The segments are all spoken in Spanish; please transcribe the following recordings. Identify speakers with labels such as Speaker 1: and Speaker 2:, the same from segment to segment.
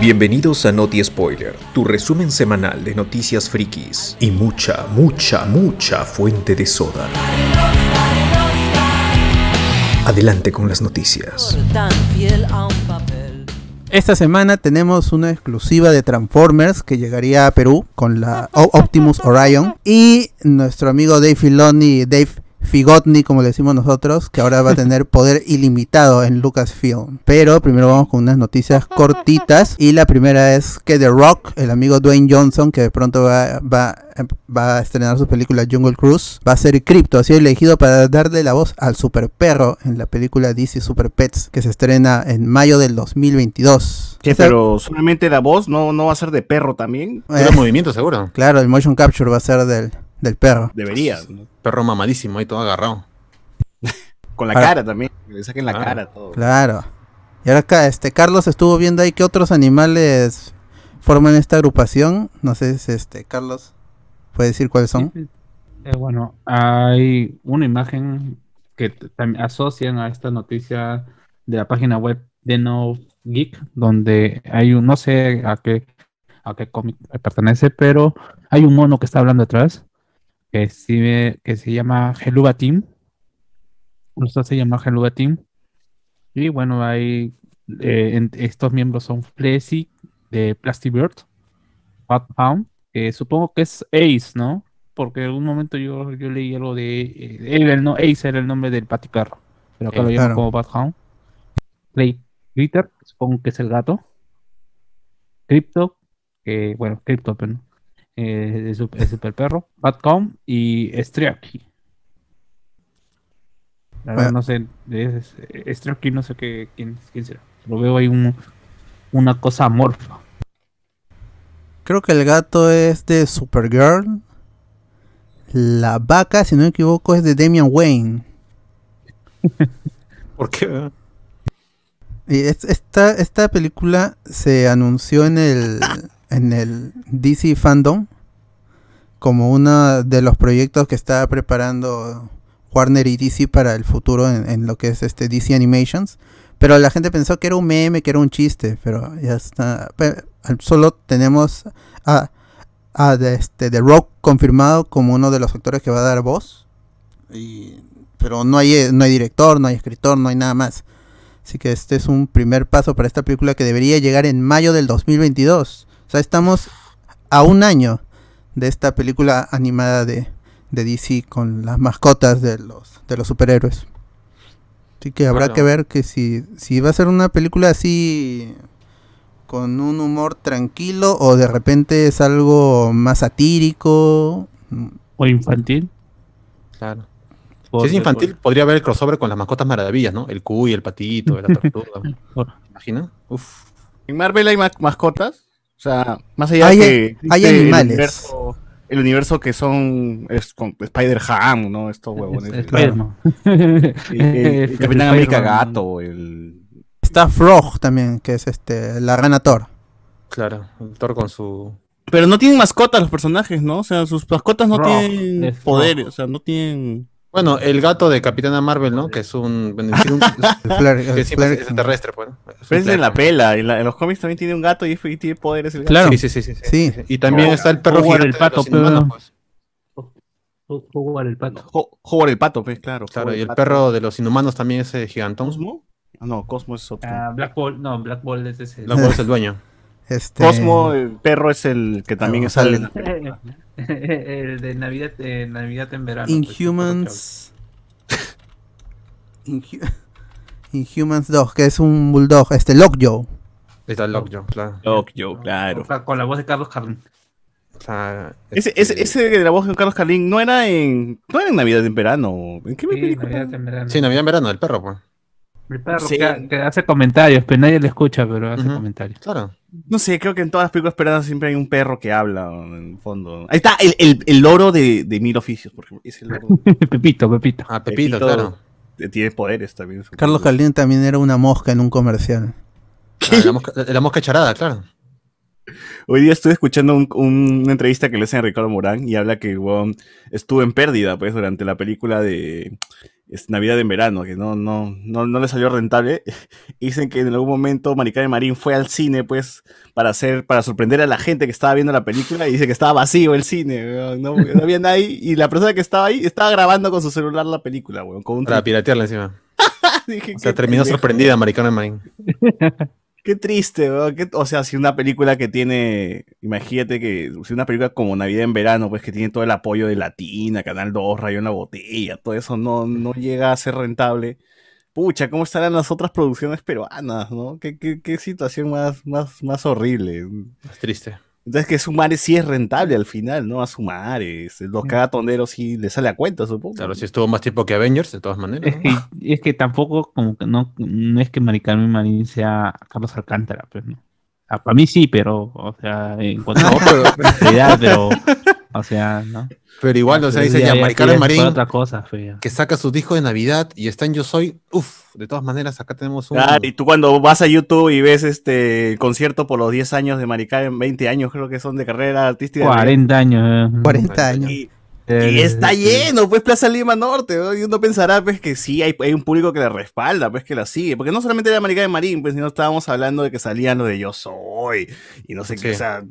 Speaker 1: Bienvenidos a Noti Spoiler, tu resumen semanal de noticias frikis y mucha, mucha, mucha fuente de soda. Adelante con las noticias.
Speaker 2: Esta semana tenemos una exclusiva de Transformers que llegaría a Perú con la O- Optimus Orion y nuestro amigo Dave Filoni, Dave Figotni, como le decimos nosotros, que ahora va a tener poder ilimitado en Lucasfilm. Pero primero vamos con unas noticias cortitas y la primera es que The Rock, el amigo Dwayne Johnson, que de pronto va, va, va a estrenar su película Jungle Cruise, va a ser Crypto, ha sido elegido para darle la voz al super perro en la película DC Super Pets, que se estrena en mayo del 2022.
Speaker 3: ¿Qué,
Speaker 2: Esta-
Speaker 3: pero solamente la voz no, no va a ser de perro también.
Speaker 2: eh,
Speaker 4: Puro movimiento, seguro.
Speaker 2: claro, el motion capture va a ser del, del perro.
Speaker 3: Debería. ¿no?
Speaker 4: Perro mamadísimo ahí todo agarrado.
Speaker 3: Con la
Speaker 2: Ahora-
Speaker 3: cara también. Que le saquen la
Speaker 4: Ah,
Speaker 3: cara todo.
Speaker 2: Claro. Y ahora acá, este Carlos estuvo viendo ahí que otros animales forman esta agrupación. No sé si este Carlos puede decir cuáles son.
Speaker 5: Eh, bueno, hay una imagen que asocian a esta noticia de la página web de No Geek, donde hay un, no sé a qué, a qué cómic pertenece, pero hay un mono que está hablando atrás, que, que se llama Heluba Team. Esto se llama Heluba Team. Y bueno, hay eh, en- estos miembros son Flessy de Plastic Bird, Fat Pound, que supongo que es Ace, ¿no? porque en un momento yo, yo leí algo de. eh, el no, Ace era el nombre del paticarro. Pero acá
Speaker 4: Eh,
Speaker 5: lo llaman
Speaker 2: claro.
Speaker 5: como Badhound. Play Glitter, que supongo que es el gato. Crypto, que bueno, Crypto, pero no. Eh, es super, super perro. Badcom y Streaky. La verdad
Speaker 2: Bueno.
Speaker 5: no sé. Es, es- Streaky no sé qué, quién, quién será. Lo veo ahí un- una cosa amorfa.
Speaker 2: Creo que el gato es de Supergirl. La vaca, si no me equivoco, es de Damian Wayne.
Speaker 4: ¿Por qué?
Speaker 2: Y es- esta, esta película se anunció en el, en el DC Fandom como uno de los proyectos que está preparando Warner y DC para el futuro en, lo que es este DC Animations. Pero la gente pensó que era un meme, que era un chiste, pero ya está. Solo tenemos a, a de este, The Rock confirmado como uno de los actores que va a dar voz. Pero no hay, no hay director, no hay escritor, no hay nada más. Así que este es un primer paso para esta película que debería llegar en mayo del 2022. O sea, estamos a un año de esta película animada de, de DC con las mascotas de los, de los superhéroes. Así que habrá
Speaker 4: Claro.
Speaker 2: que ver que si, si va a ser una película así con un humor tranquilo o de repente es algo más satírico.
Speaker 5: O infantil.
Speaker 4: Claro. Si es infantil, podría haber el crossover con las mascotas maravillas, ¿no? El cuy, el patito, la tortuga.
Speaker 5: por-
Speaker 4: ¿Te imaginas? Uf.
Speaker 3: ¿En Marvel hay ma- mascotas? O sea, más allá
Speaker 2: Hay-
Speaker 3: de que
Speaker 2: hay animales.
Speaker 3: El universo, el universo que son es con Spider-Ham, ¿no? Estos huevones.
Speaker 5: Es-
Speaker 3: El-
Speaker 5: Spider-Man.
Speaker 3: el- el- el Capitán América. Gato, el...
Speaker 2: Está Frog también, que es este la rana Thor.
Speaker 4: Claro. El Thor con su.
Speaker 3: Pero no tienen mascotas los personajes, ¿no? O sea, sus mascotas no
Speaker 5: Rock,
Speaker 3: tienen
Speaker 5: es
Speaker 3: poderes, o sea, no tienen...
Speaker 4: Bueno, el gato de Capitana Marvel, ¿no? Que es un. bueno, un-
Speaker 2: El
Speaker 4: que
Speaker 2: el
Speaker 4: es extraterrestre, pues. Es
Speaker 3: Pero es de la pela, y la- en los cómics también tiene un gato y, y tiene poderes el gato.
Speaker 2: Claro.
Speaker 4: Sí, sí, sí, sí, sí,
Speaker 2: Sí.
Speaker 4: sí. Y también
Speaker 5: Oh,
Speaker 4: está el perro
Speaker 5: Howard el
Speaker 4: gigante de
Speaker 5: pato, pero-
Speaker 4: pues.
Speaker 5: Jugar el pato.
Speaker 3: Ho- Howard el pato, pues, claro.
Speaker 4: Claro,
Speaker 3: Howard
Speaker 4: y el
Speaker 3: pato.
Speaker 4: perro de los inhumanos también ese gigantón.
Speaker 3: ¿Cosmo? Ah, no, Cosmo es otro.
Speaker 5: Ah, Black Ball, no, Black Ball es ese.
Speaker 4: Lo cual es el dueño.
Speaker 2: Este,
Speaker 3: Cosmo, el perro es el que también sale. en
Speaker 5: el de Navidad, eh, Navidad en verano. pues,
Speaker 2: Inhumans. Inhu- Inhumans 2, que es un bulldog, este Lockjaw.
Speaker 4: Está el Lockjaw, claro.
Speaker 3: Lockjaw, claro.
Speaker 5: Con, la voz de Carlos Carlin.
Speaker 4: Claro,
Speaker 3: Ese,
Speaker 4: este,
Speaker 3: ese, ese de la voz de Carlos Carlín no era en. No era en Navidad en verano. ¿En qué
Speaker 5: Sí,
Speaker 3: película?
Speaker 5: Navidad en verano.
Speaker 4: Sí, Navidad en verano, el perro, pues.
Speaker 5: El perro
Speaker 3: Sí.
Speaker 5: que, que hace comentarios, pero nadie le escucha, pero hace comentarios.
Speaker 4: Claro.
Speaker 3: No sé, creo que en todas las películas esperadas siempre hay un perro que habla en el fondo. Ahí está, el, el, el loro de, de Mil Oficios, por ejemplo. Ese loro
Speaker 5: Pepito, Pepito.
Speaker 4: Ah, Pepito,
Speaker 3: Pepito.
Speaker 4: claro.
Speaker 3: tiene poderes también.
Speaker 2: Carlos Carlín también era una mosca en un comercial.
Speaker 4: Ah, la, mosca, la mosca charada, claro.
Speaker 3: Hoy día estuve escuchando un- un- una entrevista que le hacen a Ricardo Morán y habla que weón, estuvo en pérdida pues durante la película de es Navidad en verano, que no, no, no, no le salió rentable. Dicen que en algún momento Maricarmen Marín fue al cine, pues, para hacer, para sorprender a la gente que estaba viendo la película y dice que estaba vacío el cine, weón, no, no había nadie y la persona que estaba ahí estaba grabando con su celular la película, weón, con un
Speaker 4: Para piratearla encima.
Speaker 3: Dije,
Speaker 4: O sea, terminó
Speaker 3: pendejo.
Speaker 4: sorprendida Maricana Marín.
Speaker 3: Qué triste, qué- o sea, si una película que tiene, imagínate que si una película como Navidad en verano, pues que tiene todo el apoyo de Latina, Canal 2, Rayo en la Botella, todo eso no, no llega a ser rentable. Pucha, ¿cómo estarán las otras producciones peruanas, no? Qué, qué, qué situación más, más, más horrible.
Speaker 4: Es triste.
Speaker 3: Entonces que Sumare sí es rentable al final, ¿no? A Sumare, los cagatonderos sí le sale a cuenta, supongo.
Speaker 4: Claro, si estuvo más tiempo que Avengers, de todas maneras.
Speaker 5: Es que, es que tampoco, como que no, no es que Mari Carmen Marín sea Carlos Alcántara, pues no. Ah, para mí sí, pero, o sea, en cuanto
Speaker 4: No,
Speaker 5: a
Speaker 4: pero,
Speaker 5: calidad, pero, o sea, ¿no?
Speaker 4: pero igual, o sea, dice ya, Maricarmen
Speaker 5: es
Speaker 4: Marín,
Speaker 5: otra cosa, fea.
Speaker 4: que saca su disco de Navidad y está en Yo Soy. Uf, de todas maneras, acá tenemos un.
Speaker 3: Claro, y tú cuando vas a YouTube y ves este concierto por los 10 años de Maricaren, 20 años creo que son de carrera artística.
Speaker 5: 40 años. eh.
Speaker 2: 40 años.
Speaker 3: Y, y está lleno, pues Plaza Lima Norte, ¿no? y uno pensará pues que sí, hay, hay un público que la respalda, pues que la sigue, porque no solamente era Maricaren Marín, pues sino estábamos hablando de que salían los de Yo Soy, y no sé qué, o sea,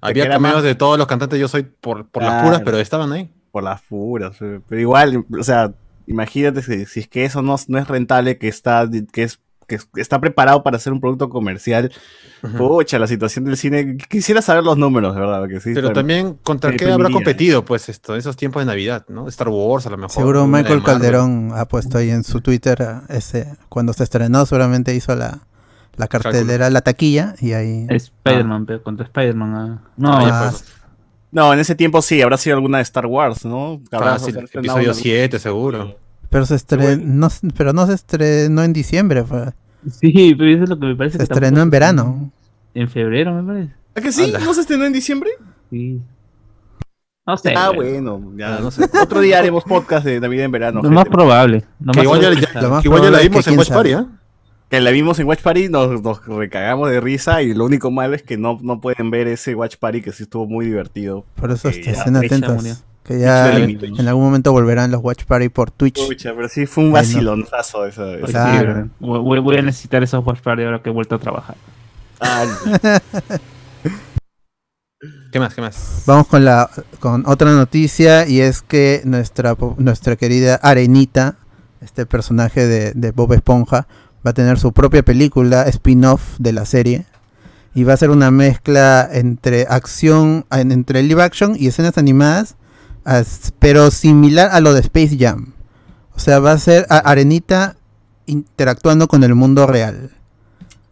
Speaker 4: Había cameos
Speaker 3: más-
Speaker 4: de todos los cantantes Yo Soy por, por las puras, pero estaban ahí.
Speaker 3: por las puras, eh, pero igual, o sea, imagínate si, si es que eso no, no es rentable, que está, que es que está preparado para hacer un producto comercial,
Speaker 4: Ujú.
Speaker 3: Pucha, la situación del cine. Quisiera saber los números, de verdad. sí,
Speaker 4: Pero también, ¿contra qué habrá competido, pues, esto, esos tiempos de Navidad, ¿no? Star Wars, a lo mejor.
Speaker 2: Seguro Michael. Calderón ha puesto ahí en su Twitter ah, ese cuando se estrenó seguramente hizo la, la cartelera, la taquilla y ahí
Speaker 5: Spider-Man, pero contra Spider-Man. ah. No,
Speaker 4: Ah, ya,
Speaker 2: Ah,
Speaker 4: pues.
Speaker 3: No, en ese tiempo sí, habrá sido alguna de Star Wars, ¿no? Habrá estrenado
Speaker 4: episodio
Speaker 3: una-
Speaker 4: 7, seguro.
Speaker 2: Pero se estrenó pero no se estrenó en diciembre, fue-
Speaker 5: sí, pero eso es lo que me parece
Speaker 2: se
Speaker 5: que
Speaker 2: estrenó
Speaker 5: tampoco-
Speaker 2: en verano.
Speaker 5: En febrero, me parece.
Speaker 3: ¿Ah, que sí?
Speaker 4: Anda.
Speaker 3: ¿No se estrenó en diciembre?
Speaker 5: Sí. No sé.
Speaker 3: ah,
Speaker 5: bueno.
Speaker 3: ya no sé. Otro día haremos podcast de Navidad en verano.
Speaker 5: Lo más probable. Lo
Speaker 4: Que
Speaker 5: más
Speaker 4: igual ya,
Speaker 5: probable.
Speaker 4: ya-
Speaker 2: Lo más
Speaker 4: que igual ya la vimos en Watch Party. ¿eh?
Speaker 3: Que la vimos en Watch Party, nos, nos recagamos de risa y lo único malo es que no, no pueden ver ese Watch Party que sí estuvo muy divertido.
Speaker 2: Por eso
Speaker 3: ya
Speaker 2: estén
Speaker 5: Fecha
Speaker 2: atentos. Que ya en algún momento volverán los Watch Party por Twitch.
Speaker 3: Pucha, pero sí fue un vacilonzazo.
Speaker 5: Pues sí. ¿verdad? voy, a necesitar esos watch party ahora que he vuelto a trabajar.
Speaker 3: Ah,
Speaker 4: ¿Qué más? ¿Qué más?
Speaker 2: Vamos con la con otra noticia y es que nuestra nuestra querida Arenita, este personaje de, de Bob Esponja, va a tener su propia película spin-off de la serie y va a ser una mezcla entre acción en- entre live action y escenas animadas, as- pero similar a lo de Space Jam. O sea, va a ser a- Arenita interactuando con el mundo real.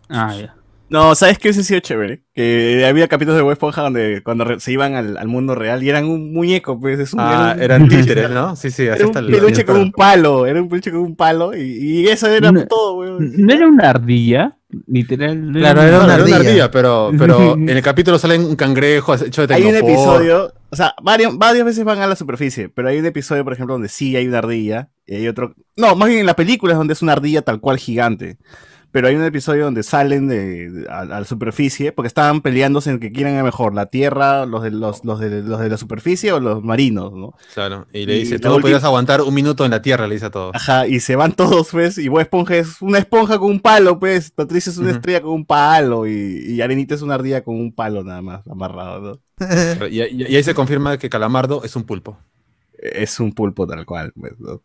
Speaker 5: Ah, ya.
Speaker 3: No, ¿sabes qué hubiese sido chévere? Que había capítulos de Bob Esponja donde cuando se iban al, al mundo real y eran un muñeco, pues es un,
Speaker 4: Ah,
Speaker 3: era un-
Speaker 4: eran títeres, ¿no? Sí, sí, así
Speaker 3: Era
Speaker 4: está
Speaker 3: un
Speaker 4: el-
Speaker 3: peluche
Speaker 4: el-
Speaker 3: con un palo, era un peluche con un palo y, y eso era
Speaker 5: No.
Speaker 3: todo, weón.
Speaker 5: ¿No era una ardilla? Literal. no
Speaker 2: Claro, era
Speaker 4: No,
Speaker 2: una
Speaker 4: era una
Speaker 2: ardilla.
Speaker 4: ardilla, pero, pero en el capítulo sale un cangrejo hecho de
Speaker 3: Hay un episodio, o sea, varios, varias veces van a la superficie, pero hay un episodio, por ejemplo, donde sí hay una ardilla y hay otro... No, más bien en la película es donde es una ardilla tal cual gigante. Pero hay un episodio donde salen de, de- a, a la superficie porque estaban peleándose en que quieren mejor, la tierra, los de, los, los, de, los de la superficie o los marinos, ¿no?
Speaker 4: Claro, y le dice, tú no podías aguantar un minuto en la tierra, le dice a todos.
Speaker 3: Ajá, y se van todos, pues, y Bob Esponja es una esponja con un palo, pues, Patricia es una estrella con un palo, y, y Arenita es una ardilla con un palo nada más, amarrado, ¿no?
Speaker 4: Y, y- y ahí se confirma que Calamardo es un pulpo.
Speaker 3: Es un pulpo tal cual, pues, ¿no?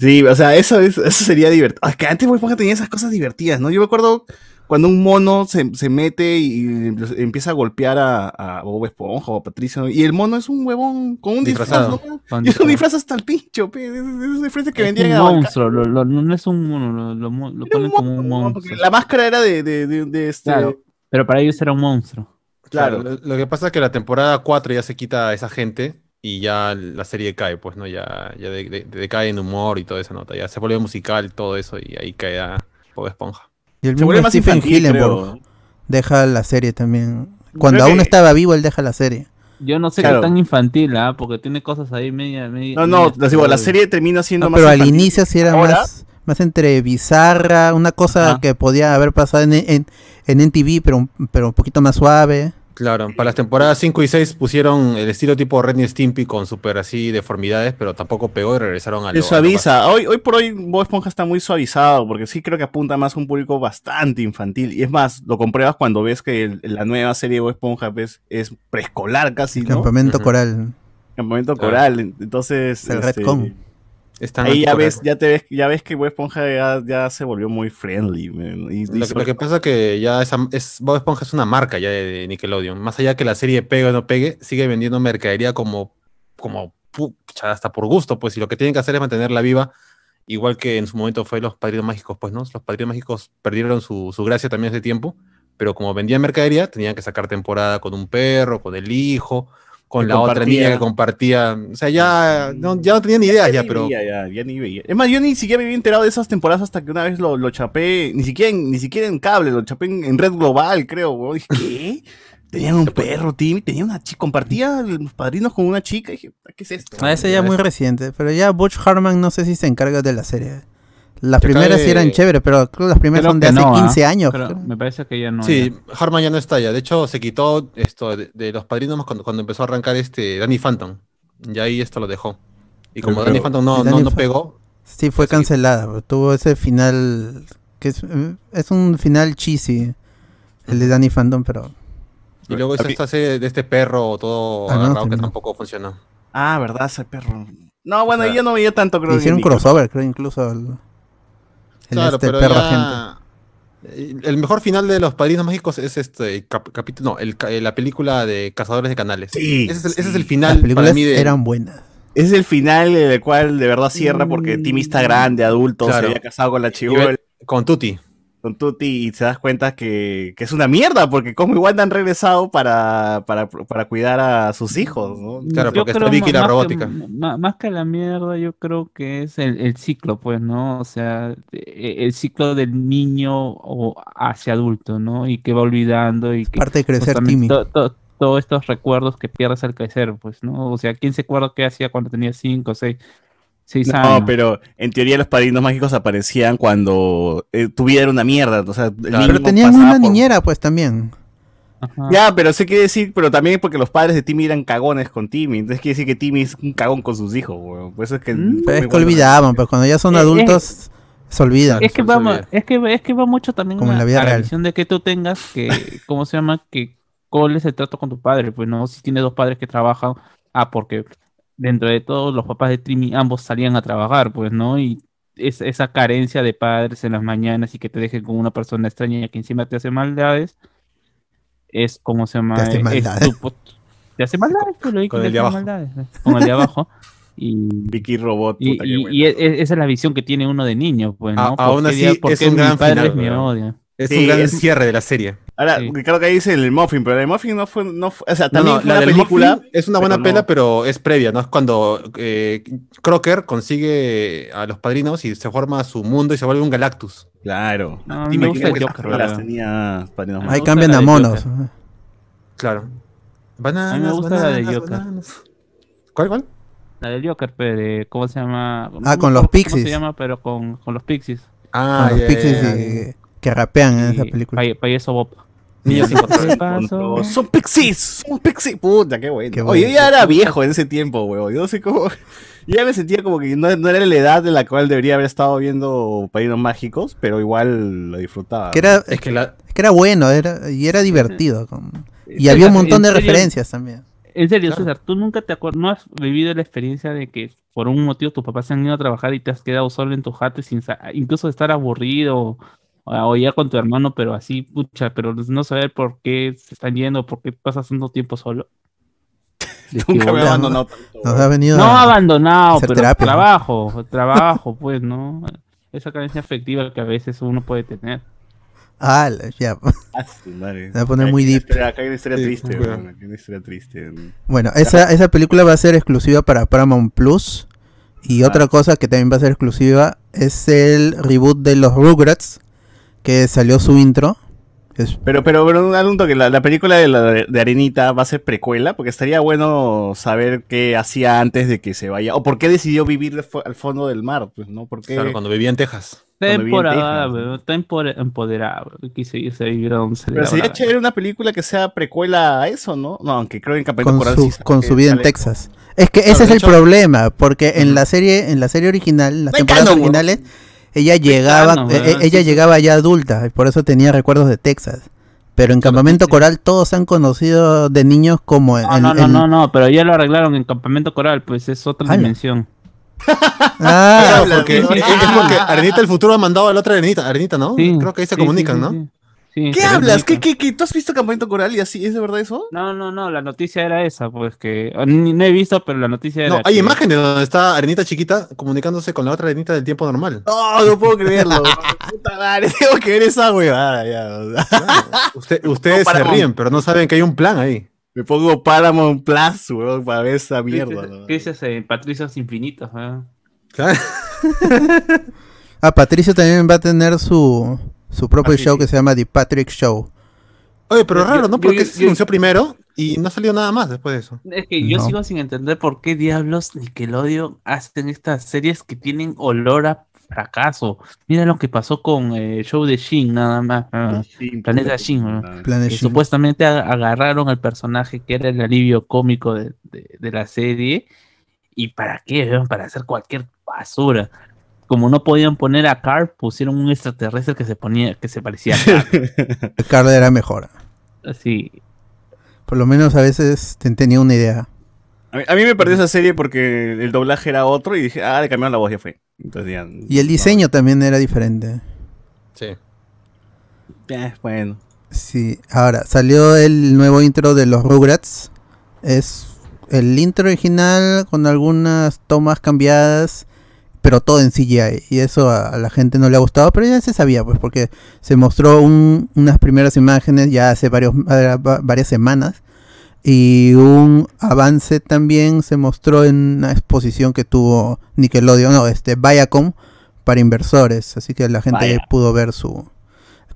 Speaker 3: Sí, o sea, eso, es, eso sería divertido. Es que antes Bob Esponja tenía esas cosas divertidas, ¿no? Yo me acuerdo cuando un mono se, se mete y empieza a golpear a, a Bob Esponja o a Patricia, ¿no? y el mono es un huevón con un disfraz. ¿no? Y es un disfraz hasta el pincho, pe, es, es disfraz que
Speaker 5: Es
Speaker 3: vendían
Speaker 5: un
Speaker 3: banca.
Speaker 5: monstruo, lo- lo- no es un mono, lo, lo ponen como un
Speaker 3: mono,
Speaker 5: monstruo.
Speaker 3: La máscara era de, de, de, de este.
Speaker 5: Claro, pero para ellos era un monstruo.
Speaker 3: Claro.
Speaker 4: Lo, lo que pasa es que la temporada 4 ya se quita a esa gente y ya la serie cae, pues, ¿no? Ya, ya de- de- decae en humor y toda esa nota. Ya se vuelve musical todo eso y ahí cae a Bob Esponja.
Speaker 2: Y el mismo
Speaker 3: más
Speaker 2: Stephen
Speaker 3: infantil,
Speaker 2: Hillenburg
Speaker 3: creo.
Speaker 2: deja la serie también. Cuando
Speaker 3: Creo
Speaker 2: aún
Speaker 3: que-
Speaker 2: estaba vivo, él deja la serie.
Speaker 5: Yo no sé
Speaker 3: Claro.
Speaker 5: qué tan infantil, ¿ah? Porque tiene cosas ahí media... media
Speaker 3: No, no,
Speaker 5: media-
Speaker 3: digo, la serie termina siendo
Speaker 2: No,
Speaker 3: más
Speaker 2: pero al
Speaker 3: infantil.
Speaker 2: inicio sí era
Speaker 3: Ahora-
Speaker 2: más, más entre bizarra, una cosa
Speaker 3: Ajá.
Speaker 2: que podía haber pasado en, en, en NTV, pero, un- pero un poquito más suave.
Speaker 4: Claro, para las temporadas 5 y 6 pusieron el estilo tipo Ren y Stimpy con super así deformidades, pero tampoco pegó y regresaron a lo,
Speaker 3: Se suaviza. Hoy, hoy por hoy Bob Esponja está muy suavizado porque sí creo que apunta más a un público bastante infantil. Y es más, lo compruebas cuando ves que el- la nueva serie de Bob Esponja pues, es preescolar casi, ¿no?
Speaker 2: Campamento. Coral.
Speaker 3: Campamento
Speaker 4: Claro.
Speaker 3: coral. Entonces,
Speaker 2: Es el
Speaker 3: este,
Speaker 2: retcon.
Speaker 4: Están
Speaker 3: ahí ya ves, ya te ves, ya ves que Bob Esponja ya, ya se volvió muy friendly. man. Y, y
Speaker 4: Lo, que- lo que pasa que ya esa, es, Bob Esponja es una marca ya de, de Nickelodeon. Más allá que la serie pegue o no pegue, sigue vendiendo mercadería como, como pucha, hasta por gusto, pues. Y lo que tienen que hacer es mantenerla viva, igual que en su momento fue los Padrinos Mágicos, pues, ¿no? Los Padrinos Mágicos perdieron su, su gracia también hace tiempo, pero como vendían mercadería, tenían que sacar temporada con un perro, con el hijo, con la otra niña que compartía. O sea, ya no, ya no tenían ideas ya,
Speaker 3: ni
Speaker 4: pero...
Speaker 3: veía, ya, ya ni veía. Es más, yo ni siquiera me había enterado de esas temporadas hasta que una vez lo, lo chapé, ni siquiera en, ni siquiera en cable, lo chapé en, en Red Global, creo. weón. Dije, ¿qué? Tenían un perro, Timmy, tenía una chica, compartía los padrinos con una chica. Dije, ¿qué es esto?
Speaker 2: Ah, ese ya
Speaker 4: ya
Speaker 2: muy
Speaker 4: es-
Speaker 2: reciente, pero ya Butch Hartman no sé si se encarga de la serie. Las primeras sí eran chéveres, pero creo que las primeras
Speaker 5: Creo
Speaker 2: son de hace
Speaker 5: no, ¿ah?
Speaker 2: 15 años.
Speaker 5: Pero
Speaker 2: creo.
Speaker 5: me parece que ya no.
Speaker 4: Sí, Harman ya no está ya. De hecho, se quitó esto de, de los padrinos cuando, cuando empezó a arrancar este Danny Phantom. Y ahí esto lo dejó. Y como
Speaker 3: Pero-
Speaker 4: Danny Phantom no, no, no pegó,
Speaker 2: Sí, fue
Speaker 4: Sí.
Speaker 2: cancelada. Tuvo ese final que es, es un final cheesy, el de Danny Phantom, pero
Speaker 4: y luego hizo
Speaker 3: Tapi-
Speaker 4: esta serie de este perro todo
Speaker 2: Ah, no,
Speaker 4: agarrado que
Speaker 2: también.
Speaker 4: tampoco funcionó.
Speaker 3: Ah, ¿verdad? Ese perro. No, bueno,
Speaker 4: O sea,
Speaker 3: yo no veía tanto, creo.
Speaker 2: hicieron un crossover, creo incluso el, el
Speaker 4: Claro,
Speaker 2: este
Speaker 4: pero
Speaker 2: perro
Speaker 4: ya-
Speaker 2: agente.
Speaker 4: El mejor final de los Padrinos Mágicos es este cap- capítulo, no, el ca- la película de Cazadores de Canales.
Speaker 3: Sí,
Speaker 4: ese, es el, ese
Speaker 3: sí.
Speaker 4: es el
Speaker 2: Las
Speaker 4: final para
Speaker 2: películas
Speaker 4: mí de,
Speaker 2: eran buenas.
Speaker 3: Es el final en el cual de verdad cierra porque Timmy está grande, adulto,
Speaker 4: Claro.
Speaker 3: se había casado con la chivola.
Speaker 4: con Tuti.
Speaker 3: Con Tuti y te das cuenta que, que es una mierda porque como igual han regresado para, para, para cuidar a sus hijos, ¿no?
Speaker 4: Claro,
Speaker 5: Yo
Speaker 4: porque está
Speaker 5: creo
Speaker 4: Vicky la
Speaker 5: más que-
Speaker 4: robótica.
Speaker 5: más que la mierda, yo creo que es el, el ciclo, pues, ¿no? O sea, e- el ciclo del niño o hacia adulto, ¿no? Y que va olvidando y que
Speaker 2: Parte de crecer Timmy.
Speaker 5: to- to- todos estos recuerdos que pierdes al crecer, pues, ¿no? O sea, ¿quién se acuerda qué hacía cuando tenía 5, 6, 6
Speaker 3: No, pero en teoría los padrinos mágicos aparecían cuando eh, tu vida era una mierda. O sea, el
Speaker 4: Claro.
Speaker 3: niño
Speaker 2: Pero tenían una
Speaker 3: por-
Speaker 2: niñera, pues también.
Speaker 5: Ajá.
Speaker 3: Ya, pero sé quiere decir, pero también porque los padres de Timmy eran cagones con Timmy. Entonces quiere decir que Timmy es un cagón con sus hijos, weón. Por eso es que.
Speaker 5: Mm,
Speaker 2: Pero es que olvidaban, pues cuando ya son
Speaker 5: Eh, eh,
Speaker 2: adultos se olvidan.
Speaker 5: Es que,
Speaker 4: se
Speaker 5: va,
Speaker 4: olvida.
Speaker 5: es, que, es que va mucho también
Speaker 2: Como en la vida
Speaker 5: a la
Speaker 2: real.
Speaker 5: visión de que tú tengas que, ¿cómo se llama? Que cuál es el trato con tu padre, pues no, si tienes dos padres que trabajan, ah, porque dentro de todo los papás de Trimi ambos salían a trabajar, pues, ¿no? Y es, esa carencia de padres en las mañanas y que te dejen con una persona extraña que encima te hace maldades, es como se llama,
Speaker 2: Te hace
Speaker 5: Es
Speaker 2: maldades.
Speaker 5: tu po- te hace maldades, pues, lo
Speaker 4: Con
Speaker 5: que
Speaker 4: el
Speaker 5: te
Speaker 4: de
Speaker 5: hace
Speaker 4: abajo.
Speaker 5: maldades, con el de abajo. Y,
Speaker 3: Vicky Robot,
Speaker 5: y,
Speaker 3: puta,
Speaker 5: y- y e- e- esa es la visión que tiene uno de niño, pues,
Speaker 4: A-
Speaker 5: ¿no? ¿Por
Speaker 4: aún así,
Speaker 5: día-
Speaker 4: es un gran
Speaker 5: mis padres
Speaker 4: final,
Speaker 5: me
Speaker 4: weón. Es
Speaker 3: Sí,
Speaker 4: un gran
Speaker 3: es-
Speaker 4: cierre de la serie.
Speaker 3: Ahora,
Speaker 5: Sí.
Speaker 3: creo que ahí dice el Muffin, pero el Muffin no fue. No fue o sea, también
Speaker 4: no,
Speaker 3: fue
Speaker 4: la
Speaker 3: una película.
Speaker 4: Es una buena
Speaker 3: pero
Speaker 4: pela,
Speaker 3: no.
Speaker 4: pero es previa, ¿no? Es cuando eh, Crocker consigue a los padrinos y se forma su mundo y se vuelve un Galactus.
Speaker 3: Claro.
Speaker 5: No,
Speaker 3: Dime
Speaker 5: me gusta el
Speaker 2: Ahí cambian a monos.
Speaker 4: Claro. Bananas,
Speaker 5: A mí me gusta la de Joker.
Speaker 4: bananas. ¿Cuál, cuál?
Speaker 5: La del Joker, pero de- ¿cómo se llama?
Speaker 2: Ah, con los
Speaker 5: acuerdo ¿Cómo
Speaker 2: Pixies.
Speaker 5: se llama? Pero con, con los Pixies.
Speaker 4: Ah,
Speaker 2: con los
Speaker 4: ya,
Speaker 2: pixies y- que rapean en esa película.
Speaker 5: Paye- Payeso Bob.
Speaker 4: Niños. Control.
Speaker 3: Son pixies, son pixies. Puta, qué bueno.
Speaker 2: Qué
Speaker 3: Oye,
Speaker 2: bueno.
Speaker 3: yo ya era viejo en ese tiempo, weón. Yo no sé cómo. Yo ya me sentía como que no, no era la edad de la cual debería haber estado viendo Padrinos Mágicos, pero igual lo disfrutaba.
Speaker 2: Que era,
Speaker 4: Es que la,
Speaker 2: que era bueno era, y era divertido. con- y había un montón de
Speaker 5: serio,
Speaker 2: referencias también.
Speaker 5: En serio,
Speaker 4: Claro.
Speaker 5: César, ¿tú nunca te acuerdas, no has vivido la experiencia de que por un motivo tus papás se han ido a trabajar y te has quedado solo en tu jato sin incluso de estar aburrido o, ya con tu hermano, pero así, pucha, pero no saber por qué se están yendo, por qué pasas tanto tiempo solo?
Speaker 3: Nunca me
Speaker 2: Bueno,
Speaker 3: he abandonado tanto.
Speaker 2: Nos ha venido
Speaker 5: No
Speaker 2: a-
Speaker 5: abandonado,
Speaker 2: hacer
Speaker 5: pero
Speaker 2: terapia.
Speaker 5: trabajo, trabajo, pues, ¿no? Esa carencia afectiva que a veces uno puede tener.
Speaker 2: Ah, ya.
Speaker 3: Ah, madre.
Speaker 2: Va a poner
Speaker 3: Acá
Speaker 2: muy deep.
Speaker 3: historia- Acá hay una historia
Speaker 4: Sí,
Speaker 3: triste. Acá hay una historia triste.
Speaker 2: Bueno, esa, esa película va a ser exclusiva para Paramount Plus. Y otra cosa que también va a ser exclusiva es el reboot de los Rugrats, que salió su intro. Es-
Speaker 3: Pero, pero, pero un asunto que la, la película de, la, de Arenita va a ser precuela, porque estaría bueno saber qué hacía antes de que se vaya, o por qué decidió vivir al fondo del mar, pues, ¿no? ¿Por qué?
Speaker 4: Claro, cuando vivía en Texas.
Speaker 5: Temporada, está empoder- empoderado. Quise irse a vivir a donde se le
Speaker 3: Pero sería chévere una película que sea precuela a eso, ¿no? No, aunque creo que en Campamento
Speaker 2: con su,
Speaker 3: sí
Speaker 2: con su vida en Texas. Es que ese es el
Speaker 4: hecho-
Speaker 2: problema, porque en la serie, en la serie original, en las
Speaker 3: No
Speaker 2: temporadas
Speaker 3: canon,
Speaker 2: originales, ella llegaba, eh, eh,
Speaker 5: weón,
Speaker 2: ella llegaba ya adulta, y por eso tenía recuerdos de Texas. Pero en Campamento. Coral todos se han conocido de niños como en,
Speaker 5: No, no, no,
Speaker 2: en-
Speaker 5: no, no, pero ya lo arreglaron en Campamento Coral, pues es otra
Speaker 2: Ala.
Speaker 5: dimensión.
Speaker 2: Ah,
Speaker 4: Claro, porque, es, es porque Arenita del futuro ha mandado a la otra Arenita, Arenita, ¿no?
Speaker 5: Sí,
Speaker 4: Creo que ahí se
Speaker 5: sí,
Speaker 4: comunican,
Speaker 5: sí,
Speaker 4: ¿no?
Speaker 5: Sí,
Speaker 3: ¿Qué hablas? ¿Qué, qué, qué? ¿Tú has visto Campamento Coral y así? ¿Es de verdad eso?
Speaker 5: No, no, no, la noticia era esa, pues que ni- no he visto, pero la noticia era
Speaker 4: No, hay
Speaker 5: que-
Speaker 4: imágenes donde está Arenita chiquita comunicándose con la otra Arenita del tiempo normal.
Speaker 3: No, no puedo creerlo. Puta madre, tengo que ver esa huevada ya.
Speaker 4: Claro. Usted- ustedes se ríen, pero no saben que hay un plan ahí.
Speaker 3: Me pongo Paramount Plus, weón, para ver esa
Speaker 5: ¿Qué
Speaker 3: mierda.
Speaker 5: ¿Qué dices? eh, Patricios Infinitos, weón?
Speaker 4: Claro.
Speaker 2: ah, Patricio también va a tener su, su propio
Speaker 3: Ah, sí,
Speaker 2: show
Speaker 3: sí.
Speaker 2: que se llama The Patrick Show.
Speaker 4: Oye, pero raro, ¿no? Porque
Speaker 5: yo-
Speaker 4: se
Speaker 5: yo-
Speaker 4: anunció primero y no ha salido nada más después de eso.
Speaker 5: Es que yo
Speaker 2: No.
Speaker 5: sigo sin entender por qué diablos Nickelodeon hacen estas series que tienen olor a fracaso. Mira lo que pasó con eh, el show de Shin, nada más. ah,
Speaker 3: Sí,
Speaker 5: Planeta Shin, ¿no?
Speaker 3: puta.
Speaker 2: Planet
Speaker 5: que
Speaker 2: Shin.
Speaker 5: supuestamente agarraron al personaje que era el alivio cómico de, de- de la serie. ¿Y para qué? Para hacer cualquier basura. Como no podían poner a Carl, pusieron un extraterrestre que se ponía, que se parecía a Carl.
Speaker 2: Carl era mejor.
Speaker 5: Así.
Speaker 2: Por lo menos a veces te- tenía una idea.
Speaker 3: A mí, a mí me perdió esa serie porque el doblaje era otro y dije, ah, le cambiaron la voz, ya fue. Entonces ya.
Speaker 2: Y el diseño también era diferente.
Speaker 4: Sí.
Speaker 3: Eh, bueno.
Speaker 2: Sí, ahora salió el nuevo intro de los Rugrats. Es el intro original con algunas tomas cambiadas, pero todo en CGI. Y eso a, a la gente no le ha gustado, pero ya se sabía, pues, porque se mostró un- unas primeras imágenes ya hace varios, varias semanas. Y un avance también se mostró en una exposición que tuvo Nickelodeon, no, este, Viacom, para inversores. Así que la gente
Speaker 3: Vaya.
Speaker 2: pudo ver su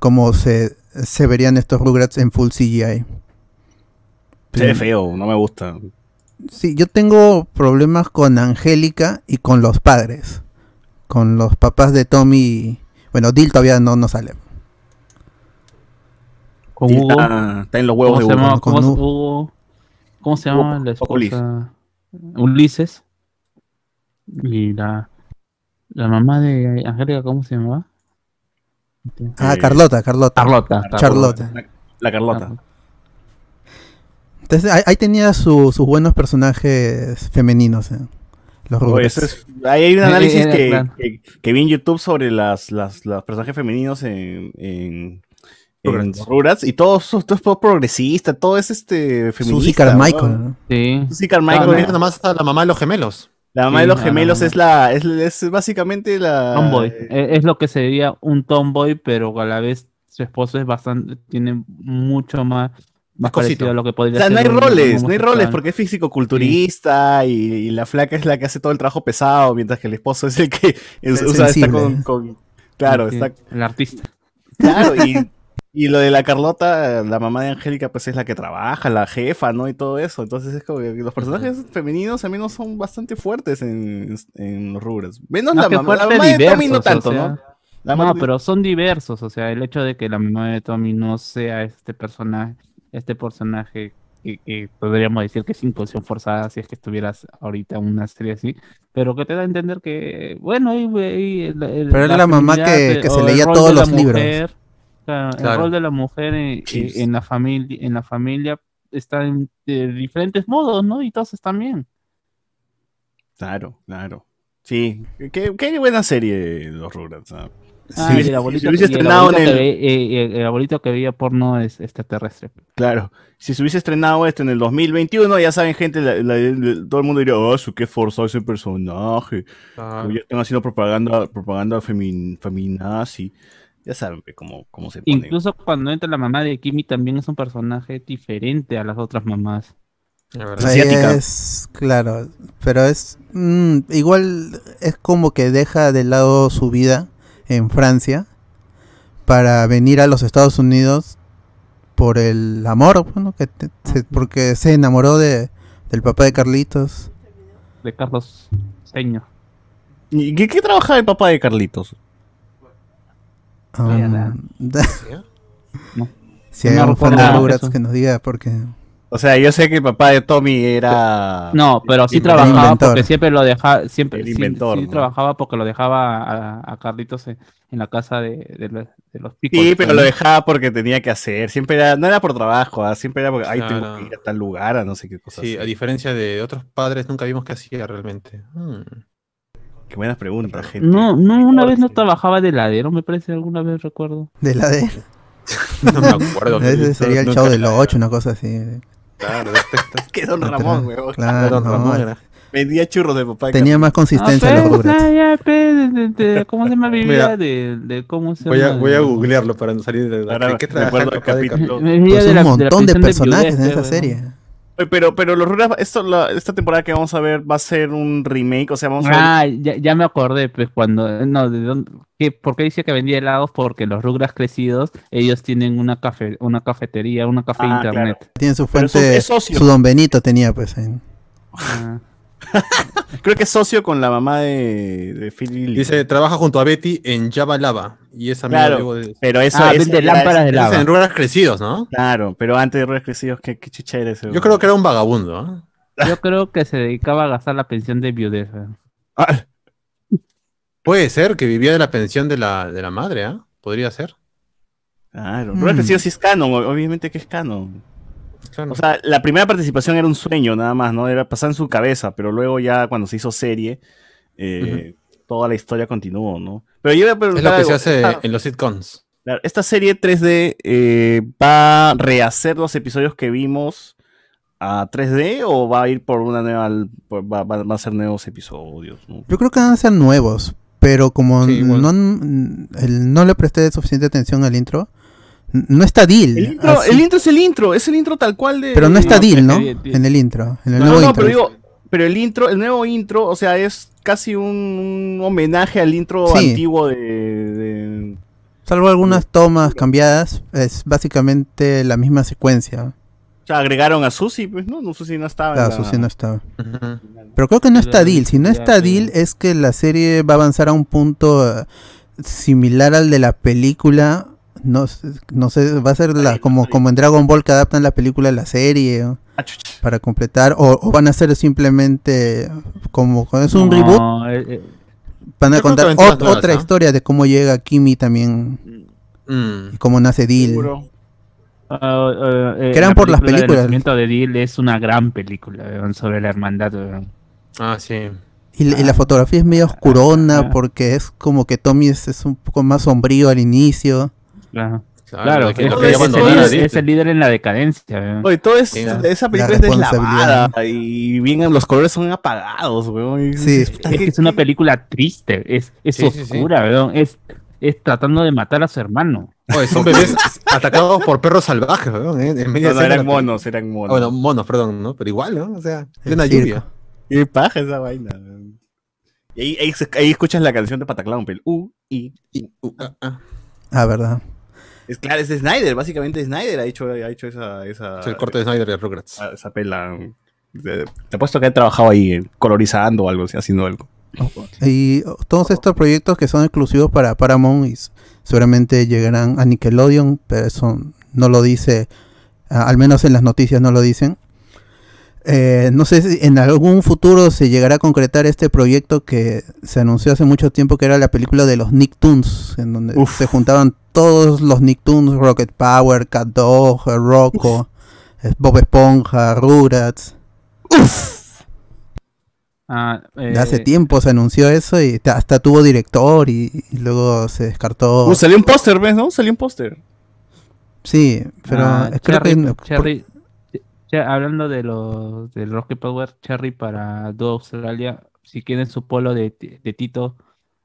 Speaker 2: cómo se, se verían estos Rugrats en full CGI.
Speaker 3: Se ve feo, no me gusta.
Speaker 2: Sí, yo tengo problemas con Angélica y con los padres. Con los papás de Tommy. y- Bueno, Dil todavía no, no sale.
Speaker 5: Con Hugo.
Speaker 3: está, está en los huevos
Speaker 5: ¿Cómo
Speaker 3: de Hugo.
Speaker 5: llama? ¿Cómo, se-
Speaker 2: Hugo.
Speaker 5: Hugo? ¿Cómo se llama la esposa? Ulises. Y la, la mamá de Angélica, ¿cómo se llamaba?
Speaker 2: Ah,
Speaker 3: Eh,
Speaker 2: Carlota, Carlota.
Speaker 5: Carlota.
Speaker 2: Charlotte.
Speaker 3: La, la Carlota.
Speaker 2: Entonces ahí, ahí tenía su- sus buenos personajes femeninos. eh, Los
Speaker 3: Oye,
Speaker 2: Rugrats.
Speaker 3: eso es- ahí hay un
Speaker 5: Eh,
Speaker 3: análisis
Speaker 5: era
Speaker 3: que,
Speaker 5: claro.
Speaker 3: que, que vi en YouTube sobre las, las, los personajes femeninos en, en, en
Speaker 4: Rugrats.
Speaker 3: Y todo, es progresista, todo es este feminista.
Speaker 2: Susie Carmichael. ¿no?
Speaker 5: Sí.
Speaker 3: Susie Carmichael.
Speaker 5: Ah, no.
Speaker 4: nada más está la mamá de los gemelos.
Speaker 3: La mamá
Speaker 5: Sí,
Speaker 3: de los gemelos
Speaker 5: no, no.
Speaker 3: es la es, es básicamente la
Speaker 5: Tomboy. Eh, Es lo que sería un tomboy, pero a la vez su esposo es bastante, tiene mucho más, más a lo que
Speaker 3: O
Speaker 5: podría
Speaker 3: sea, no hay roles, no hay roles porque es físico-culturista y, y la flaca es la que hace todo el trabajo pesado, mientras que el esposo es el que es- o sea, está con, con- claro,
Speaker 5: Sí,
Speaker 3: está
Speaker 5: El artista.
Speaker 3: claro y, y lo de la Carlota, la mamá de Angélica, pues es la que trabaja, la jefa, ¿no? Y todo eso. Entonces es como que los personajes femeninos al menos son bastante fuertes en, en los Rugrats. Menos
Speaker 5: No,
Speaker 3: la, mamá, la mamá de Tommy no tanto,
Speaker 5: o sea,
Speaker 3: ¿no? La
Speaker 5: No,
Speaker 3: mamá-
Speaker 5: pero son diversos, o sea, el hecho de que la mamá de Tommy no sea este personaje, este personaje que, que podríamos decir que es inclusión forzada si es que estuvieras ahorita en una serie así, pero que te da a entender que, bueno, ahí, ahí el- el-
Speaker 2: Pero era la mamá que- que se leía
Speaker 5: rol
Speaker 2: todos
Speaker 5: de la
Speaker 2: los libros.
Speaker 5: mujer, claro, el rol de la mujer en,
Speaker 3: Chips.
Speaker 5: en la familia, en la familia está en de diferentes modos, ¿no? Y todos están bien.
Speaker 3: Claro, claro. Sí, qué, qué buena serie los Rugrats. ¿ah?
Speaker 5: Ah,
Speaker 3: Si
Speaker 5: y
Speaker 3: hubiese-
Speaker 5: el abuelito,
Speaker 3: si hubiese
Speaker 5: el
Speaker 3: estrenado en
Speaker 5: abuelito
Speaker 3: el-
Speaker 5: que ve- el abuelito que veía porno es extraterrestre.
Speaker 3: Claro, si se hubiese estrenado esto en el 2021, ya saben, gente, la- la- la- todo el mundo diría, oh, su qué forzado ese personaje.
Speaker 4: Ah,
Speaker 3: Ya están haciendo propaganda, propaganda femin, feminazi. Ya saben cómo, cómo se pone.
Speaker 5: Incluso cuando entra la mamá de Kimi también es un personaje diferente a las otras mamás.
Speaker 4: la verdad.
Speaker 3: Asiática.
Speaker 2: Es, claro, pero es mm, igual es como que deja de lado su vida en Francia para venir a los Estados Unidos por el amor, bueno, que te- se- porque se enamoró de, del papá de Carlitos.
Speaker 5: De Carlos Seño.
Speaker 3: ¿Y qué, qué trabajaba el papá de Carlitos?
Speaker 2: Um,
Speaker 5: No.
Speaker 2: si hay un fan de Rugrats que nos diga porque
Speaker 3: O sea, yo sé que el papá de Tommy era.
Speaker 5: No, pero sí trabajaba
Speaker 2: inventor.
Speaker 5: porque siempre lo dejaba, siempre
Speaker 3: El
Speaker 5: sí-
Speaker 3: inventor,
Speaker 5: sí,
Speaker 3: ¿no?
Speaker 5: trabajaba porque lo dejaba a, a Carlitos en, en la casa de, de los, de los picos.
Speaker 3: Sí, pero lo dejaba porque tenía que hacer. Siempre era, no era por trabajo, ¿ah? siempre era porque, ay, tengo que ir a tal lugar, a no sé qué cosa.
Speaker 4: Sí, a diferencia de otros padres, nunca vimos qué hacía realmente. Hmm.
Speaker 3: Qué buenas preguntas, gente.
Speaker 5: No, no, una vez no trabajaba de heladero, me parece, alguna vez recuerdo.
Speaker 2: de la de
Speaker 4: No me acuerdo.
Speaker 2: ese sería el chavo de los ocho, una cosa así.
Speaker 4: Claro, detecta.
Speaker 3: Que Don Ramón, weón.
Speaker 2: Claro,
Speaker 4: Don Ramón era.
Speaker 3: Vendía churros de papá.
Speaker 2: tenía más consistencia los
Speaker 5: pues,
Speaker 2: Rugrats.
Speaker 5: ah, ya, pues, de- de- ¿Cómo se llama vivía?
Speaker 4: Mira,
Speaker 5: de, de cómo se
Speaker 4: Voy a, voy a googlearlo para no salir de la ¿Qué,
Speaker 3: capítulo.
Speaker 2: Pues un montón de personajes en esa serie.
Speaker 3: Oye, Pero, pero los Rugrats, esto, la- esta temporada que vamos a ver va a ser un remake, o sea, vamos a ver.
Speaker 5: Ah, ya, ya me acordé, pues cuando, no, de dónde, ¿qué, ¿por qué dice que vendía helados? Porque los Rugrats crecidos, ellos tienen una café, una cafetería, una café
Speaker 3: Ah,
Speaker 5: internet.
Speaker 2: Tiene su
Speaker 3: Pero
Speaker 2: fuente,
Speaker 3: es socio.
Speaker 2: su don Benito tenía pues. en-
Speaker 5: Ah,
Speaker 3: Creo que es socio con la mamá de, de Phil Lilly.
Speaker 4: Dice, trabaja junto a Betty en Java Lava. Y es amigo
Speaker 3: Claro.
Speaker 4: de...
Speaker 3: Pero eso
Speaker 5: Ah,
Speaker 3: es. ya
Speaker 5: lámparas de lava.
Speaker 4: Es en Rugrats crecidos, ¿no?
Speaker 3: Claro, pero antes de Rugrats Crecidos, qué, qué chicha era ese.
Speaker 4: Yo creo que era un vagabundo, ¿ah?
Speaker 5: yo creo que se dedicaba a gastar la pensión de viudez. eh.
Speaker 3: Ah,
Speaker 4: Puede ser que vivía de la pensión de la, de la madre, ¿ah? Podría ser.
Speaker 3: Claro,
Speaker 2: Mm.
Speaker 3: Rugrats Crecidos sí es canon, obviamente que es canon.
Speaker 4: Claro.
Speaker 3: O sea, la primera participación era un sueño nada más, ¿no? Era pasar en su cabeza, pero luego ya cuando se hizo serie, eh, toda la historia continuó, ¿no? Pero yo iba a
Speaker 4: es
Speaker 3: preguntar
Speaker 4: lo que
Speaker 3: algo,
Speaker 4: se hace
Speaker 3: esta,
Speaker 4: en los sitcoms.
Speaker 3: claro, esta serie 3D eh, va a rehacer los episodios que vimos a 3D o va a ir por una nueva, por- va, va- va a ser nuevos episodios, ¿no?
Speaker 2: Yo creo que van a ser nuevos, pero como
Speaker 4: Sí, igual.
Speaker 2: no, le presté suficiente atención al intro, no está Deal.
Speaker 3: El intro,
Speaker 2: así-
Speaker 3: el intro es el intro, es el intro tal cual de...
Speaker 2: pero no está
Speaker 5: no,
Speaker 2: Deal, ¿no? En el intro, en el
Speaker 3: No,
Speaker 2: nuevo
Speaker 3: no,
Speaker 2: intro.
Speaker 3: pero digo, pero el intro, el nuevo intro, o sea, es casi un, un homenaje al intro
Speaker 2: Sí.
Speaker 3: antiguo de, de-
Speaker 2: Salvo algunas tomas cambiadas, es básicamente la misma secuencia.
Speaker 3: O sea, agregaron a Susi, pues no, no Susi no estaba. en
Speaker 2: Claro,
Speaker 3: la-
Speaker 2: Susi no estaba. Pero creo que no está Deal. Si no está Deal, es que la serie va a avanzar a un punto eh, similar al de la película. No, sé- no sé, va a ser la, como, como en Dragon Ball que adaptan la película a la serie o-
Speaker 3: Ah,
Speaker 2: para completar. O, o van a ser simplemente como es un
Speaker 5: No,
Speaker 2: reboot.
Speaker 5: eh, eh,
Speaker 2: Van a contar ot-
Speaker 4: nuevas,
Speaker 2: otra
Speaker 4: ¿ah?
Speaker 2: historia de cómo llega Kimi también
Speaker 4: Mm.
Speaker 2: y cómo nace Deal.
Speaker 3: Seguro.
Speaker 5: ah, ah, eh,
Speaker 2: Que eran
Speaker 5: la
Speaker 2: por las películas.
Speaker 5: nacimiento de Deal es una gran película weón, sobre la hermandad. weón.
Speaker 4: Ah, sí.
Speaker 2: Y, la- y la fotografía es medio oscurona
Speaker 5: Ah.
Speaker 2: porque es como que Tommy es, es un poco más sombrío al inicio.
Speaker 5: Claro,
Speaker 4: que-
Speaker 5: es,
Speaker 4: que
Speaker 5: el líder,
Speaker 4: Disney.
Speaker 5: es el líder en la decadencia.
Speaker 3: Oye, todo es,
Speaker 4: Sí,
Speaker 3: esa
Speaker 2: la
Speaker 3: película es deslavada y bien, los colores son apagados, weón. y
Speaker 2: Sí.
Speaker 5: Es que
Speaker 3: ¿qué-
Speaker 5: es una película triste, es, es
Speaker 4: Sí, sí, sí.
Speaker 5: oscura, weón, Es, es tratando de matar a su hermano.
Speaker 4: Oye, son bebés atacados por perros salvajes, weón, ¿eh? En
Speaker 3: No, no, eran
Speaker 4: de
Speaker 3: monos, eran monos.
Speaker 4: Bueno, monos, perdón, ¿no? Pero igual, ¿no? O sea, plena lluvia.
Speaker 3: Qué paja esa vaina. weón. Y ahí, ahí, se- ahí escuchas la canción de Pataclown, el U, I.
Speaker 4: Y- ah, ah.
Speaker 2: Ah, verdad.
Speaker 3: Es claro, es de Snyder, básicamente Snyder ha hecho, ha hecho esa, esa,
Speaker 4: Es el corte de Snyder de Rugrats.
Speaker 3: esa, pela. Te apuesto que ha trabajado ahí colorizando o algo, haciendo algo.
Speaker 2: Y todos estos proyectos que son exclusivos para Paramount y seguramente llegarán a Nickelodeon, pero eso no lo dice, al menos en las noticias no lo dicen. Eh, no sé si en algún futuro se llegará a concretar este proyecto que se anunció hace mucho tiempo que era la película de los Nicktoons, en donde
Speaker 3: Uf.
Speaker 2: se juntaban todos los Nicktoons, Rocket Power, Cat Dog, Rocco, eh, Bob Esponja, Rugrats.
Speaker 5: Ah,
Speaker 2: De hace
Speaker 5: eh,
Speaker 2: tiempo se anunció eso y ta- hasta tuvo director y, y luego se descartó.
Speaker 3: Uh, salió un póster, ¿ves? ¿No? Salió un póster.
Speaker 2: Sí, pero
Speaker 5: ah,
Speaker 2: eh, creo
Speaker 5: Cherry,
Speaker 2: que... por-
Speaker 5: Cherry- Che- hablando de los del Rocket Power, Cherry para Do Australia, si quieren su polo de Tito,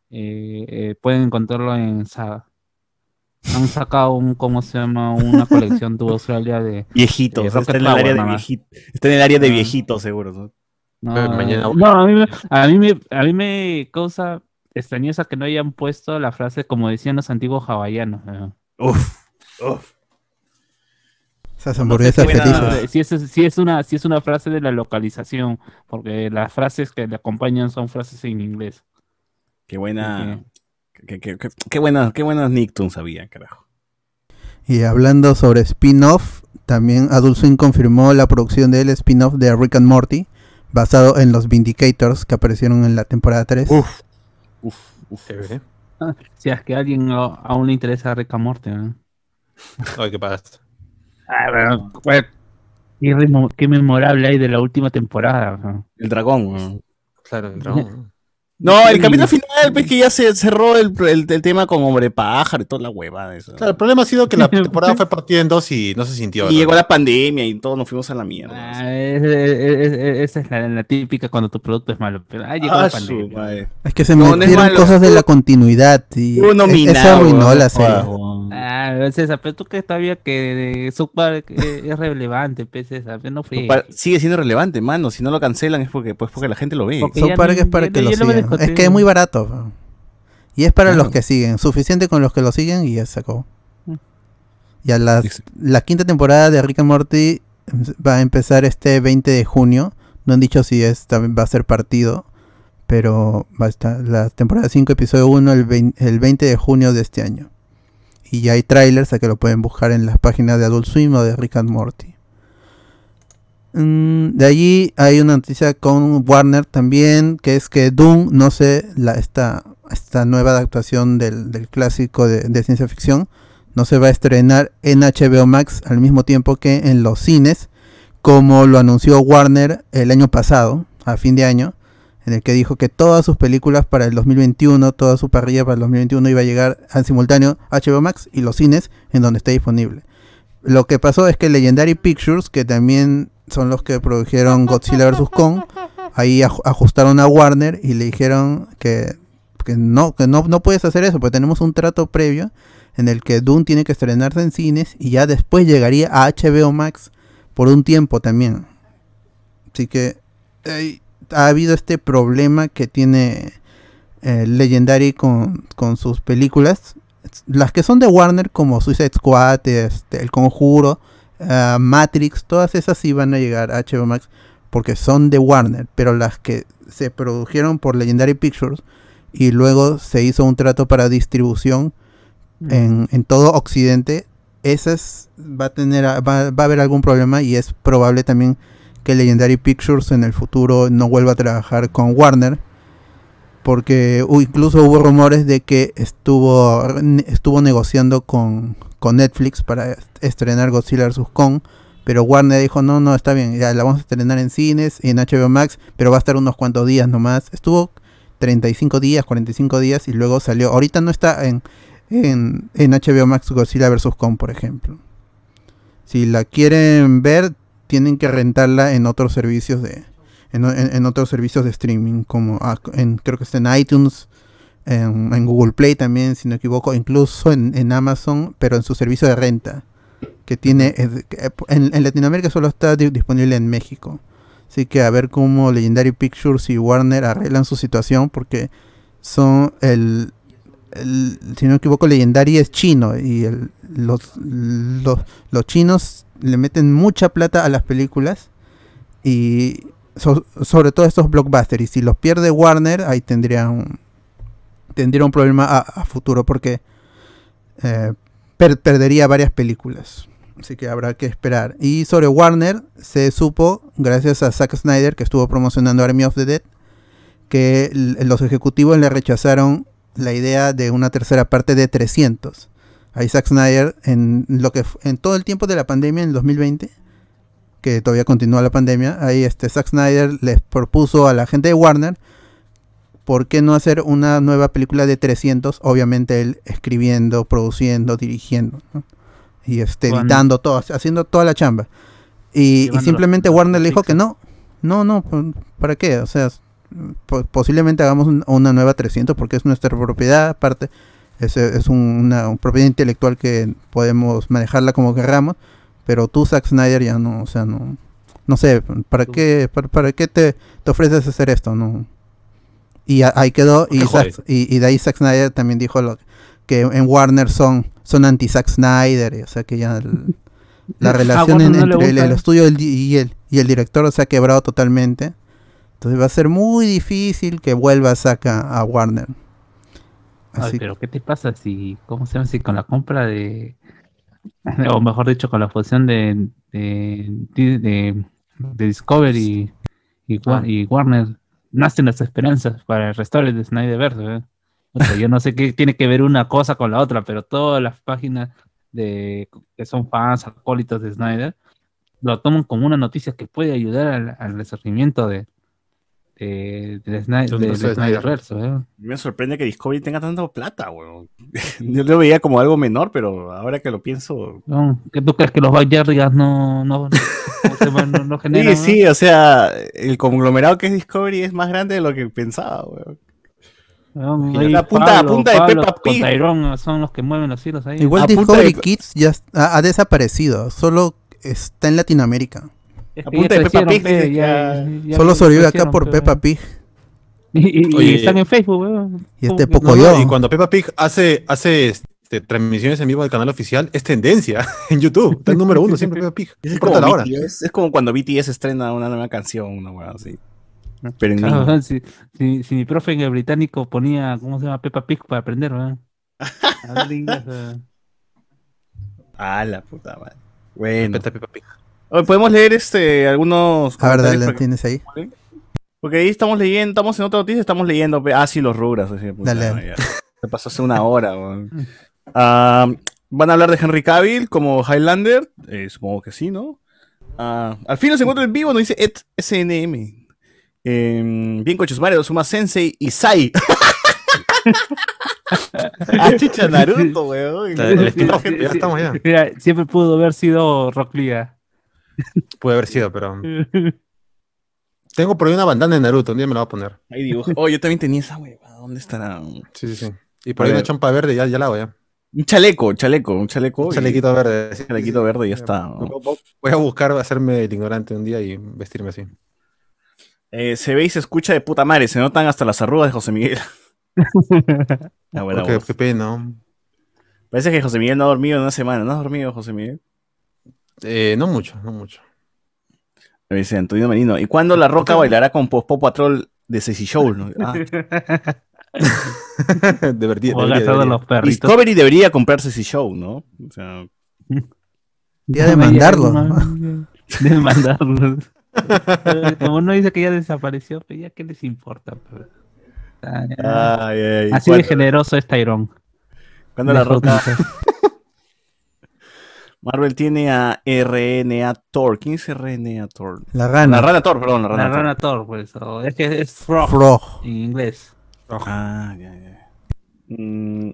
Speaker 5: eh, eh, pueden encontrarlo en Saga. Han sacado un, ¿cómo se llama? Una colección Do Australia de...
Speaker 3: Viejitos.
Speaker 5: Eh,
Speaker 3: está, en
Speaker 5: Power,
Speaker 3: de viejito, está en el área de
Speaker 5: Ah.
Speaker 3: viejitos, seguro. ¿no?
Speaker 5: No,
Speaker 4: mañana-
Speaker 5: no, a mí, me- a mí me, a mí me causa extrañeza que no hayan puesto la frase como decían los antiguos hawaianos. ¿no?
Speaker 3: Uf, uf.
Speaker 2: Esas
Speaker 3: No
Speaker 2: hamburguesas
Speaker 3: sé
Speaker 2: felices.
Speaker 5: Si es, si, es una, si es una frase de la localización, porque las frases que le acompañan son frases en inglés.
Speaker 3: Qué buena. Qué, qué, qué, qué buena, qué buenos Nicktoons había, carajo.
Speaker 2: Y hablando sobre spin-off, también Adult Swim confirmó la producción del spin-off de Rick and Morty, basado en los Vindicators que aparecieron en la temporada 3.
Speaker 3: Uf, uf, uf.
Speaker 4: Chévere.
Speaker 5: Si es que a alguien a- aún le interesa Rick and Morty, ¿no?
Speaker 4: Ay, ¿qué pasa?
Speaker 5: Ah, bueno, pues, qué, memorable hay de la última temporada. ¿no?
Speaker 3: El dragón.
Speaker 4: Claro, el dragón.
Speaker 3: No, el capítulo final, pues que ya se cerró el, el, el tema con Hombre Pájaro y toda la huevada. Eso.
Speaker 4: Claro, el problema ha sido que la temporada fue partida en dos y no se sintió.
Speaker 3: Y
Speaker 4: ¿no?
Speaker 3: llegó la pandemia y todos nos fuimos a la mierda.
Speaker 5: Ah, es- es- es- esa es la, la típica cuando tu producto es malo. Pero, ah, llegó la
Speaker 3: Ah, su
Speaker 5: pandemia.
Speaker 3: madre.
Speaker 2: Es que se
Speaker 3: No, no
Speaker 2: metieron
Speaker 3: malo.
Speaker 2: cosas de la continuidad y
Speaker 3: Estuvo
Speaker 2: e- eso arruinó la serie.
Speaker 3: Weón.
Speaker 5: Ah, César, pero tú que todavía que South Park es relevante, pues, César, pero no fue.
Speaker 3: Sigue siendo relevante, mano. Si no lo cancelan es porque, pues, porque la gente lo ve.
Speaker 2: South Park
Speaker 5: no-
Speaker 2: es para que lo
Speaker 5: no
Speaker 2: Es que es muy barato. Y es para
Speaker 3: Claro.
Speaker 2: los que siguen. Suficiente con los que lo siguen y ya se acabó.
Speaker 5: Mm.
Speaker 2: Ya
Speaker 3: Ex-
Speaker 2: la quinta temporada de Rick and Morty va a empezar este 20 de junio. No han dicho si es, también va a ser partido. Pero va a estar la temporada 5, episodio 1, el 20, el 20 de junio de este año. Y ya hay trailers a que lo pueden buscar en las páginas de Adult Swim o de Rick and Morty. Mm, de allí hay una noticia con Warner también, que es que Doom, no sé, la, esta, esta nueva adaptación del, del clásico de, de ciencia ficción, no se va a estrenar en HBO Max al mismo tiempo que en los cines, como lo anunció Warner el año pasado, a fin de año, en el que dijo que todas sus películas para el 2021, toda su parrilla para el 2021 iba a llegar al simultáneo HBO Max y los cines en donde esté disponible. Lo que pasó es que Legendary Pictures, que también son los que produjeron Godzilla vs. Kong, ahí aj- ajustaron a Warner y le dijeron que, que no, que no, no puedes hacer eso, porque tenemos un trato previo en el que Dune tiene que estrenarse en cines y ya después llegaría a HBO Max por un tiempo también. Así que ha habido este problema que tiene eh, Legendary con, con sus películas. Las que son de Warner, como Suicide Squad, este, El Conjuro, ah, Matrix, todas esas sí van a llegar a HBO Max porque son de Warner. Pero las que se produjeron por Legendary Pictures y luego se hizo un trato para distribución
Speaker 5: Mm.
Speaker 2: en, en todo Occidente, esas va a tener va, va a haber algún problema y es probable también que Legendary Pictures en el futuro no vuelva a trabajar con Warner porque incluso hubo rumores de que estuvo estuvo negociando con, con Netflix para est- estrenar Godzilla vs. Kong pero Warner dijo no no está bien ya la vamos a estrenar en cines en HBO Max pero va a estar unos cuantos días nomás estuvo 35 días 45 días y luego salió. Ahorita no está en en, en HBO Max Godzilla vs. Kong por ejemplo. Si la quieren ver tienen que rentarla en otros servicios de en, en- en otros servicios de streaming como ah, en, creo que está en iTunes en, en Google Play también si no equivoco incluso en, en Amazon pero en su servicio de renta que tiene que, en, en Latinoamérica solo está di- disponible en México. Así que a ver cómo Legendary Pictures y Warner arreglan su situación porque son el, el- si no me equivoco Legendary es chino y el- los, los los chinos le meten mucha plata a las películas y so- sobre todo estos blockbusters y si los pierde Warner ahí tendría un tendría un problema a, a futuro porque eh, per- perdería varias películas. Así que habrá que esperar. Y sobre Warner se supo gracias a Zack Snyder que estuvo promocionando Army of the Dead que los ejecutivos le rechazaron la idea de una tercera parte de 300 Ahí Zack Snyder en lo que en todo el tiempo de la pandemia en el 2020 que todavía continúa la pandemia ahí este Zack Snyder les propuso a la gente de Warner por qué no hacer una nueva película de 300 obviamente él escribiendo produciendo dirigiendo ¿no? y este
Speaker 5: Con-
Speaker 2: editando todo haciendo toda la chamba y, simplemente Warner le dijo que no. No no para qué o sea po- posiblemente hagamos un- una nueva 300 porque es nuestra propiedad aparte es, es un- una, una propiedad intelectual que podemos manejarla como querramos pero tú Zack Snyder ya no o sea no no sé para
Speaker 5: Tú.
Speaker 2: qué para, para qué te, te ofreces a hacer esto no y a- ahí quedó y, Zack- y, y de ahí Zack Snyder también dijo lo, que en Warner son son anti Zack Snyder y, o sea que ya el- la relación en-
Speaker 5: no
Speaker 2: entre el, estudio y el, y, el, director se ha quebrado totalmente. Entonces va a ser muy difícil que vuelva Saka a Warner.
Speaker 5: Ay,
Speaker 2: Así
Speaker 5: pero ¿qué te pasa si, cómo se llama, si con la compra de, o mejor dicho, con la fusión de, de, de, de- Discovery y, Wa-
Speaker 4: Ah.
Speaker 5: y Warner, nacen las esperanzas para el restaure de Snyderverse, ¿eh? O sea, yo no sé qué tiene que ver una cosa con la otra, pero todas las páginas de que son fans, acólitos de Snyder, lo toman como una noticia que puede ayudar al, al resurgimiento de, de, del
Speaker 4: Snyder.
Speaker 5: Snyderverse, ¿eh?
Speaker 3: Me sorprende que Discovery tenga tanta plata, weón. Yo lo veía como algo menor, pero ahora que lo pienso.
Speaker 5: No, ¿qué tú crees que los backyardigans no, no, no, generan?
Speaker 3: Sí, sí, o sea, el conglomerado que es Discovery es más grande de lo que pensaba, weón.
Speaker 4: La
Speaker 3: punta- punta de
Speaker 5: Pablo
Speaker 3: Peppa Pig.
Speaker 5: Tyrone son los que mueven los hilos ahí.
Speaker 2: Igual
Speaker 3: A
Speaker 2: Discovery
Speaker 3: de-
Speaker 2: Kids ya ha desaparecido, solo está en Latinoamérica.
Speaker 5: Es
Speaker 3: a
Speaker 5: que
Speaker 3: punta
Speaker 5: ya
Speaker 3: de Peppa Pig,
Speaker 5: pe,
Speaker 3: dice
Speaker 5: ya-
Speaker 3: que
Speaker 5: ya
Speaker 2: solo sobrevive acá por
Speaker 5: pe,
Speaker 2: Peppa Pig.
Speaker 5: Y, y- y
Speaker 3: Oye,
Speaker 5: están en Facebook, weón.
Speaker 2: Y este
Speaker 5: ¿Cómo que
Speaker 2: poco
Speaker 5: no?
Speaker 2: yo.
Speaker 4: Y cuando Peppa Pig hace, hace este, transmisiones en vivo del canal oficial, es tendencia en YouTube. Está el número uno siempre Peppa Pig.
Speaker 3: Es como,
Speaker 4: la hora.
Speaker 3: BTS, es como cuando BTS estrena una nueva canción, una weón así. Pero en
Speaker 5: Claro, si, si, si mi profe en el británico ponía, ¿cómo se llama? Peppa Pig para aprender, weón.
Speaker 3: Ah, la puta madre. Bueno.
Speaker 4: A Peppa Pig.
Speaker 3: Oye, Podemos leer este algunos
Speaker 2: A ver, dale, tienes ahí.
Speaker 3: Porque ahí estamos leyendo, estamos en otra noticia, estamos leyendo. Ah, sí, los rubras. así, puta,
Speaker 2: Dale.
Speaker 3: no, ya. Se pasó hace una hora. weón. Ah, Van a hablar de Henry Cavill como Highlander. Eh, supongo que sí, ¿no? Ah, al fin se encuentra en vivo, nos dice Ed SNM. Eh, bien, coches Mario, Suma Sensei y Sai. ah, chicha Naruto, weón.
Speaker 4: Ya estamos ya.
Speaker 5: Mira, siempre pudo haber sido Rock Lia.
Speaker 4: Puede haber sido, pero. Tengo por ahí una bandana de Naruto, un día me la voy a poner.
Speaker 3: Ahí dibuja. Oh, yo también tenía esa, weón. ¿Dónde estará?
Speaker 4: Sí, sí, sí. Y por
Speaker 3: A
Speaker 4: ahí una champa verde, ya, ya la hago ya.
Speaker 3: Un chaleco, un chaleco, un chaleco.
Speaker 4: Un
Speaker 3: y-
Speaker 4: chalequito verde. sí,
Speaker 3: Un chalequito verde y ya está. ¿no?
Speaker 4: Voy a buscar hacerme el ignorante un día y vestirme así.
Speaker 3: Eh, se ve y se escucha de puta madre, se notan hasta las arrugas de José Miguel. Ah, buena
Speaker 4: Porque,
Speaker 3: voz.
Speaker 4: qué pena. ¿no?
Speaker 3: Parece que José Miguel no ha dormido en una semana. ¿No has dormido, José Miguel?
Speaker 4: Eh, no mucho, no mucho.
Speaker 3: Me dice Antonio Marino. ¿Y cuándo La Roca bailará con Pop Pop Patrol de Ceci Show? no? Ah,
Speaker 4: Debería,
Speaker 5: Como
Speaker 4: debería,
Speaker 5: gastado
Speaker 4: debería.
Speaker 5: los perritos.
Speaker 3: Discovery debería comprar Ceci Show, ¿no? O sea,
Speaker 2: Día de mandarlo.
Speaker 5: De mandarlo. Como no dice que ya desapareció, pues ya qué les importa. pues. Ah, ya.
Speaker 3: ay, ay,
Speaker 5: Así de
Speaker 3: ¿cuándo-
Speaker 5: generoso es Tyrone.
Speaker 3: ¿Cuándo La Roca? Marvel tiene a RNA Thor. ¿Quién es RNA Thor?
Speaker 2: La
Speaker 3: La
Speaker 2: rana.
Speaker 3: Rana Thor, perdón, la Rana,
Speaker 5: La
Speaker 3: Thor.
Speaker 5: rana Thor, pues. o- Es que es Frog
Speaker 2: Frog.
Speaker 5: en inglés.
Speaker 3: Ah, ya, ya. Mm,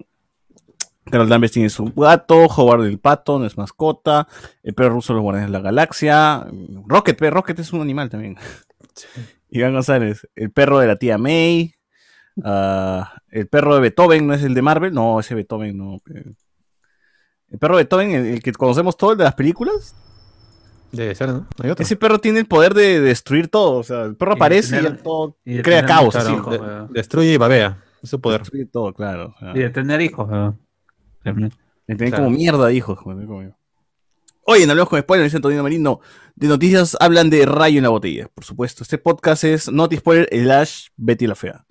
Speaker 3: Carol Danvers tiene su gato, Howard el pato, no es mascota, el perro ruso de los guardianes de la galaxia, Rocket, pe, Rocket es un animal también. Iván González, el perro de la tía May, ah, el perro de Beethoven, ¿no es el de Marvel? No, ese Beethoven no. El perro de Beethoven, el, el que conocemos todo, el de las películas,
Speaker 4: Debe ser, ¿no? ¿Hay otro?
Speaker 3: ese perro tiene el poder de destruir todo, o sea, el perro
Speaker 5: Y de
Speaker 3: aparece y
Speaker 5: tener-
Speaker 3: todo
Speaker 5: y de
Speaker 3: crea
Speaker 5: tener
Speaker 3: caos.
Speaker 4: De- destruye y babea. Es su poder.
Speaker 3: Destruye todo, claro. o sea.
Speaker 5: Y de tener hijos.
Speaker 3: Me tienen
Speaker 4: Claro.
Speaker 3: como mierda de hijos. Oye, en Hablemos con Spoiler, dice Antonio Marino. De noticias hablan de Rayo en la botella, por supuesto. Este podcast es Noti Spoiler, el Ash, Betty la Fea.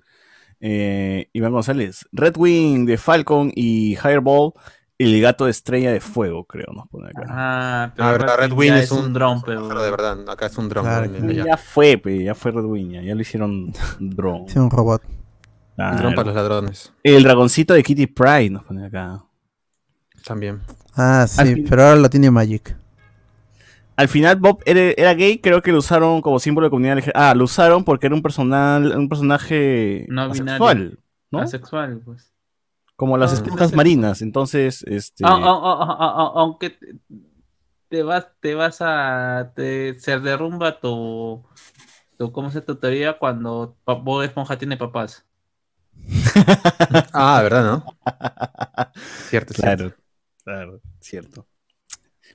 Speaker 3: Eh, Iván González. Red Wing de Falcon y Fireball, el gato de estrella de fuego, creo, nos pone acá.
Speaker 5: Ah,
Speaker 4: Ah, verdad, Red
Speaker 5: ya
Speaker 4: Wing es un
Speaker 5: dron,
Speaker 4: un
Speaker 5: pero.
Speaker 4: pájaro de verdad. Acá es un dron. Ya.
Speaker 3: ya fue, pe, ya fue Red Wing, ya, ya lo hicieron drone.
Speaker 2: Sí, un robot.
Speaker 4: Un
Speaker 3: Claro.
Speaker 4: dron para los ladrones.
Speaker 3: El dragoncito de Kitty Pride nos pone acá.
Speaker 4: También.
Speaker 2: Ah, sí, pero ahora lo tiene Magic.
Speaker 3: Al final Bob era, era gay, creo que lo usaron como símbolo de comunidad LGBT. Ah, lo usaron porque era un personal, un personaje
Speaker 5: No
Speaker 3: asexual, ¿no?
Speaker 5: Asexual, pues.
Speaker 3: Como las
Speaker 5: Ah,
Speaker 3: esponjas marinas. Entonces, este.
Speaker 5: Ah, ah, aunque te- vas, te vas a, te, se derrumba tu, tu, ¿cómo se tu teoría cuando Bob Esponja tiene papás?
Speaker 4: Ah, ¿verdad, no? Cierto, cierto.
Speaker 3: claro, claro, cierto.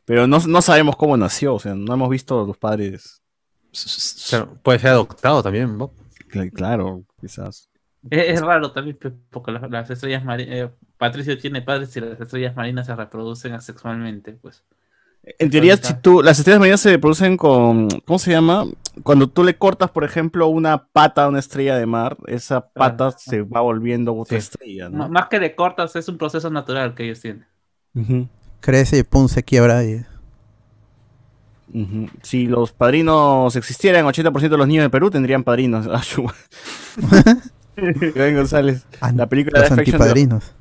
Speaker 3: Pero no, no sabemos cómo nació, o sea, no hemos visto a los padres.
Speaker 4: Claro, puede ser adoptado también, Bob.
Speaker 3: Cl- Claro, quizás.
Speaker 5: Es, es raro también, porque las, las estrellas marinas, Patricio tiene padres y las estrellas marinas se reproducen asexualmente, pues.
Speaker 3: En teoría, si tú, las estrellas marinas se producen con, ¿cómo se llama? Cuando tú le cortas, por ejemplo, una pata a una estrella de mar, esa pata se va volviendo otra
Speaker 4: Sí.
Speaker 3: estrella.
Speaker 5: Más que de cortas, es un proceso natural que ellos tienen.
Speaker 2: Crece y pum, se quiebra. Y...
Speaker 3: Si los padrinos existieran, 80% de los niños de Perú tendrían padrinos. Iván González.
Speaker 2: Ah,
Speaker 3: La película
Speaker 2: los
Speaker 3: de-
Speaker 2: antipadrinos.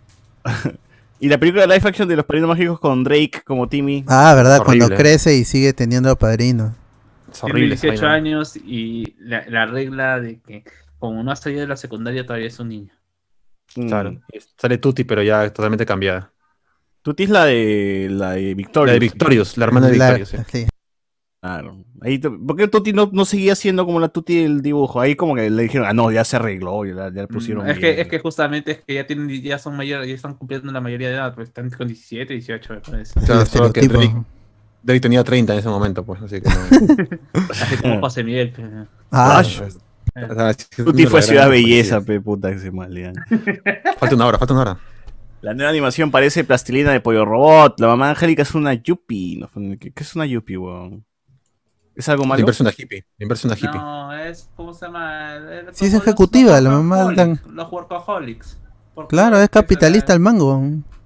Speaker 3: Y la película de live action de los padrinos mágicos con Drake como Timmy.
Speaker 2: Ah, ¿verdad? Cuando crece y sigue teniendo padrinos.
Speaker 4: Es
Speaker 5: Tiene
Speaker 4: horrible. esa
Speaker 5: 18
Speaker 4: vaina.
Speaker 5: años y la, la regla de que como no ha salido de la secundaria todavía es un niño.
Speaker 3: Mm.
Speaker 4: Claro. Sale Tutti, pero ya totalmente cambiada.
Speaker 3: Tuti es la de la de Victoria.
Speaker 4: La de Victorious, la hermana de Victorious. sí.
Speaker 3: Claro. Ahí, t- ¿Por qué Tuti no, no seguía siendo como la Tuti del dibujo? Ahí como que le dijeron, ah, no, ya se arregló, ya, le pusieron.
Speaker 5: Mm, es, que, es que justamente es que ya tienen ya son mayores, ya están cumpliendo la mayoría de edad, pues están con 17, 18 me parece.
Speaker 4: Solo que. Drake- Drake tenía 30 en ese momento, pues, así que no.
Speaker 5: Así como José Miguel. pues.
Speaker 2: Ah,
Speaker 3: Ah,
Speaker 4: O sea, sí, es
Speaker 3: Tuti fue Ciudad Belleza, pe puta que se mal. ya.
Speaker 4: Falta una hora, falta una hora.
Speaker 3: La nueva animación parece plastilina de pollo robot. La mamá Angélica es una yuppie. No, ¿Qué, qué es una yuppie, weón? ¿Es algo
Speaker 4: La
Speaker 3: malo?
Speaker 4: inversión de hippie. La inversión de hippie.
Speaker 5: No, es, ¿cómo se llama? El-
Speaker 2: Sí, es ejecutiva,
Speaker 5: los
Speaker 2: la mamá dan-
Speaker 5: Los workaholics.
Speaker 2: Claro, es capitalista el mango.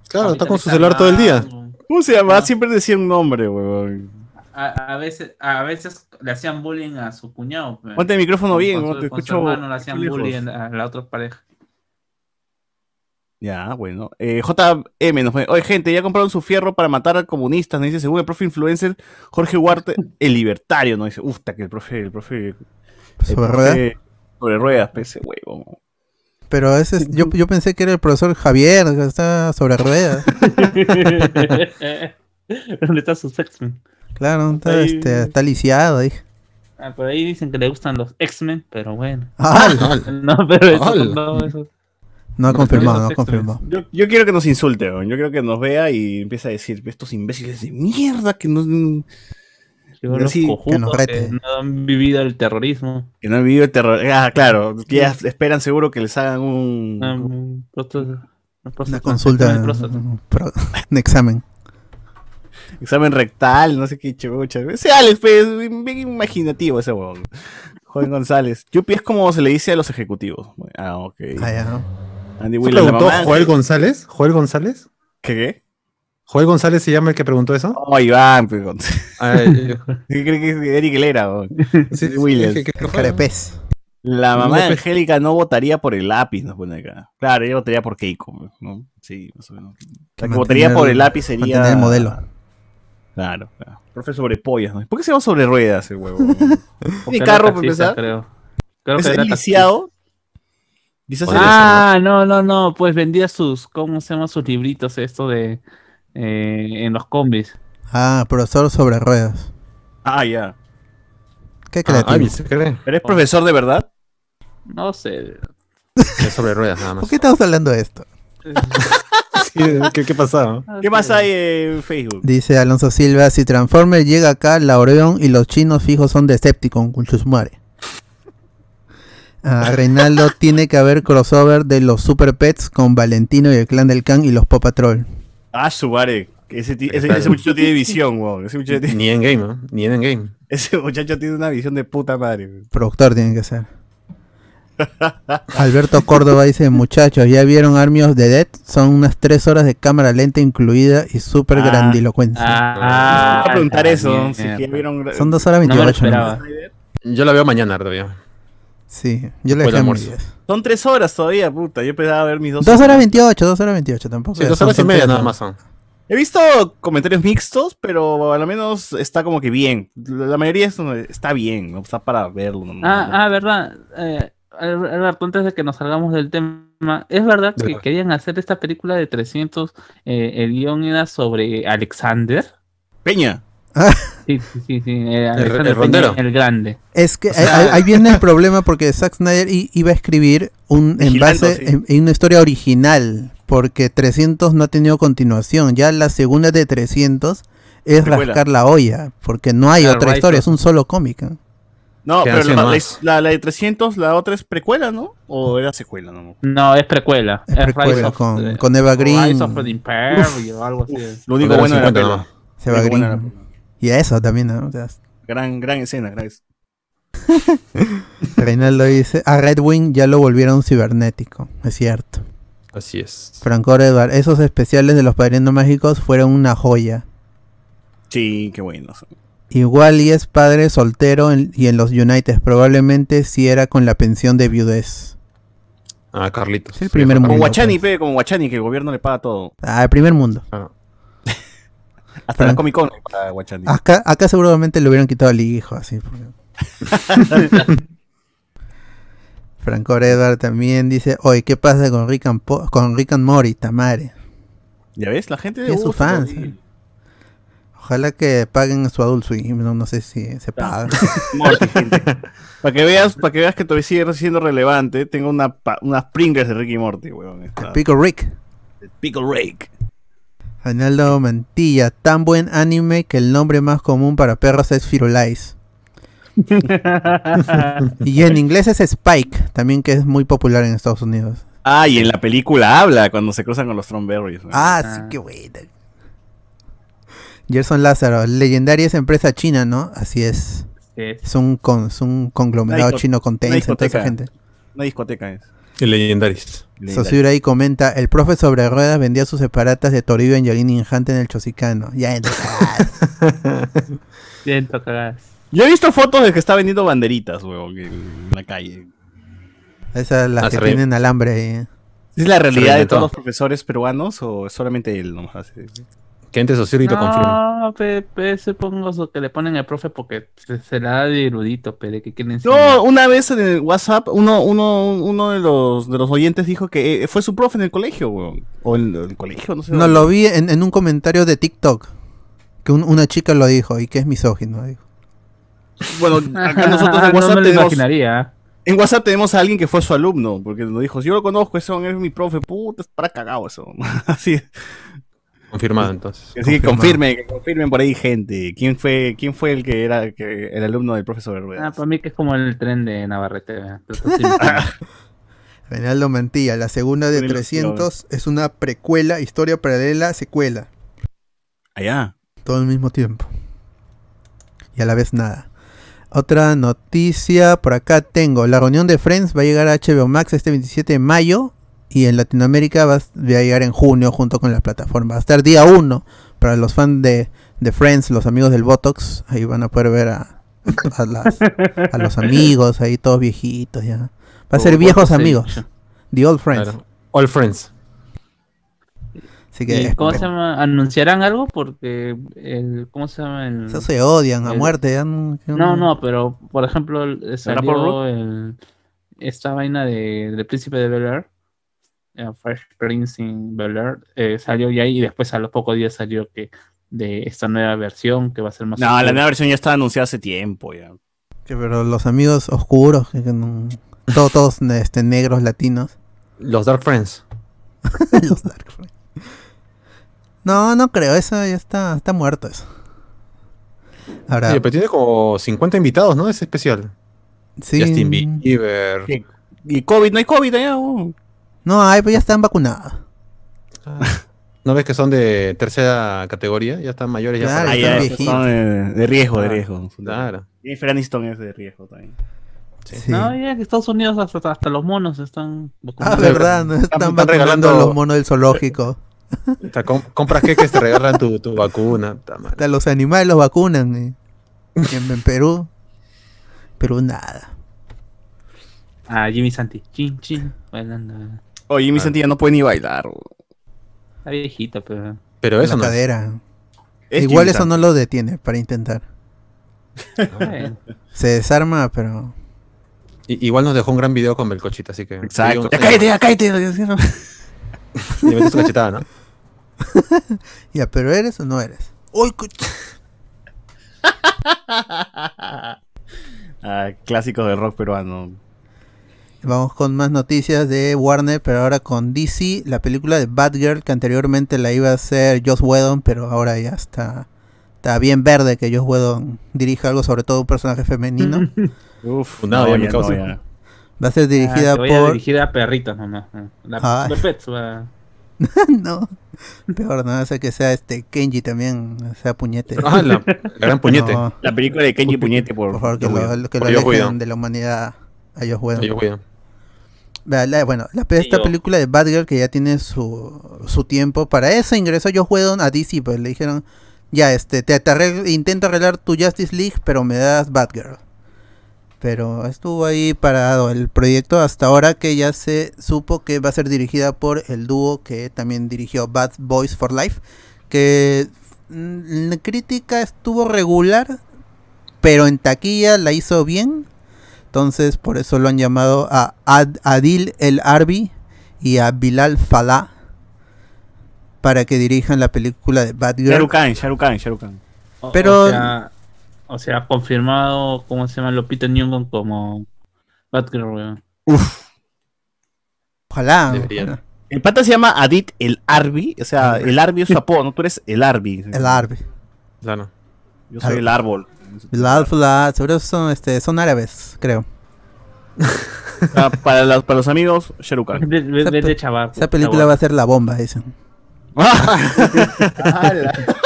Speaker 4: Claro, está con su celular todo el día.
Speaker 3: ¿Cómo se llama? Siempre decía un nombre, weón.
Speaker 5: A, a veces, a veces le hacían bullying a su cuñado. pues.
Speaker 3: Ponte el micrófono bien,
Speaker 5: con
Speaker 3: ¿no?
Speaker 5: su-
Speaker 3: te
Speaker 5: con su
Speaker 3: escucho.
Speaker 5: hermano le hacían bullying a la otra pareja.
Speaker 3: Ya, bueno. Eh, JM nos pone, oye gente, ya compraron su fierro para matar a comunistas, nos dice, según el profe influencer Jorge Huarte, el libertario, nos dice, ufta que el profe, el profe, el
Speaker 2: Sobre ruedas.
Speaker 3: sobre ruedas, pese huevo.
Speaker 2: Pero ese es- yo, yo pensé que era el profesor Javier, que está sobre ruedas.
Speaker 5: ¿Dónde está su X-Men?
Speaker 2: Claro, está,
Speaker 5: Ahí-
Speaker 2: este, está lisiado ahí.
Speaker 5: Ah, por ahí dicen que le gustan los X-Men, pero bueno.
Speaker 2: Ah,
Speaker 5: No, pero eso, no, eso.
Speaker 2: No ha confirmado, no ha confirmado.
Speaker 3: Yo, yo quiero que nos insulte, weón. yo quiero que nos vea y empiece a decir, estos imbéciles de mierda que no,
Speaker 5: los
Speaker 3: sí,
Speaker 2: que nos rete.
Speaker 5: que no han vivido el terrorismo.
Speaker 3: que no han vivido el terror. Ah, claro, que ya esperan seguro que les hagan un...
Speaker 5: Um,
Speaker 2: Una consulta, un, examen.
Speaker 3: examen rectal, no sé qué chucha. Ese Alex, pues, bien imaginativo ese huevón. Joven González. Yupi es como se le dice a los ejecutivos. Ah, ok.
Speaker 2: Ah, ya.
Speaker 3: Andy
Speaker 4: ¿Se
Speaker 3: Wheeler, la
Speaker 4: preguntó
Speaker 3: mamá.
Speaker 4: Joel González? ¿Joel González?
Speaker 3: ¿Qué qué?
Speaker 4: ¿Joel González se llama el que preguntó eso?
Speaker 3: Oh, Iván, pues. Gon-
Speaker 4: Ah, eh,
Speaker 3: ¿Qué cree que es Eric Lera?
Speaker 4: sí, sí,
Speaker 3: Williams.
Speaker 2: Carepez.
Speaker 3: La mamá de. Angélica no votaría por el lápiz, nos pone acá. Claro, ella votaría por Keiko, ¿no? Sí, más o menos. La que votaría por el lápiz sería.
Speaker 2: el modelo.
Speaker 3: Claro, claro. Profe sobre pollas, ¿no? ¿Por qué se va sobre ruedas el huevo?
Speaker 5: Porque
Speaker 3: ¿Tiene
Speaker 5: era
Speaker 3: carro para
Speaker 5: taxista,
Speaker 3: empezar?
Speaker 5: Creo. Creo
Speaker 3: ¿Es
Speaker 5: que era
Speaker 3: el
Speaker 5: taxista.
Speaker 3: lisiado? Quizás
Speaker 5: Ah, no, no, no, pues vendía sus, ¿cómo se llaman sus libritos esto de eh, en los combis?
Speaker 2: Ah, profesor sobre ruedas.
Speaker 3: Ah, ya.
Speaker 2: Qué
Speaker 4: Ah,
Speaker 2: creativo.
Speaker 4: Avi, ¿se cree?
Speaker 3: ¿Pero es profesor de verdad?
Speaker 5: No sé.
Speaker 4: Es sobre ruedas nada más.
Speaker 2: ¿Por qué estamos hablando de esto?
Speaker 4: Sí, ¿Qué, qué pasaba?
Speaker 3: ¿Qué más hay en Facebook?
Speaker 2: Dice Alonso Silva, si Transformer llega acá, la Oreón y los chinos fijos son Decepticon, con Chusmare. Ah, Reinaldo tiene que haber crossover de los Super Pets con Valentino y el clan del Can y los Paw Patrol.
Speaker 3: Ah, su madre. Ese, ese, ese muchacho tiene visión, weón. Ese muchacho tiene,
Speaker 4: Ni en game, ¿no? Ni en game.
Speaker 3: ese muchacho tiene una visión de puta madre.
Speaker 2: Productor tiene que ser. Alberto Córdoba dice, muchachos, ¿ya vieron Army of the Dead? Son unas 3 horas de cámara lenta incluida y súper
Speaker 3: Ah.
Speaker 2: grandilocuencia.
Speaker 5: Ah,
Speaker 3: Voy a preguntar eso.
Speaker 5: también,
Speaker 3: Si que ya vieron.
Speaker 2: Son 2 horas
Speaker 5: No me lo
Speaker 2: 28.
Speaker 5: esperaba.
Speaker 4: Yo la veo mañana todavía.
Speaker 2: Sí, yo le dejé muy
Speaker 4: almuerzo.
Speaker 2: 10.
Speaker 3: Son tres horas todavía, puta. Yo pensaba ver mis dos.
Speaker 2: 2 horas 28, 2 horas 28, tampoco.
Speaker 4: Sí, dos
Speaker 2: son-
Speaker 4: horas y media nada más son.
Speaker 3: He visto comentarios mixtos, pero a lo menos está como que bien. La mayoría es- está bien, ¿no? Está para verlo. ¿no?
Speaker 5: Ah, ah, verdad. Eh, Alberto, antes de que nos salgamos del tema, ¿es verdad que querían hacer esta película de 300? eh, el guion era sobre Alexander.
Speaker 3: Peña.
Speaker 5: Sí, sí, sí, sí. eh,
Speaker 4: el rondero.
Speaker 5: Peña, el grande.
Speaker 2: Es que
Speaker 3: O sea-
Speaker 2: ahí, ahí viene el problema porque Zack Snyder iba a escribir un en base
Speaker 3: sí.
Speaker 2: en, en una historia original porque 300 no ha tenido continuación. Ya la segunda de 300 es
Speaker 3: Precuela.
Speaker 2: rascar la olla porque no hay
Speaker 5: Ah,
Speaker 2: otra
Speaker 5: right,
Speaker 2: historia, es un solo cómic. ¿eh?
Speaker 3: No, pero la, la, la- de 300, la otra es precuela, ¿no? ¿O era secuela? No.
Speaker 5: No, es precuela.
Speaker 2: Es precuela
Speaker 5: Rise of
Speaker 2: con, con Eva Green.
Speaker 5: Rise of the Imperio o algo así.
Speaker 3: Lo único bueno de
Speaker 4: era
Speaker 3: la
Speaker 4: 50
Speaker 3: pela.
Speaker 2: Se va Green. Y a eso también, ¿no? O sea,
Speaker 3: Gran, gran escena, gracias.
Speaker 2: Reinaldo dice, a Red Wing ya lo volvieron cibernético, es cierto.
Speaker 4: Así es.
Speaker 2: Franco Edward, esos especiales de los padrinos mágicos fueron una joya.
Speaker 3: Sí, qué bueno.
Speaker 2: Igual y es padre soltero en- y en los United probablemente sí era con la pensión de viudez.
Speaker 4: Ah, Carlitos.
Speaker 2: Es el primer
Speaker 3: Como
Speaker 2: mundo.
Speaker 3: Guachani,
Speaker 2: pues.
Speaker 3: pe, como Guachani, que el gobierno le paga todo.
Speaker 2: Ah, el primer mundo.
Speaker 4: Ah,
Speaker 3: Hasta la
Speaker 2: Fran-
Speaker 3: Comic Con Guachani.
Speaker 2: Acá, acá seguramente le hubieran quitado al hijo, así. porque- Franco Edward también dice, oye, ¿qué pasa con Rick and, Po- con Rick and Morty, Tamare?
Speaker 3: ¿Ya ves? La gente
Speaker 2: Es
Speaker 3: le
Speaker 2: su
Speaker 3: gusta,
Speaker 2: fan,
Speaker 3: sí.
Speaker 2: sí. Ojalá que paguen su Adult Swim, no, no sé si se paga.
Speaker 3: Para que veas, para que veas que todavía sigue siendo relevante, tengo una pa- unas Pringles de Ricky Morty, weón. Está-
Speaker 2: Pico Rick.
Speaker 3: el Pickle Rake.
Speaker 2: Reinaldo Mantilla, tan buen anime que el nombre más común para perros es Firulais. Y en inglés es Spike, también que es muy popular en Estados Unidos.
Speaker 3: Ah, y en la película habla cuando se cruzan con los Thornberries. weón.
Speaker 2: Ah, sí,
Speaker 5: Ah.
Speaker 2: qué buena. Gerson Lázaro, legendaria es empresa china, ¿no? Así es.
Speaker 5: Es-
Speaker 2: Es un, con, es un conglomerado chino con
Speaker 3: una
Speaker 2: Tencent, toda esa
Speaker 3: discoteca.
Speaker 2: gente.
Speaker 3: Una discoteca es.
Speaker 4: El Legendaris.
Speaker 2: Sosura ahí comenta, el profe sobre ruedas vendía sus separatas de Toribio en Yolini Injante en el Chosicano. Ya entonces,
Speaker 5: Siento cagadas.
Speaker 3: Yo he visto fotos de que está vendiendo banderitas, weón, en la calle.
Speaker 2: Esas las
Speaker 4: Ah,
Speaker 2: que
Speaker 4: re-
Speaker 2: tienen alambre ahí.
Speaker 3: ¿Es la realidad de todos los profesores peruanos o solamente él nomás hace?
Speaker 4: Que antes Osiris lo confirma.
Speaker 5: No, pe, pe, supongo eso que le ponen al profe porque se, se la da de erudito, pe, de que quieren
Speaker 3: No, una vez en el WhatsApp, uno, uno, uno de los de los oyentes dijo que eh, fue su profe en el colegio, weón. O en el colegio, no sé.
Speaker 2: No,
Speaker 3: dónde.
Speaker 2: lo vi en, en un comentario de TikTok. Que un- una chica lo dijo y que es misógino. dijo.
Speaker 3: Bueno, acá nosotros en
Speaker 5: no
Speaker 3: WhatsApp
Speaker 5: me lo
Speaker 3: tenemos,
Speaker 5: imaginaría.
Speaker 3: en WhatsApp tenemos a alguien que fue su alumno, porque nos dijo, si yo lo conozco, ese es mi profe, puta, es para cagado eso. Así,
Speaker 4: Confirmado entonces.
Speaker 3: así que
Speaker 2: Confirmado.
Speaker 3: confirmen, que confirmen por ahí gente. ¿Quién fue, quién fue el que era que, el alumno del profesor
Speaker 5: Ah,
Speaker 3: Ruedas?
Speaker 5: para mí que es como el tren de Navarrete. sí,
Speaker 2: Reinaldo Mantilla, la segunda de
Speaker 3: Muy
Speaker 2: 300 es una precuela, historia paralela, secuela.
Speaker 3: Allá.
Speaker 2: Todo al mismo tiempo. Y a la vez nada. Otra noticia, por acá tengo. La reunión de Friends va a llegar a HBO Max este 27 de mayo. Y en Latinoamérica va a llegar en junio junto con las plataformas. Va a estar día 1 para los fans de, de Friends, los amigos del Botox. Ahí van a poder ver a, a, las- a los amigos, ahí todos viejitos ya. Va a ser
Speaker 5: Oh,
Speaker 2: viejos amigos. The Old Friends.
Speaker 4: Claro. All Friends.
Speaker 2: Así que
Speaker 5: ¿Y ¿Cómo se llama? ¿Anunciarán algo? Porque el, ¿cómo se llama? El,
Speaker 2: eso se odian a
Speaker 5: el-
Speaker 2: muerte. ya no-
Speaker 5: No, no, pero por ejemplo salió el, esta vaina de, del príncipe de Bel Air, Fresh Prince in Bel Air, eh, salió ya y después a los pocos días salió que de esta nueva versión que va a ser más
Speaker 3: No, la nueva versión ya estaba anunciada hace tiempo ya.
Speaker 2: Que, pero los amigos oscuros, que, que no- todos, todos este, negros latinos.
Speaker 4: Los Dark Friends.
Speaker 2: los Dark Friends. No, no creo, eso ya está, está muerto eso. Ahora,
Speaker 4: Oye, pero tiene como 50 invitados, ¿no? Es especial.
Speaker 2: sí,
Speaker 4: Justin Bieber.
Speaker 3: ¿Y COVID? ¿No hay COVID allá?
Speaker 2: No, ay, pues ya están vacunados.
Speaker 4: Ah. ¿No ves que son de tercera categoría? Ya están mayores ya.
Speaker 2: Claro,
Speaker 4: para-
Speaker 3: Ah,
Speaker 2: están
Speaker 3: ya, son de, de riesgo, de
Speaker 4: Ah,
Speaker 3: riesgo.
Speaker 4: Claro.
Speaker 3: Jennifer Aniston es de riesgo también.
Speaker 2: Sí.
Speaker 5: No, ya en Estados Unidos hasta, hasta los monos están
Speaker 2: Ah,
Speaker 5: vacunados.
Speaker 2: verdad, no están,
Speaker 4: están
Speaker 2: vacunando
Speaker 4: regalando-
Speaker 2: a los monos del zoológico.
Speaker 4: O sea, com- compras queques, te regalan tu, tu vacuna.
Speaker 2: Hasta los animales los vacunan. eh. En, en Perú, Perú nada.
Speaker 5: Ah, Jimmy Santi. Chin, chin. bailando.
Speaker 3: Oye, mi
Speaker 4: Ah.
Speaker 3: sentilla no puede ni bailar.
Speaker 5: Está viejito, pero.
Speaker 4: Pero eso
Speaker 2: la
Speaker 4: no.
Speaker 2: cadera.
Speaker 3: Es
Speaker 2: Igual
Speaker 3: Jimmy
Speaker 2: eso no lo detiene para intentar. Se desarma, pero
Speaker 4: I- igual nos dejó un gran video con Belcochita, así que.
Speaker 3: Exacto. Ya cállate, ya cállate.
Speaker 4: Le metes tu cachetada, ¿no?
Speaker 2: ya, pero eres o no eres. Uy,
Speaker 3: Ah, clásicos de rock peruano.
Speaker 2: Vamos con más noticias de Warner, pero ahora con DC, la película de Batgirl que anteriormente la iba a hacer Joss Whedon, pero ahora ya está está bien verde que Joss Whedon dirija algo sobre todo un personaje femenino.
Speaker 3: Uf,
Speaker 4: No, ya me
Speaker 3: ya
Speaker 4: causa.
Speaker 3: ya.
Speaker 2: Va a ser dirigida
Speaker 5: Ah,
Speaker 2: por
Speaker 5: dirigida a perritos nomás. ah. La de Pets va.
Speaker 2: no. Peor, no hace que sea este Kenji también, sea puñete.
Speaker 4: Ah, la, la gran puñete.
Speaker 2: No,
Speaker 3: La película de Kenji Puñete, por,
Speaker 2: por favor, que lo,
Speaker 3: Whedon.
Speaker 2: que lo alejen de la humanidad a ellos Whedon.
Speaker 4: Yo
Speaker 2: la- bueno, la, esta
Speaker 6: yo.
Speaker 2: película de Batgirl que ya tiene su, su tiempo, para eso ingresó Joss Whedon a DC, pues le dijeron, ya, este, te, te arreglo- intento arreglar tu Justice League, pero me das Batgirl. Pero estuvo ahí parado el proyecto hasta ahora que ya se supo que va a ser dirigida por el dúo que también dirigió Bad Boys for Life, que mm, la crítica estuvo regular, pero en taquilla la hizo bien. Entonces, por eso lo han llamado a Ad- Adil El Arbi y a Bilal Falah para que dirijan la película de Batgirl.
Speaker 3: Shahrukh Khan.
Speaker 5: O-
Speaker 2: Pero-
Speaker 5: O sea, o sea, confirmado, ¿cómo se llama? Lupita Nyong'o como Batgirl, weón.
Speaker 2: Ojalá.
Speaker 4: Deberían.
Speaker 2: ojalá.
Speaker 3: El pata se llama Adit el Arbi, o sea, el Arbi es su apodo, ¿no? Tú eres el Arbi.
Speaker 2: El Arbi.
Speaker 4: Claro.
Speaker 3: Yo soy el árbol.
Speaker 2: Bilal Falah, seguro son, este, son árabes, creo.
Speaker 3: Ah, para, los, para los amigos,
Speaker 2: Esa pe-
Speaker 5: de chaval.
Speaker 2: Esa película va a ser la bomba, dicen.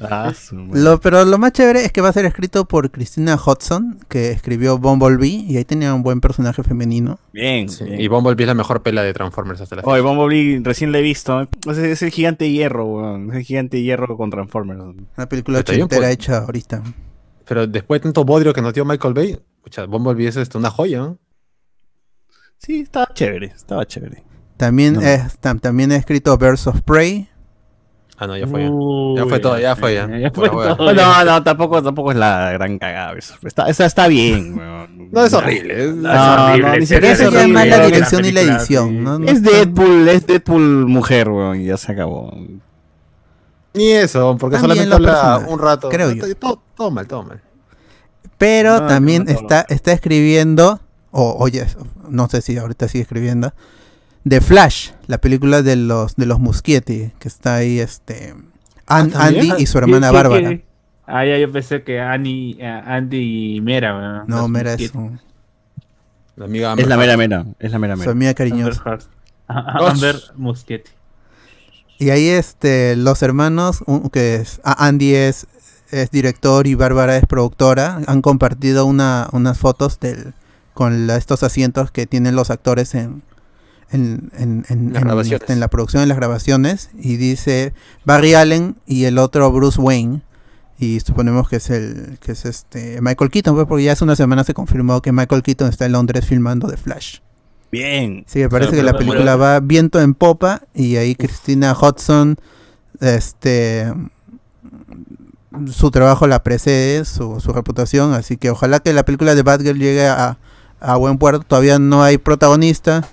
Speaker 3: Ah.
Speaker 2: Lo, pero lo más chévere es que va a ser escrito por Christina Hodson, que escribió Bumblebee, y ahí tenía un buen personaje femenino.
Speaker 3: Bien,
Speaker 4: Sí,
Speaker 3: bien.
Speaker 4: Y Bumblebee es la mejor pela de Transformers hasta la fecha.
Speaker 3: Oye, Bumblebee recién la he visto. Es, es el gigante de hierro, weón. Es el gigante hierro con Transformers.
Speaker 2: Una película ochentera hecha ahorita.
Speaker 4: Pero después de tanto bodrio que nos dio Michael Bay, escucha, Bumblebee es este, una joya, ¿no?
Speaker 3: Sí, estaba chévere, estaba chévere.
Speaker 2: También,
Speaker 3: No.
Speaker 2: es, tam- también ha escrito Birds of Prey.
Speaker 4: Ah, no, ya fue. ya.
Speaker 5: Uy,
Speaker 4: Ya fue todo, ya fue, ya.
Speaker 5: Ya fue todo.
Speaker 3: No, no, tampoco, tampoco es la gran cagada. eso. Está, esa está bien.
Speaker 4: No, es horrible. es-
Speaker 3: No,
Speaker 5: horrible,
Speaker 3: no, ni siquiera
Speaker 2: Eso
Speaker 3: es
Speaker 2: ya es
Speaker 3: horrible.
Speaker 2: más la dirección y la edición.
Speaker 5: sí.
Speaker 2: ¿no? No
Speaker 3: Es
Speaker 2: está-
Speaker 3: Deadpool, es Deadpool mujer, weón, y ya se acabó.
Speaker 4: Ni eso, porque
Speaker 2: También
Speaker 4: solamente habla un rato.
Speaker 2: creo yo.
Speaker 4: Todo, todo mal, todo mal.
Speaker 2: Pero
Speaker 3: No,
Speaker 2: también está, está escribiendo, o oye, no sé si ahorita sigue escribiendo, The Flash, la película de los de los Muschietti, que está ahí este An-
Speaker 4: Ah.
Speaker 2: Andy y su hermana
Speaker 5: ¿Qué- qué-
Speaker 2: Bárbara.
Speaker 5: qué? Ah, ya yo pensé que Annie, eh, Andy y Mera.
Speaker 2: No,
Speaker 5: Los
Speaker 2: mera es su,
Speaker 4: La amiga
Speaker 3: Es
Speaker 4: Amber
Speaker 3: la
Speaker 4: Heard.
Speaker 3: mera mera, es la mera
Speaker 2: su
Speaker 3: mera.
Speaker 2: amiga
Speaker 5: Amber
Speaker 2: cariñosa.
Speaker 5: Ah, Amber Muschietti.
Speaker 2: Y ahí este los hermanos, un- que es Andy es, es director y Bárbara es productora, han compartido una, unas fotos del con la- estos asientos que tienen los actores en en, en, en- en- este, la producción de las grabaciones y dice Barry Allen y el otro Bruce Wayne y suponemos que es el que es este Michael Keaton pues, porque ya hace una semana se confirmó que Michael Keaton está en Londres filmando The Flash
Speaker 3: Bien.
Speaker 2: Sí, me parece
Speaker 5: Pero-
Speaker 2: que la película va viento en popa y ahí Christina Hodson, este, su trabajo la precede, su, su reputación, así que ojalá que la película de Batgirl llegue a, a buen puerto. Todavía no hay protagonista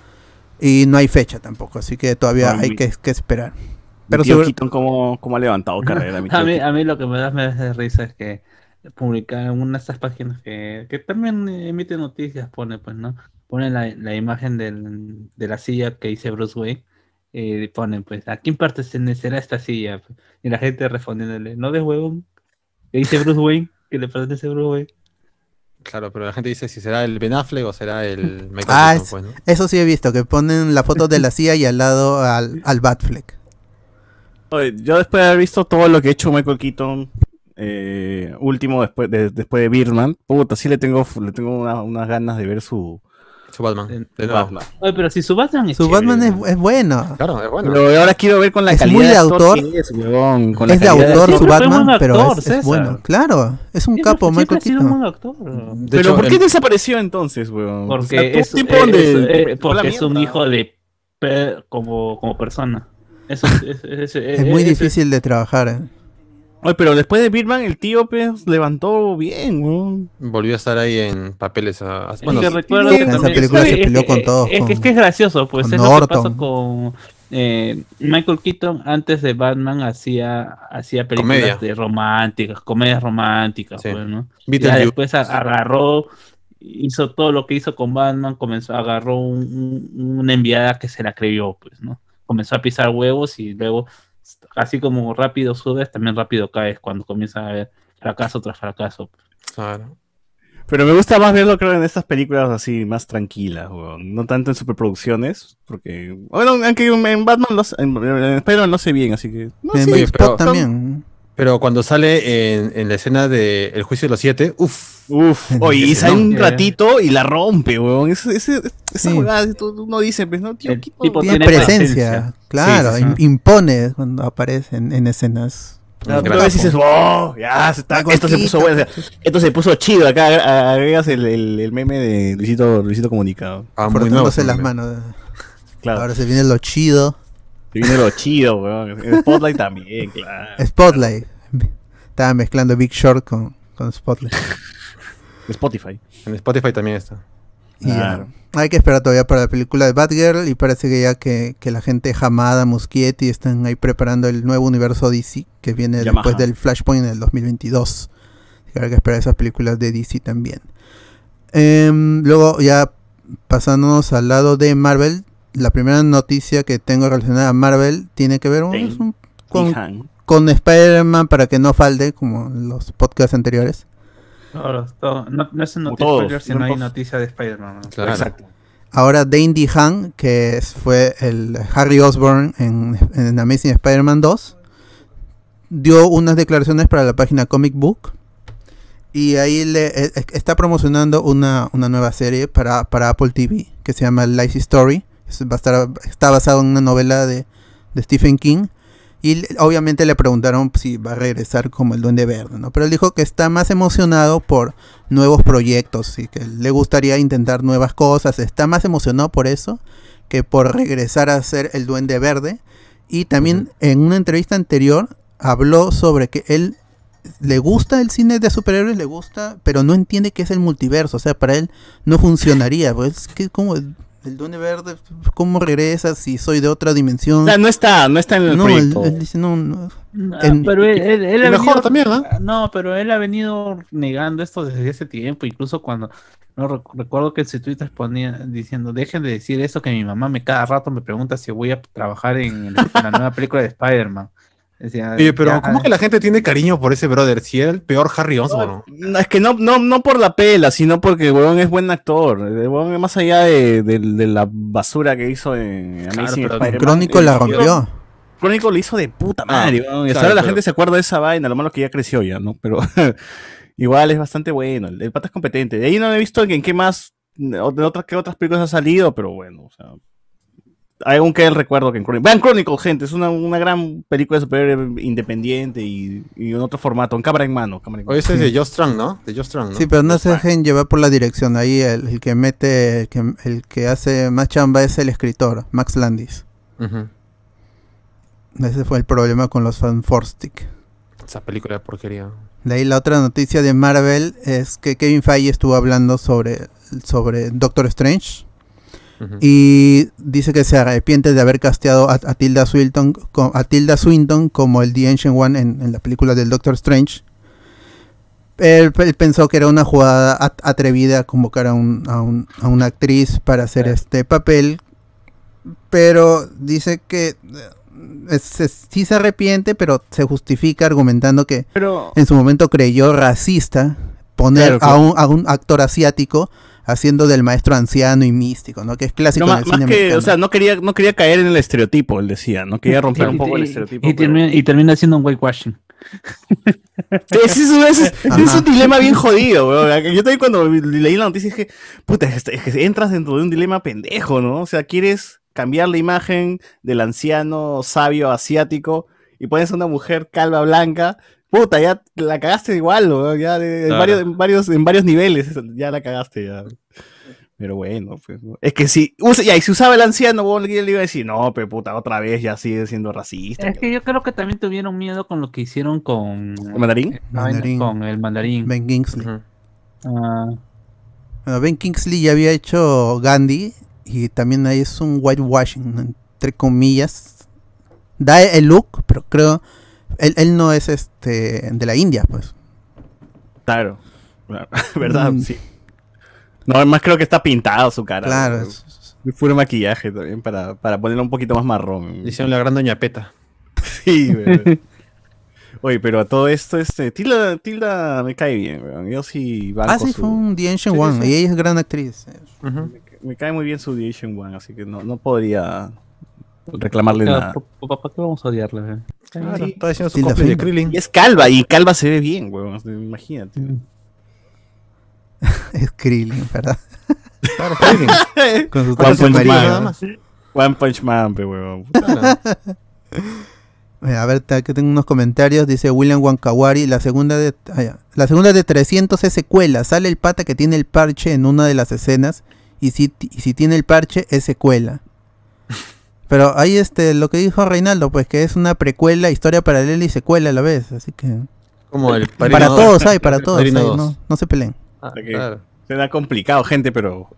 Speaker 2: y no hay fecha tampoco, así que todavía
Speaker 3: Ay,
Speaker 2: hay
Speaker 3: mi-
Speaker 2: que, que esperar.
Speaker 3: Pero tío Keaton, ¿cómo, ¿cómo ha levantado carrera? mi
Speaker 5: A mí, a mí lo que me da, me da risa es que publican en una de estas páginas que, que también emite noticias, pone pues, ¿no? Pone la, la imagen del- de la silla que dice Bruce Wayne y ponen pues, ¿a quién pertenecerá esta silla? Y la gente respondiéndole, no de huevón, que dice Bruce Wayne, que le pertenece a Bruce Wayne.
Speaker 4: Claro, pero la gente dice si será el Ben Affleck o será el Michael
Speaker 2: Ah,
Speaker 4: Keaton,
Speaker 2: es-
Speaker 4: pues, ¿no?
Speaker 2: Eso sí he visto, que ponen la foto de la silla y al lado al, al Batfleck.
Speaker 3: Oye, yo después de haber visto todo lo que ha hecho Michael Keaton, eh, último después de, después de Birdman, puta, sí le tengo, le tengo una- unas ganas de ver su
Speaker 4: Su Batman.
Speaker 5: En-
Speaker 4: De nuevo.
Speaker 3: Batman.
Speaker 5: Oye, pero si su Batman es
Speaker 2: Su
Speaker 5: chévere,
Speaker 2: Batman es,
Speaker 5: ¿no?
Speaker 2: es bueno.
Speaker 4: Claro, es bueno.
Speaker 3: Pero ahora quiero ver con la
Speaker 2: Es
Speaker 3: calidad
Speaker 2: muy de autor.
Speaker 3: que es, huevón, con la
Speaker 2: Es de autor su Batman, pero es, bueno. Claro, es un
Speaker 5: Siempre-
Speaker 2: capo
Speaker 5: siempre
Speaker 2: Michael
Speaker 5: un actor.
Speaker 4: De
Speaker 3: Pero
Speaker 4: hecho,
Speaker 3: ¿por qué
Speaker 4: en-
Speaker 3: desapareció entonces, weón?
Speaker 5: Porque
Speaker 3: O sea, tuvo
Speaker 5: es, porque es un hijo de per- como, como persona. Eso es, es- es-
Speaker 2: Es muy
Speaker 5: es-
Speaker 2: difícil de trabajar. eh.
Speaker 3: Oye, pero después de Birdman, el tío pues, levantó bien, weón.
Speaker 4: volvió a estar ahí en papeles. a- a-
Speaker 5: Es
Speaker 4: bueno,
Speaker 5: que recuerdo que
Speaker 3: en esa
Speaker 2: película se peleó
Speaker 5: es
Speaker 2: con todos,
Speaker 5: Es, que- es que es gracioso, pues es lo que pasa con eh, Michael Keaton antes de Batman hacía hacía películas
Speaker 4: Comedia.
Speaker 5: de románticas, comedias románticas,
Speaker 4: Sí.
Speaker 5: pues, ¿no? Ya después agarró, hizo todo lo que hizo con Batman, comenzó, agarró un- un- una enviada que se la creyó, pues, ¿no? Comenzó a pisar huevos y luego, así como rápido subes, también rápido caes cuando comienza a haber fracaso tras fracaso.
Speaker 4: Claro.
Speaker 3: Pero me gusta más verlo, creo, en estas películas así, más tranquilas, weón. No tanto en superproducciones, porque... Bueno, aunque en Batman, lo hace- en, en Spider-Man lo sé bien, así que... No,
Speaker 2: en
Speaker 3: sí,
Speaker 4: Oye,
Speaker 2: Spot
Speaker 4: pero-
Speaker 2: también.
Speaker 4: Pero cuando sale en, en la escena de El juicio de los siete, uff.
Speaker 3: Uf, oye, y sale un ratito y la rompe, weón. Ese, ese, esa
Speaker 2: Sí.
Speaker 3: tú- uno dice, pues, no, tío,
Speaker 5: El
Speaker 3: ¿qué-
Speaker 5: tipo
Speaker 2: Tiene,
Speaker 5: tiene
Speaker 2: presencia,
Speaker 5: presencia.
Speaker 2: claro,
Speaker 4: Sí, sí,
Speaker 5: sí.
Speaker 2: im- impone cuando aparece en, en escenas.
Speaker 3: Claro, tú lo ves y dices, oh, ya, se está- esto se puso bueno, o sea, esto se puso chido. Acá agre- agregas el, el, el meme de Luisito, Luisito Comunicado.
Speaker 4: Ah, ese
Speaker 2: las manos.
Speaker 3: Claro,
Speaker 2: Ahora se viene lo chido.
Speaker 3: Se viene lo chido, weón. En Spotlight también, claro.
Speaker 2: Spotlight. Estaba mezclando Big Short con, con Spotlight.
Speaker 3: Spotify.
Speaker 4: En Spotify también está.
Speaker 2: Y ya.
Speaker 3: Claro.
Speaker 2: Hay que esperar todavía para la película de Batgirl y parece que ya que, que la gente Hamada, Muschietti están ahí preparando el nuevo universo DC que viene
Speaker 3: Yamaha.
Speaker 2: después del Flashpoint en el 2022. Así que habrá que esperar esas películas de DC también. Em, luego ya pasándonos al lado de Marvel, la primera noticia que tengo relacionada a Marvel tiene que ver
Speaker 3: Sí.
Speaker 2: un- con, Spider-Man para que no falte como en los podcasts anteriores.
Speaker 5: No, no es noticia spoiler, sino
Speaker 3: no
Speaker 5: hay noticia de Spider-Man. ¿no?
Speaker 4: Claro.
Speaker 3: Exacto.
Speaker 2: Ahora Dane DeHaan, que fue el Harry Osborn en, en Amazing Spider-Man 2, dio unas declaraciones para la página Comic Book y ahí le e- e- está promocionando una, una nueva serie para, para Apple TV que se llama Life Story. Va a estar, está basado en una novela de, de Stephen King. Y obviamente le preguntaron si va a regresar como el Duende Verde, ¿no? Pero él dijo que está más emocionado por nuevos proyectos y que le gustaría intentar nuevas cosas. Está más emocionado por eso que por regresar a ser el Duende Verde. Y también en una entrevista anterior habló sobre que él le gusta el cine de superhéroes, le gusta, pero no entiende qué es el multiverso. O sea, para él no funcionaría. Pues que como el, Duende Verde, ¿cómo regresa si soy de otra dimensión?
Speaker 3: O sea, no está, no está en el
Speaker 2: no, él,
Speaker 3: proyecto.
Speaker 2: él dice no, no.
Speaker 5: Ah,
Speaker 2: En-
Speaker 5: pero él, él- él ha
Speaker 4: mejor
Speaker 5: venido-
Speaker 4: también, ¿ah?
Speaker 5: No, pero él ha venido negando esto desde ese tiempo, incluso cuando no rec- recuerdo que en su Twitter ponía diciendo, dejen de decir eso que mi mamá me cada rato me pregunta si voy a trabajar en, el- en la nueva película de Spider-Man. Decía,
Speaker 4: Oye, pero
Speaker 5: "Ya,
Speaker 4: ¿cómo que la gente tiene cariño por ese brother? Si era el peor Harry Osborn.
Speaker 3: No, es que no, no, no por la pela, sino porque el huevón es buen actor. El huevón es más allá de, de- de la basura que hizo en Amazing
Speaker 4: pero
Speaker 3: Spider-Man.
Speaker 2: Crónico la rompió.
Speaker 3: Crónico lo hizo de puta madre,
Speaker 4: Ah,
Speaker 3: weón. Y hasta
Speaker 4: claro,
Speaker 3: ahora la
Speaker 4: pero-
Speaker 3: gente se acuerda de esa vaina, lo malo es que ya creció ya, ¿no? Pero igual es bastante bueno. El, el pata es competente. De ahí no he visto en qué más, o de otras, qué otras películas ha salido, pero bueno, o sea. Hay un que el recuerdo que en Chronicle. Vean Chronicle, gente, es una, una gran película de superhéroe independiente y, y en otro formato, en cámara en mano. Cámara en
Speaker 4: Oye,
Speaker 3: mano.
Speaker 4: ese es de Joss Trank, ¿no? De ¿no?
Speaker 2: Sí, pero no se dejen llevar por la dirección. Ahí el, el que mete, el que, el que hace más chamba es el escritor, Max Landis. Ese fue el problema con los fan Stick.
Speaker 4: Esa película de porquería.
Speaker 2: De ahí la otra noticia de Marvel es que Kevin Feige estuvo hablando sobre, sobre Doctor Strange Y dice que se arrepiente de haber casteado a, a Tilda, Swinton, a Tilda Swinton como el The Ancient One en, en la película del Doctor Strange. Él, él pensó que era una jugada at- atrevida convocar a, un- a un- a una actriz para hacer este papel, pero dice que eh, es- es- sí se arrepiente, pero se justifica argumentando que
Speaker 3: Pero,
Speaker 2: en su momento creyó racista poner
Speaker 3: Claro, claro.
Speaker 2: A, un, a un actor asiático haciendo del maestro anciano y místico, ¿no? Que es clásico
Speaker 3: no,
Speaker 2: en
Speaker 3: más,
Speaker 2: el
Speaker 3: más
Speaker 2: cine
Speaker 3: que,
Speaker 2: americano.
Speaker 3: o sea, no quería, no quería caer en el estereotipo, él decía, no quería romper un
Speaker 5: Y-
Speaker 3: poco el estereotipo.
Speaker 5: Y,
Speaker 3: pero-
Speaker 5: termina, y termina siendo un whitewashing.
Speaker 3: Es, es, un dilema bien jodido, weón. Yo también cuando leí la noticia dije, puta, es, es que entras dentro de un dilema pendejo, ¿no? O sea, quieres cambiar la imagen del anciano sabio asiático y pones a una mujer calva blanca. Puta, ya la cagaste igual, weón, ya de- en,
Speaker 4: Claro.
Speaker 3: varios, en, varios, en varios niveles, ya la cagaste, ya. Pero bueno, pues, ¿no? es que si, usa, ya, y si usaba el anciano, weón, le iba a decir, no, pero puta, otra vez ya sigue siendo racista.
Speaker 5: Es que yo creo que también tuvieron miedo con lo que hicieron con
Speaker 3: ¿El mandarín?
Speaker 5: eh,
Speaker 2: Mandarín.
Speaker 5: con el mandarín.
Speaker 2: Ben Kingsley.
Speaker 5: Ah,
Speaker 2: Bueno, ben Kingsley ya había hecho Gandhi y también ahí es un whitewashing, ¿no? entre comillas. Da el look, pero creo él, él no es este de la India, pues.
Speaker 3: Claro, claro, ¿verdad?
Speaker 2: Mm.
Speaker 3: Sí. No, además creo que está pintado su cara.
Speaker 2: Claro.
Speaker 3: ¿no?
Speaker 2: es-
Speaker 3: Puro maquillaje también para, para ponerlo un poquito más marrón.
Speaker 4: Le Hicieron la gran doña Peta.
Speaker 3: Sí, güey. Oye, pero a todo esto, este, Tilda, Tilda me cae bien, weón. Yo sí banco
Speaker 2: Ah, sí,
Speaker 3: su-
Speaker 2: fue un The Ancient
Speaker 3: Sí,
Speaker 2: One.
Speaker 3: sí.
Speaker 2: Y ella es gran actriz.
Speaker 3: Me cae muy bien su The Asian One, así que no, no podría reclamarle nada.
Speaker 5: ¿Para qué vamos a odiarle?
Speaker 4: Claro,
Speaker 3: Sí.
Speaker 4: está haciendo su
Speaker 2: Tilda
Speaker 4: cosplay de. Krillin.
Speaker 3: Y es calva, y calva se ve bien, weón. Imagínate.
Speaker 2: Es Krillin, ¿verdad?
Speaker 4: Claro, Krillin.
Speaker 2: Con su
Speaker 3: One
Speaker 2: traje
Speaker 3: Punch Man,
Speaker 2: amarillo.
Speaker 4: nada más.
Speaker 3: One Punch Man, pe, weón.
Speaker 2: A ver, aquí tengo unos comentarios. Dice William Wankawari. La segunda de ah, la segunda de 300 es secuela. Sale el pata que tiene el parche en una de las escenas. Y si, y si tiene el parche, es secuela. Pero ahí este, lo que dijo Reinaldo, pues que es una precuela, historia paralela y secuela a la vez. Así que.
Speaker 4: Como el
Speaker 2: para todos
Speaker 4: dos.
Speaker 2: hay, para todos. Hay, no, no se peleen.
Speaker 4: Ah,
Speaker 3: Ok.
Speaker 4: claro.
Speaker 3: Será complicado, gente, pero.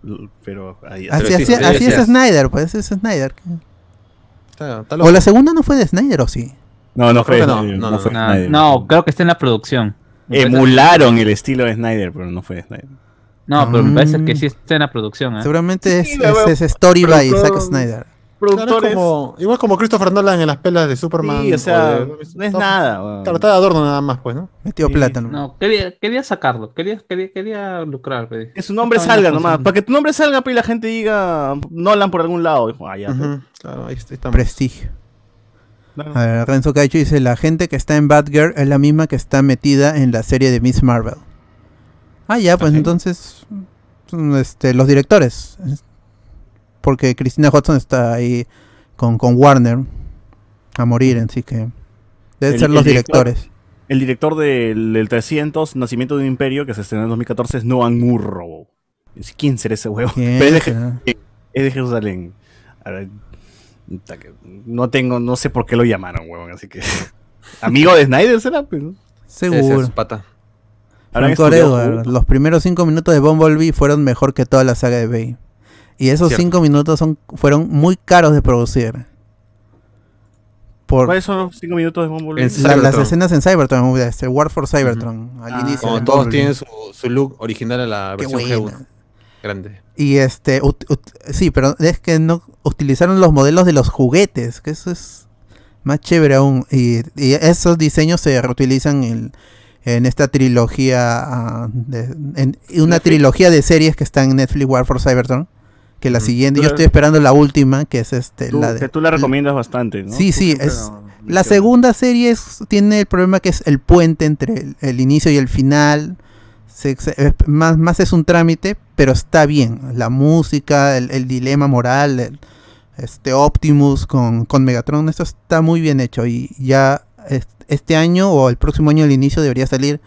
Speaker 3: pero ahí,
Speaker 2: Así,
Speaker 4: sí,
Speaker 2: así,
Speaker 4: sí,
Speaker 2: así
Speaker 4: sí,
Speaker 2: es. Snyder, pues es Snyder.
Speaker 4: Está- está
Speaker 2: O la segunda no fue de Snyder, ¿o sí?
Speaker 3: No, no
Speaker 4: creo
Speaker 3: fue
Speaker 4: que no,
Speaker 3: Snyder,
Speaker 4: no,
Speaker 3: no
Speaker 4: no,
Speaker 3: fue
Speaker 5: No,
Speaker 3: Snyder.
Speaker 5: no, creo que está en la producción.
Speaker 3: Emularon el estilo de Snyder, pero no fue Snyder.
Speaker 5: No, pero me parece que
Speaker 2: Mm.
Speaker 5: sí está en la producción. ¿eh?
Speaker 2: Seguramente
Speaker 3: Sí,
Speaker 2: es,
Speaker 3: la
Speaker 2: es, es Story by
Speaker 3: Pero-
Speaker 2: Zack Snyder.
Speaker 4: Claro, como, igual como Christopher Nolan en las pelas de Superman.
Speaker 3: sí, o sea,
Speaker 4: de-
Speaker 3: no es nada. weón.
Speaker 4: Claro, está de adorno nada más, pues, ¿no?
Speaker 2: Metió
Speaker 3: Sí.
Speaker 2: plátano.
Speaker 5: No, quería, quería sacarlo, quería, quería, quería lucrar. pe.
Speaker 3: Que su nombre salga nomás. Para que tu nombre salga, pues, y la gente diga Nolan por algún lado. Dijo, ah, ya.
Speaker 4: Claro, ahí está-.
Speaker 2: Prestigio.
Speaker 3: Claro.
Speaker 2: A ver, Renzo Caicho dice, la gente que está en Batgirl es la misma que está metida en la serie de Miss Marvel. Ah, ya, pues entonces, son, este, los directores. Es- Porque Christina Hudson está ahí con, con Warner a morir, así que deben
Speaker 3: El-
Speaker 2: ser los
Speaker 3: el director-
Speaker 2: directores.
Speaker 3: El director del, del 300, Nacimiento de un Imperio, que se estrenó en 2014, es Noah Murrow. ¿Quién será ese huevo?
Speaker 2: ¿Quién
Speaker 3: Pero es de, es Jerusalén. A ver, no tengo, no sé por qué lo llamaron, huevón, así que. Amigo de Snyder será, pues.
Speaker 4: es
Speaker 2: Seguro.
Speaker 4: su pata.
Speaker 2: Franco Edward, los primeros cinco minutos de Bumblebee fueron mejor que toda la saga de Bay. Y esos
Speaker 4: Cierto.
Speaker 2: cinco minutos son, fueron muy caros de producir. Por
Speaker 3: ¿Cuáles son los 5 minutos de Bumblebee?
Speaker 4: En
Speaker 2: la- las escenas en Cybertron, este, War for Cybertron, al
Speaker 3: Ah,
Speaker 2: inicio.
Speaker 4: Como todos
Speaker 2: Bumblebee.
Speaker 4: tienen su, su look original a la
Speaker 2: Qué
Speaker 4: versión
Speaker 2: buena.
Speaker 4: G1. Grande.
Speaker 2: Y este, ut- ut- sí, pero es que no utilizaron los modelos de los juguetes, que eso es más chévere aún. Y, y esos diseños se reutilizan en, en esta trilogía, ah, de- en una
Speaker 3: Netflix.
Speaker 2: trilogía de series que están en Netflix War for Cybertron. Que la siguiente, yo estoy esperando la última, que es este,
Speaker 3: Tú-
Speaker 2: la de...
Speaker 3: que tú la recomiendas bastante, ¿no?
Speaker 2: Sí, sí, es-
Speaker 3: la
Speaker 2: segunda serie es- tiene el problema que es el puente entre el, el inicio y el final. Se- se- es- más, más es un trámite, pero está bien. La música, el, el dilema moral, el- este Optimus con, con Megatron, esto está muy bien hecho. Y ya es- este año o el próximo año al inicio debería salir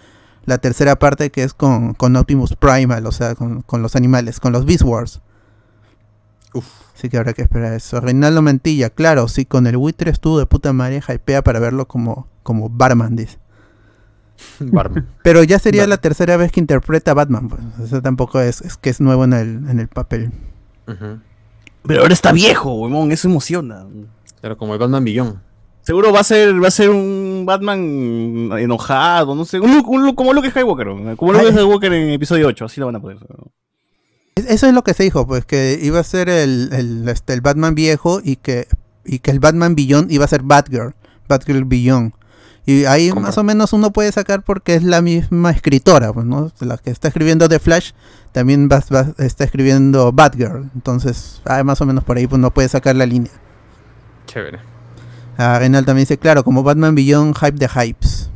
Speaker 2: la tercera parte que es con, con Optimus Primal, o sea, con, con los animales, con los Beast Wars.
Speaker 4: Uf.
Speaker 2: Así que habrá que esperar eso. Reinaldo Mantilla, claro, sí, con el buitre estuvo de puta madre, hypea para verlo como, como Barman, dice.
Speaker 4: Barman.
Speaker 2: Pero ya sería la tercera vez que interpreta a Batman, pues. Eso tampoco es, es que es nuevo en el, en el papel.
Speaker 4: Ujú.
Speaker 3: Pero ahora está viejo, huevón, eso emociona.
Speaker 4: Claro, como el Batman Billón.
Speaker 3: Seguro va a ser, va a ser un Batman enojado, no sé, un un como Luke Skywalker, ¿no? como Luke
Speaker 2: Ay.
Speaker 3: Skywalker en episodio 8, así lo van a poner.
Speaker 2: Es- Eso es lo que se dijo, pues que iba a ser el, el, este, el Batman viejo y que, y que el Batman Beyond iba a ser Batgirl, Batgirl Beyond. Y ahí más o menos uno puede sacar porque es la misma escritora, pues, ¿no? La que está escribiendo The Flash también va- va- está escribiendo Batgirl. Entonces, ah, más o menos por ahí pues, uno puede sacar la línea.
Speaker 4: Chévere.
Speaker 2: Ah, Renal también dice, claro, como Batman Beyond, hype de hypes.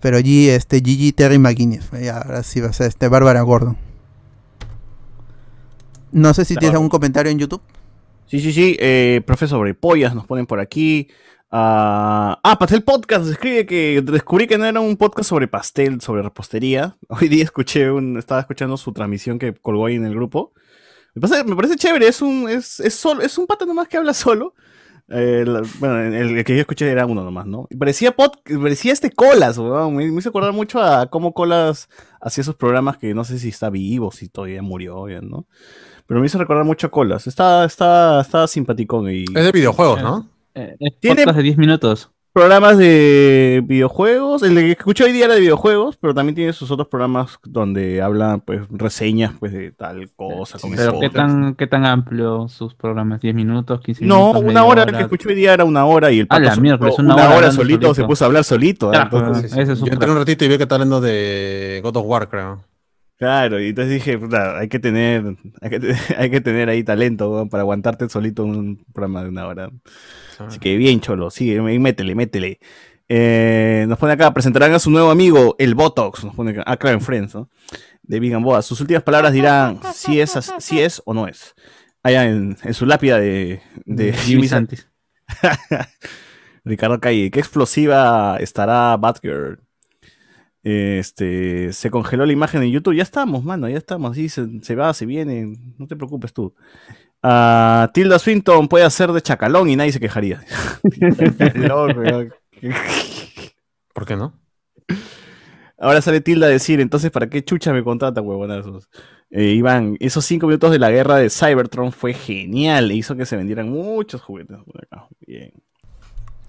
Speaker 2: Pero allí, este, Gigi Terry McGuinness. Y ahora sí va a ser este, Bárbara Gordon. No sé si tienes algún comentario en YouTube.
Speaker 3: Sí, sí, sí, eh, profe sobre pollas nos ponen por aquí. Ah, ah, Pastel Podcast escribe que descubrí que no era un podcast sobre pastel, sobre repostería. Hoy día escuché un, estaba escuchando su transmisión que colgó ahí en el grupo. Me parece, me parece chévere, es un, es, es, solo, es un pata nomás que habla solo. Eh, la- bueno, el, el que yo escuché era uno nomás, ¿no? Y parecía, pod, parecía este Colas. Me, me hizo acordar mucho a cómo Colas hacía esos programas que no sé si está vivo, si todavía murió, ¿no? Pero me hizo recordar mucho a Colas. Está, está, está simpaticón y...
Speaker 4: Es de videojuegos, ¿no?
Speaker 5: Eh,
Speaker 3: Tiene-
Speaker 5: de 10 minutos.
Speaker 3: programas de videojuegos. El que escuché hoy día era de videojuegos, pero también tiene sus otros programas donde habla, pues, reseñas, pues, de tal cosa. con
Speaker 5: Pero qué tan, qué tan amplio sus programas, 10 minutos, 15
Speaker 3: No,
Speaker 5: minutos.
Speaker 3: una
Speaker 5: media
Speaker 3: hora, el que escuché hoy día era una hora y el
Speaker 5: A
Speaker 3: pato
Speaker 5: la
Speaker 3: solito-
Speaker 5: miércoles,
Speaker 3: una,
Speaker 5: una hora
Speaker 3: hora solito, se puso a hablar solito. ¿ah?
Speaker 5: Ya,
Speaker 3: Entonces,
Speaker 5: es
Speaker 4: Yo entré un ratito y vi que está hablando de God of War, creo.
Speaker 3: Claro, y entonces dije, puta, hay que tener, hay que, te- hay que tener ahí talento para aguantarte solito un programa de una hora. Así que bien, Cholo, sigue, mé- métele, métele. Eh, nos pone acá, presentarán a su nuevo amigo, el Botox, nos pone acá, ah, claro, en Friends, ¿no? De Big Boa. Sus últimas palabras dirán si es, si es o no es. Allá en, en su lápida de, de
Speaker 5: Jimmy Santis.
Speaker 3: Ricardo Calle, qué explosiva estará Batgirl. Este, se congeló la imagen en YouTube. Ya estamos, mano, ya estamos. Así se, se va, se viene. No te preocupes tú. Ah, Tilda Swinton puede hacer de chacalón y nadie se quejaría.
Speaker 4: ¿Por qué no?
Speaker 3: Ahora sale Tilda a decir, entonces, ¿para qué chucha me contratan, huevonazos? Eh, Iván, esos cinco minutos de la guerra de Cybertron fue genial. e Hizo que se vendieran muchos juguetes. por acá. Bien.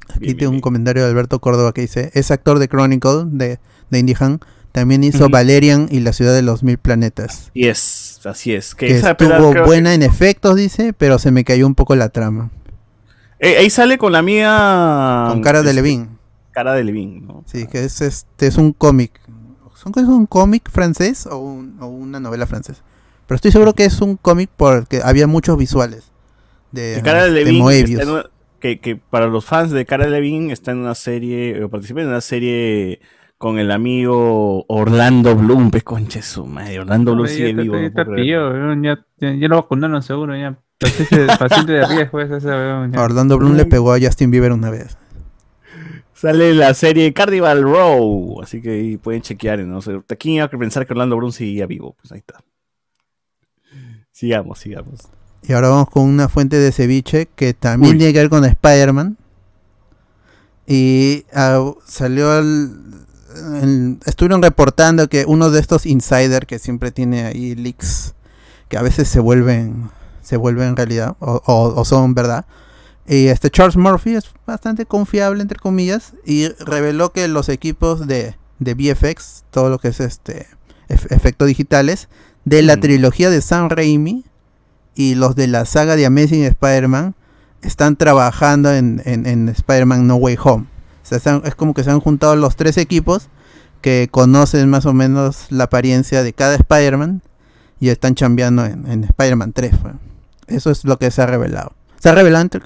Speaker 2: Aquí
Speaker 3: Bien,
Speaker 2: tengo un
Speaker 3: bien,
Speaker 2: comentario de Alberto Córdoba que dice, es actor de Chronicle de, de Indie Han, también hizo. Valerian y la ciudad de los mil planetas.
Speaker 3: Y es, así es. Que
Speaker 2: Que
Speaker 3: esa pela
Speaker 2: estuvo
Speaker 3: que-
Speaker 2: buena en efectos, dice, pero se me cayó un poco la trama.
Speaker 3: Eh, ahí sale con la mía.
Speaker 2: Con cara de
Speaker 3: este,
Speaker 2: Levine.
Speaker 3: Cara de Levine, ¿no?
Speaker 2: Sí, que es este es un cómic. ¿Son es un cómic francés o, un- o una novela francesa? Pero estoy seguro que es un cómic porque había muchos visuales de,
Speaker 3: Cara de
Speaker 2: de
Speaker 3: una- que, que para los fans de Cara de Levine está en una serie, o participa en una serie con el amigo Orlando Bloom, pues conche su madre, Orlando Bloom sigue vivo.
Speaker 5: ya
Speaker 3: no
Speaker 5: está tío, ya, ya, lo vacunaron seguro, ya. Paciente, de riesgo es ese,
Speaker 2: Orlando Bloom le pegó a Justin Bieber una vez.
Speaker 3: Sale la serie Carnival Row, así que ahí pueden chequear, ¿no? O sea, ¿Quién iba a pensar que Orlando Bloom seguía vivo? Pues ahí está. Sigamos, sigamos.
Speaker 2: Y ahora vamos con una fuente de ceviche que también
Speaker 3: Uy.
Speaker 2: tiene que ver con Spider-Man. Y ah, salió al- estuvieron reportando que uno de estos insiders que siempre tiene ahí leaks que a veces se vuelven se vuelven realidad o, o- o son verdad. Y este Charles Murphy es bastante confiable entre comillas y reveló que los equipos de, de VFX, todo lo que es este ef- efectos digitales de la
Speaker 3: Ujú.
Speaker 2: trilogía de Sam Raimi y los de la saga de Amazing Spider-Man están trabajando en, en- en Spider-Man No Way Home. Sea, es como que se han juntado los tres equipos que conocen más o menos la apariencia de cada Spider-Man y están chambeando en, en Spider-Man 3. pues. Eso es lo que se ha revelado. Se ha revelado entre,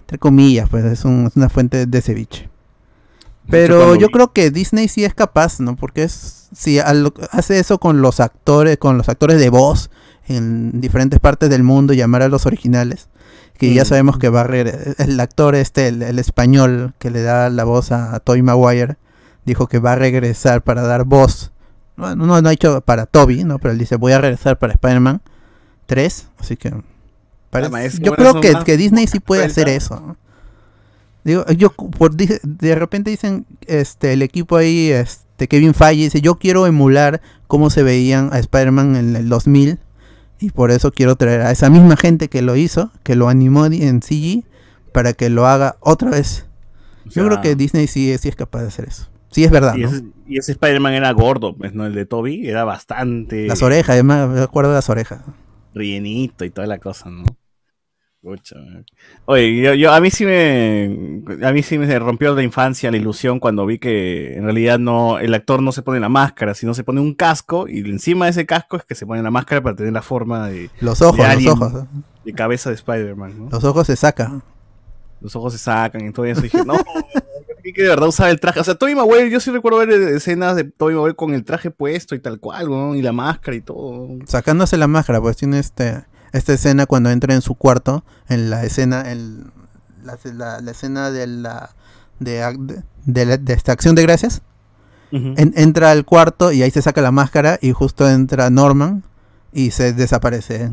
Speaker 2: entre comillas, pues es, un- es una fuente de ceviche. Pero yo creo que Disney sí es capaz, ¿no? Porque es si al- hace eso con los actores, con los actores de voz en diferentes partes del mundo, llamar a los originales, que ya
Speaker 3: Mm.
Speaker 2: sabemos que va a regre- el actor este, el, el español que le da la voz a, Tobey Maguire, dijo que va a regresar para dar voz. No, no, no ha dicho para Toby, ¿no? Pero él dice voy a regresar para Spider-Man 3, así que parece- yo creo que, que Disney sí puede hacer eso. ¿no? Digo, yo por, de repente dicen este el equipo ahí este Kevin Feige dice, "Yo quiero emular cómo se veían a Spider-Man en el 2000 y por eso quiero traer a esa misma gente que lo hizo, que lo animó en CG para que lo haga otra vez."
Speaker 3: O
Speaker 2: Yo creo que Disney sí, sí es capaz de hacer eso. Sí es verdad,
Speaker 3: Y
Speaker 2: ¿no?
Speaker 3: ese, ese Spider-Man era gordo, pues, ¿no? El de Toby era bastante
Speaker 2: Las orejas, además me acuerdo de las orejas.
Speaker 3: rellenito y toda la cosa, ¿no? Pucha. Oye, yo, yo- a mí sí me a mí sí me rompió la infancia la ilusión cuando vi que en realidad no el actor no se pone la máscara, sino se pone un casco y encima de ese casco es que se pone la máscara para tener la forma de,
Speaker 2: Los ojos,
Speaker 3: De
Speaker 2: los ojos. ¿eh?
Speaker 3: de cabeza de Spider-Man, ¿no?
Speaker 2: Los ojos se sacan.
Speaker 3: Los ojos se sacan y todo eso. Y dije, no, que de verdad usaba el traje. O sea, Tobey Maguire, yo sí recuerdo ver escenas de Tobey Maguire con el traje puesto y tal cual, ¿no? Y la máscara y todo.
Speaker 2: Sacándose la máscara, pues tiene este esta escena cuando entra en su cuarto, en la escena, en la, la- la escena de la de, de, la- de esta acción de gracias, en- entra al cuarto y ahí se saca la máscara y justo entra Norman y se desaparece.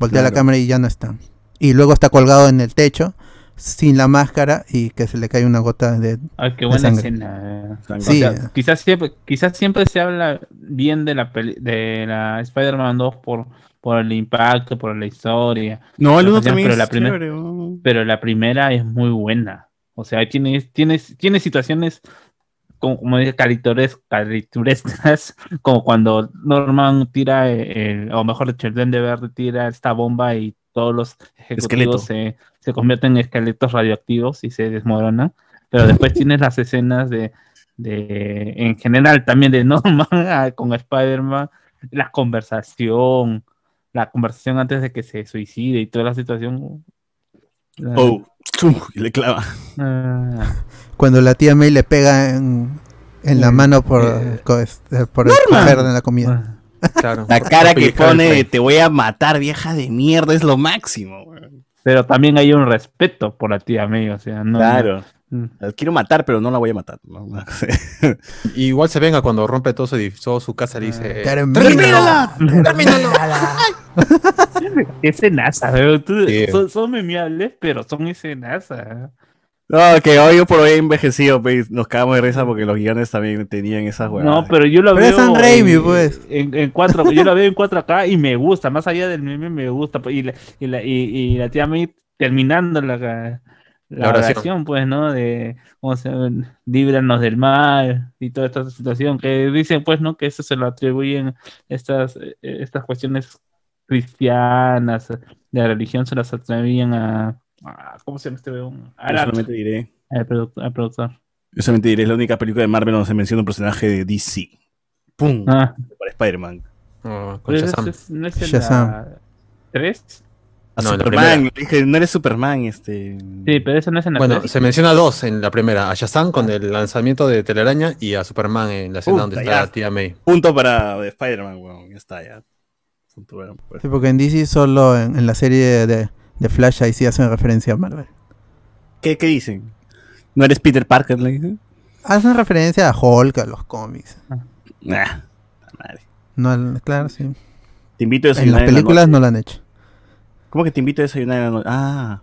Speaker 2: Voltea la cámara y ya no está. Y luego está colgado en el techo sin la máscara y que se le cae una gota de
Speaker 5: Ay, qué
Speaker 2: de
Speaker 5: buena
Speaker 2: sangre.
Speaker 5: escena.
Speaker 3: Sangre.
Speaker 2: Sí.
Speaker 5: O sea, quizás siempre, quizás siempre se habla bien de la peli- de la Spider-Man 2 por, por el impacto, por la historia.
Speaker 3: No, el
Speaker 5: Pero
Speaker 3: uno también
Speaker 5: la
Speaker 3: es
Speaker 5: primer-
Speaker 3: chévere.
Speaker 5: Pero la primera es muy buena. O sea, tiene, tiene, tiene situaciones como, como dice, caricatures- caricaturescas, como cuando Norman tira, el- o mejor dicho, el Duende Verde tira esta bomba y todos los ejecutivos se, se convierten en esqueletos radioactivos y se desmoronan. Pero después tienes las escenas de, de en general también de Norman ah, con Spider-Man, la conversación, la conversación antes de que se suicide y toda la situación.
Speaker 3: Oh, le clava.
Speaker 5: ah,
Speaker 2: Cuando la tía May le pega en, en la
Speaker 5: Mm,
Speaker 2: mano por,
Speaker 5: eh,
Speaker 2: este, por escoger en la comida.
Speaker 5: ah.
Speaker 4: Claro.
Speaker 3: La cara que
Speaker 4: el
Speaker 3: pone, te voy a matar, vieja de mierda, es lo máximo.
Speaker 5: Pero también hay un respeto por la tía May, o sea, no.
Speaker 3: Claro.
Speaker 5: Mm.
Speaker 3: La quiero matar, pero no la voy a matar. ¿no?
Speaker 4: Y igual se venga cuando rompe todo su, todo su casa y dice...
Speaker 2: ¡Termínalo! ¡Termínalo!
Speaker 5: Escenaza, pero tú-
Speaker 4: Sí.
Speaker 5: son, son memeables, pero son escenaza.
Speaker 3: No, que hoy por hoy he envejecido, pues, nos cagamos de risa porque los gigantes también tenían esas huevas.
Speaker 5: No, pero yo lo
Speaker 2: Pero es
Speaker 5: veo.
Speaker 2: San Raimi,
Speaker 5: en,
Speaker 2: pues.
Speaker 5: En, en cuatro, yo lo veo en 4K y me gusta, más allá del meme me gusta. pues, Y la, y la, y, y la tía May terminando la, la,
Speaker 4: La oración.
Speaker 5: oración, pues, ¿no? De, ¿cómo se llama? Líbranos del mal y toda esta situación que dicen, pues, ¿no? Que eso se lo atribuyen estas, eh, estas cuestiones cristianas de la religión, se las atribuyen a. a- ¿Cómo se llama este weón?
Speaker 3: Solamente diré,
Speaker 5: al produ- al productor.
Speaker 3: yo solamente diré, es la única película de Marvel donde se menciona un personaje de DC. ¡Pum!
Speaker 5: Ah,
Speaker 3: Para Spider-Man.
Speaker 4: Oh, con
Speaker 5: pero ese
Speaker 4: Shazam.
Speaker 5: es- no es en
Speaker 2: Shazam.
Speaker 5: la 3.
Speaker 3: A
Speaker 4: No,
Speaker 3: Superman, dije, no eres Superman, este.
Speaker 5: Sí, pero eso no es en la
Speaker 4: Bueno,
Speaker 5: 3.
Speaker 4: se menciona dos en la primera, a Shazam con el lanzamiento de Telaraña y a Superman en la escena
Speaker 3: Puta,
Speaker 4: donde está
Speaker 3: ya.
Speaker 4: tía May.
Speaker 3: Punto para Spider-Man, weón. Ya está, ya. Punto para- pues.
Speaker 2: Sí, porque en DC solo en, en la serie de, de Flash ahí sí hacen referencia a Marvel.
Speaker 3: ¿Qué, ¿Qué dicen? ¿No eres Peter Parker? Le dicen.
Speaker 2: Hacen referencia a Hulk, a los cómics.
Speaker 3: Nah, la madre.
Speaker 2: No, claro, sí.
Speaker 3: Te invito a
Speaker 2: En las
Speaker 3: en la
Speaker 2: películas no lo han hecho.
Speaker 3: ¿Cómo que te invito a desayunar en la noche? Ah.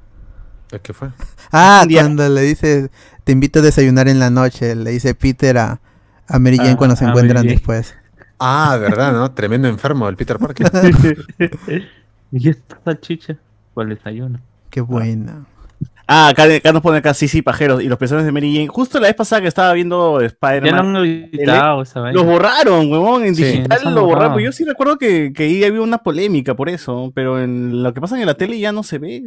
Speaker 4: ¿Qué fue?
Speaker 2: Ah, cuando le dice, te invito a desayunar en la noche, le dice Peter a, a Mary Jane
Speaker 5: Ah,
Speaker 2: cuando se encuentran después.
Speaker 4: Ah, ¿verdad, no? Tremendo enfermo el Peter Parker.
Speaker 5: ¿Y esta salchicha? ¿Cuál desayuno?
Speaker 2: Qué buena.
Speaker 3: Ah, acá, acá nos pone acá, sí, sí, pajeros. Y los personajes de Mary Jane. Justo la vez pasada que estaba viendo
Speaker 5: Ya
Speaker 3: Spider-Man.
Speaker 5: vaina.
Speaker 3: Los borraron, huevón, en
Speaker 4: Sí,
Speaker 3: digital lo borraron. Pues yo sí recuerdo que, que ahí había una polémica por eso, pero en lo que pasa en la tele ya no se ve.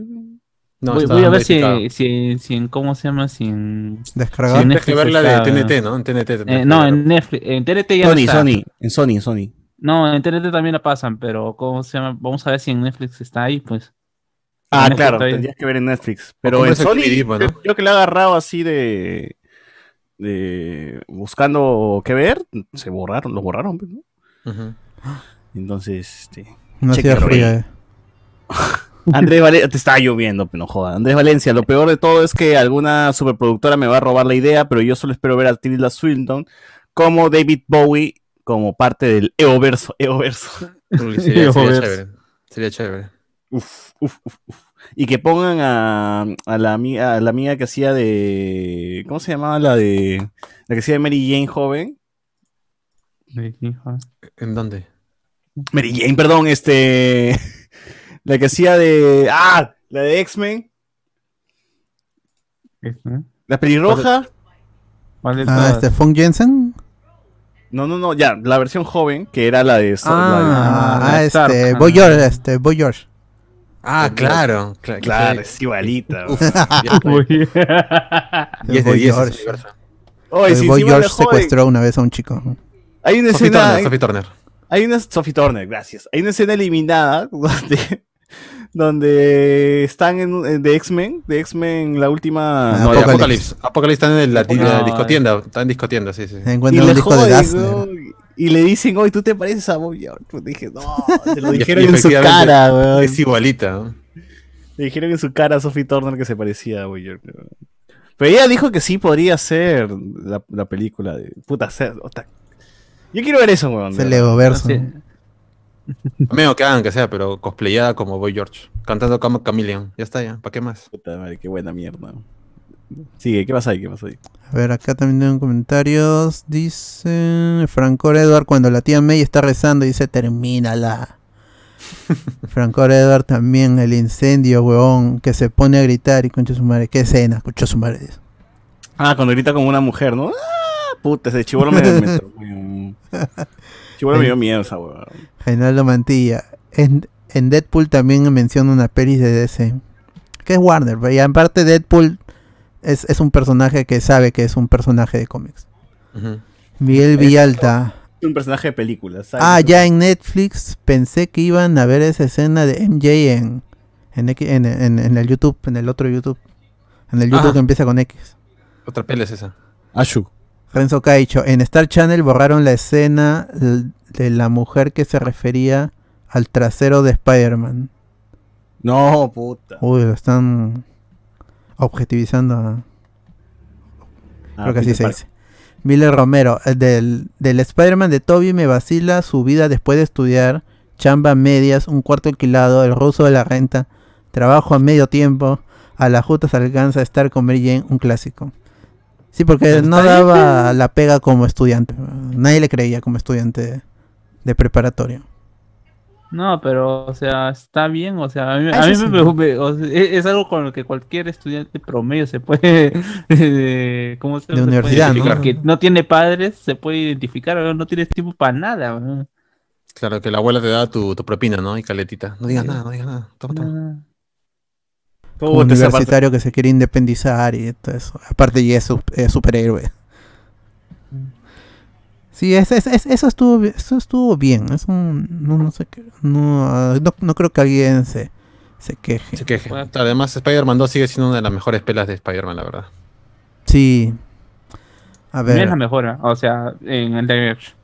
Speaker 4: No,
Speaker 5: voy, voy a ver si, si, si en, ¿cómo se llama? Si en...
Speaker 2: Descargado.
Speaker 5: Sí,
Speaker 4: Tienes que ver la de TNT, ¿no? En TNT.
Speaker 5: eh, no,
Speaker 4: verla.
Speaker 5: en Netflix, en TNT ya no
Speaker 3: Sony,
Speaker 5: está.
Speaker 3: Sony, en Sony, en Sony.
Speaker 5: No, en TNT también la pasan, pero ¿cómo se llama? Vamos a ver si en Netflix está ahí, pues.
Speaker 3: Ah,
Speaker 5: Netflix
Speaker 3: claro, tendrías que ver en Netflix. Pero en Sony,
Speaker 4: pues, ¿no?
Speaker 3: creo, creo que le ha agarrado así de. de buscando qué ver, se borraron, lo borraron, pues, ¿no? Entonces, este.
Speaker 2: No hacía
Speaker 3: Chequenlo
Speaker 2: frío.
Speaker 3: ahí.
Speaker 2: eh.
Speaker 3: Andrés Valencia, te está lloviendo, pero no joda. Andrés Valencia, lo peor de todo es que alguna superproductora me va a robar la idea, pero yo solo espero ver a Tilda Swinton como David Bowie como parte del EOverso. EOverso.
Speaker 4: Uy, sería, chévere. Sería chévere.
Speaker 3: Uf, uf, uf, uf. Y que pongan a, a la amiga, a la amiga que hacía de. ¿Cómo se llamaba la de. La que hacía de Mary Jane joven?
Speaker 4: ¿En dónde?
Speaker 3: Mary Jane, perdón, este. La que hacía de. ¡Ah! La de X-Men. La pelirroja.
Speaker 5: ¿Cuál de
Speaker 2: Ah, este, Fong Jensen.
Speaker 3: No, no, no, ya, la versión joven, que era la de.
Speaker 2: Ah,
Speaker 5: la de Stark,
Speaker 2: este,
Speaker 5: ah.
Speaker 2: Boy George, este, Boy George.
Speaker 4: Ah, claro.
Speaker 3: la de- claro, es igualita.
Speaker 4: Uf,
Speaker 5: Uy.
Speaker 4: 10 de
Speaker 2: Boy
Speaker 4: 10
Speaker 2: George.
Speaker 3: Oye,
Speaker 2: El
Speaker 3: sí,
Speaker 2: Boy George secuestró una vez a un chico.
Speaker 3: Hay una
Speaker 4: Sophie
Speaker 3: escena.
Speaker 4: Turner,
Speaker 3: hay-
Speaker 4: Sophie Turner.
Speaker 3: Hay una Sophie Turner, gracias. Hay una escena eliminada donde, donde están en, en- de X-Men, de X-Men la última.
Speaker 2: Ah,
Speaker 4: No, de
Speaker 2: Apocalipsis.
Speaker 4: Apocalipsis. Apocalipsis está en la,
Speaker 5: No,
Speaker 4: la discotienda. Está en discotienda, sí, sí.
Speaker 2: Se
Speaker 3: y
Speaker 2: encuentra
Speaker 3: le
Speaker 2: un disco de
Speaker 3: weón, y le dicen, oye, tú te pareces a Bob George. Pues dije, no, se lo dijeron en su cara, weón.
Speaker 4: Es igualita. ¿no?
Speaker 3: Le dijeron en su cara a Sophie Turner que se parecía a Bob George. weón. Pero ella dijo que sí podría ser la, la película de. Puta, Yo quiero ver eso, weón. Verdad.
Speaker 2: Legoverso.
Speaker 5: Sí.
Speaker 4: Medio que hagan que sea, pero cosplayada como Boy George. Cantando como Chameleon. Ya está, ya. ¿Para qué más?
Speaker 3: Puta madre, qué buena mierda. Sigue, ¿qué pasa ahí? ¿Qué pasa ahí?
Speaker 2: A ver, acá también tengo comentarios. Dice Franco Edward cuando la tía May está rezando dice termínala. Franco Edward también el incendio, huevón, que se pone a gritar y concha su madre. ¿Qué escena? Concha su madre. dice.
Speaker 3: Ah, cuando grita como una mujer, ¿no? Ah, puta, ese chivolo me, me Chivolo me dio miedo esa huevada.
Speaker 2: Reinaldo Mantilla. En, en Deadpool también menciona una pelis de DC. Que es Warner, pero y aparte Deadpool es, es un personaje que sabe que es un personaje de cómics.
Speaker 4: Ujú.
Speaker 2: Miguel
Speaker 3: Es-
Speaker 2: Villalta.
Speaker 3: Un personaje de película, ¿sabes?
Speaker 2: Ah, ya en Netflix pensé que iban a ver esa escena de MJ en, en, en, en- en el YouTube, en el otro YouTube. En el YouTube
Speaker 4: Ajá.
Speaker 2: que empieza con X.
Speaker 4: Otra peli es esa.
Speaker 3: Ashu.
Speaker 2: Renzo Caicho, en Star Channel borraron la escena de la mujer que se refería al trasero de Spider-Man.
Speaker 3: No, puta.
Speaker 2: Uy, lo están objetivizando. a-
Speaker 3: Ah,
Speaker 2: creo que así se dice. Miller Romero, eh, del, del Spider-Man de Toby me vacila su vida después de estudiar, chamba medias, un cuarto alquilado, el ruso de la renta, trabajo a medio tiempo, a las justas alcanza a estar con Mary Jane, un clásico. Sí, porque no daba la pega como estudiante. Nadie le creía como estudiante de, de preparatoria.
Speaker 5: No, pero, o sea, está bien, o sea, a mí, a mí me, o sea, es, es algo con lo que cualquier estudiante promedio se puede, eh, ¿cómo se
Speaker 2: De
Speaker 5: se puede
Speaker 2: universidad, ¿no?
Speaker 5: Que no tiene padres, se puede identificar, o no tienes tiempo para nada. ¿no?
Speaker 4: Claro, que la abuela te da tu, tu propina, ¿no? Y caletita. No digas nada, no digas nada. Toma, toma.
Speaker 2: Como universitario que se quiere independizar y todo eso. Aparte ya es superhéroe. Sí, es, es- es- eso estuvo eso estuvo bien. Es un, no, no sé qué, no, ah, no, no creo que alguien se, se queje.
Speaker 4: Se queje.
Speaker 5: Bueno.
Speaker 4: Además, Spider-Man 2 sigue siendo una de las mejores pelas de Spider-Man, la verdad.
Speaker 2: Sí. A
Speaker 5: No es
Speaker 2: ver.
Speaker 5: la mejora, o sea, en el live action.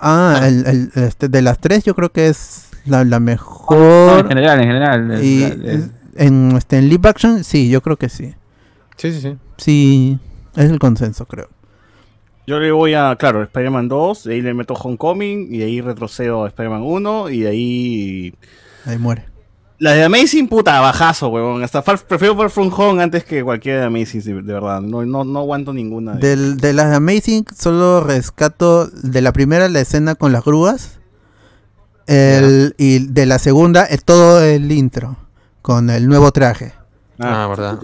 Speaker 2: Ah, el, el- este, de las tres yo creo que es la, la
Speaker 5: No, en
Speaker 2: mejor.
Speaker 5: general, en general. el-
Speaker 2: y
Speaker 5: el-
Speaker 2: en, este, en live action, sí, yo creo que sí.
Speaker 4: Sí, sí, sí.
Speaker 2: Sí, es el consenso, creo.
Speaker 3: Yo le voy a, claro, Spider-Man 2, de ahí le meto Homecoming, y de ahí retrocedo a Spider-Man 1, y de ahí...
Speaker 2: Ahí muere.
Speaker 3: La de Amazing, puta, bajazo, huevón. Hasta Far, prefiero Far From Home antes que cualquiera de Amazing, de, de verdad. No, no, no aguanto ninguna. de-
Speaker 2: Del, de las Amazing solo rescato de la primera la escena con las grúas. El, y de la segunda es todo el intro con el nuevo traje.
Speaker 4: Ah, verdad.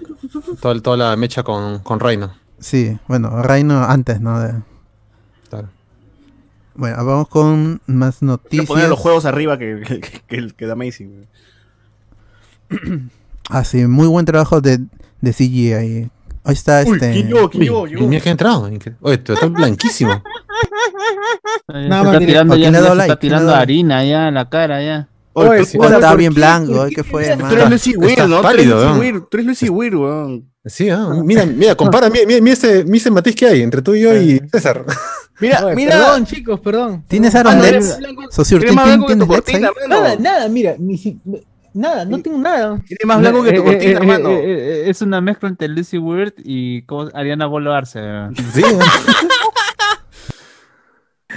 Speaker 4: Todo- toda la mecha con, con Reino.
Speaker 2: Sí, bueno, Reino antes, ¿no? De-
Speaker 4: Claro.
Speaker 2: bueno, vamos con más noticias.
Speaker 3: poner los juegos arriba que, que, que, que Amazing.
Speaker 2: Ah, sí, muy buen trabajo de, de CGI ahí. Ahí está
Speaker 3: Uy,
Speaker 2: este.
Speaker 3: ¿quién
Speaker 4: mira que ha entrado. Oye, tú estás blanquísimo.
Speaker 5: Se
Speaker 6: más
Speaker 5: está tirando,
Speaker 2: ¿a
Speaker 5: ya, se está
Speaker 2: ¿Quién le
Speaker 5: tirando harina ya en la cara ya.
Speaker 3: Oye, tú-
Speaker 6: sí,
Speaker 2: estaba
Speaker 6: ¿por
Speaker 2: bien
Speaker 6: qué?
Speaker 2: blanco,
Speaker 6: ¿Por
Speaker 2: ¿eh?
Speaker 6: qué
Speaker 2: ¿qué fue, man?
Speaker 3: Tú eres Lucy Weir, ¿no? Tú eres
Speaker 4: pálido,
Speaker 3: Lucy. Weir, tú eres Lucy Weir, weón.
Speaker 4: Sí, ah, mira, mira, compara, mira, mira, ese, mira ese matiz que hay entre tú y yo y César.
Speaker 3: Mira,
Speaker 6: Oye,
Speaker 3: mira.
Speaker 6: Perdón, chicos, perdón.
Speaker 2: ¿Tienes Aaron Dex?
Speaker 3: tu
Speaker 2: ¿tienes
Speaker 3: cortina.
Speaker 6: Nada, nada, mira, ni si- nada, no tengo nada.
Speaker 3: Eres más blanco que tu
Speaker 5: Eh,
Speaker 3: cortina,
Speaker 5: eh, eh,
Speaker 3: mano.
Speaker 5: eh, eh, es una mezcla entre Lucy Weird y ¿cómo? Ariana Bolo Arce.
Speaker 4: Sí,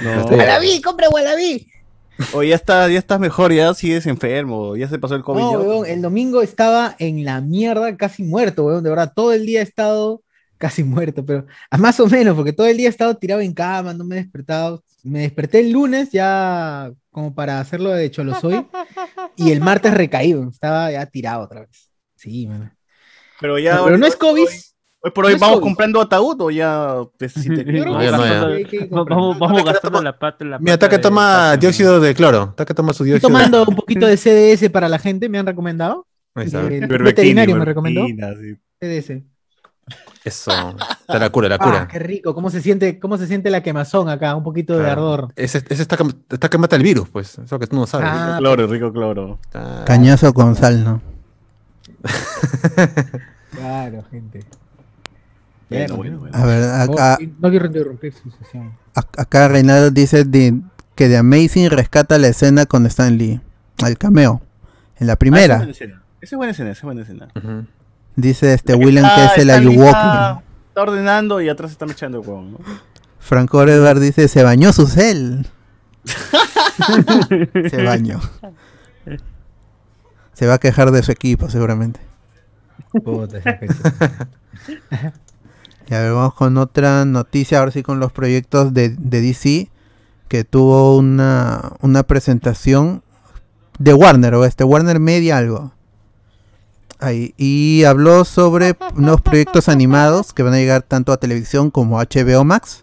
Speaker 3: No.
Speaker 6: Gualabí, compra Gualabí.
Speaker 3: O ya estás, ya estás mejor, ya sigues enfermo, ya se pasó el COVID.
Speaker 6: No,
Speaker 3: ya.
Speaker 6: weón, el domingo estaba en la mierda, casi muerto, weón, de verdad, todo el día he estado casi muerto, pero más o menos, porque todo el día he estado tirado en cama, no me he despertado. Me desperté el lunes ya como para hacerlo de Cholosoy y el martes recaído, estaba ya tirado otra vez. Sí, man.
Speaker 3: Pero ya.
Speaker 6: Pero no es COVID.
Speaker 3: Hoy, hoy por hoy vamos comprando ataúd o ya. pues.
Speaker 5: Vamos, vamos gastando la pata. La
Speaker 4: mira,
Speaker 5: pata
Speaker 4: está que
Speaker 5: de-
Speaker 4: toma dióxido de cloro. Está que toma su
Speaker 6: Estoy
Speaker 4: dióxido de
Speaker 6: tomando un poquito de CDS para la gente, me han recomendado.
Speaker 4: Ahí está.
Speaker 6: El veterinario me recomendó
Speaker 3: sí.
Speaker 6: CDS.
Speaker 4: Eso. Está la cura, la
Speaker 6: Ah,
Speaker 4: cura.
Speaker 6: qué rico, ¿cómo se siente, cómo se siente la quemazón acá? Un poquito de
Speaker 4: Claro.
Speaker 6: ardor.
Speaker 4: Ese, ese está, que, está que mata el virus, pues. Eso que tú no sabes.
Speaker 6: Ah,
Speaker 3: Cloro, rico cloro.
Speaker 4: Está-
Speaker 2: Cañazo con sal, ¿no?
Speaker 6: Claro, gente.
Speaker 3: Bueno, bueno, bueno.
Speaker 2: A ver, acá,
Speaker 6: No, no quiero interrumpir su sesión.
Speaker 2: ac- acá Reinaldo dice de- que de Amazing rescata la escena con Stan Lee. El cameo. En la
Speaker 3: Ah, esa es
Speaker 2: primera.
Speaker 3: buena escena. Esa es buena escena, esa es buena escena.
Speaker 2: Dice este
Speaker 3: que
Speaker 2: William que
Speaker 3: está-
Speaker 2: es el Ayuwoki.
Speaker 3: Está, está ordenando y atrás está echando el huevón, ¿no?
Speaker 2: Franco Edward dice se bañó su cel. se bañó. Se va a quejar de su equipo seguramente.
Speaker 6: Puta, esa fecha.
Speaker 2: Y a ver, vamos con otra noticia, ahora sí con los proyectos de, DC, que tuvo una, una presentación de Warner, o este Warner Media algo. Ahí. Y habló sobre nuevos proyectos animados que van a llegar tanto a televisión como a HBO Max.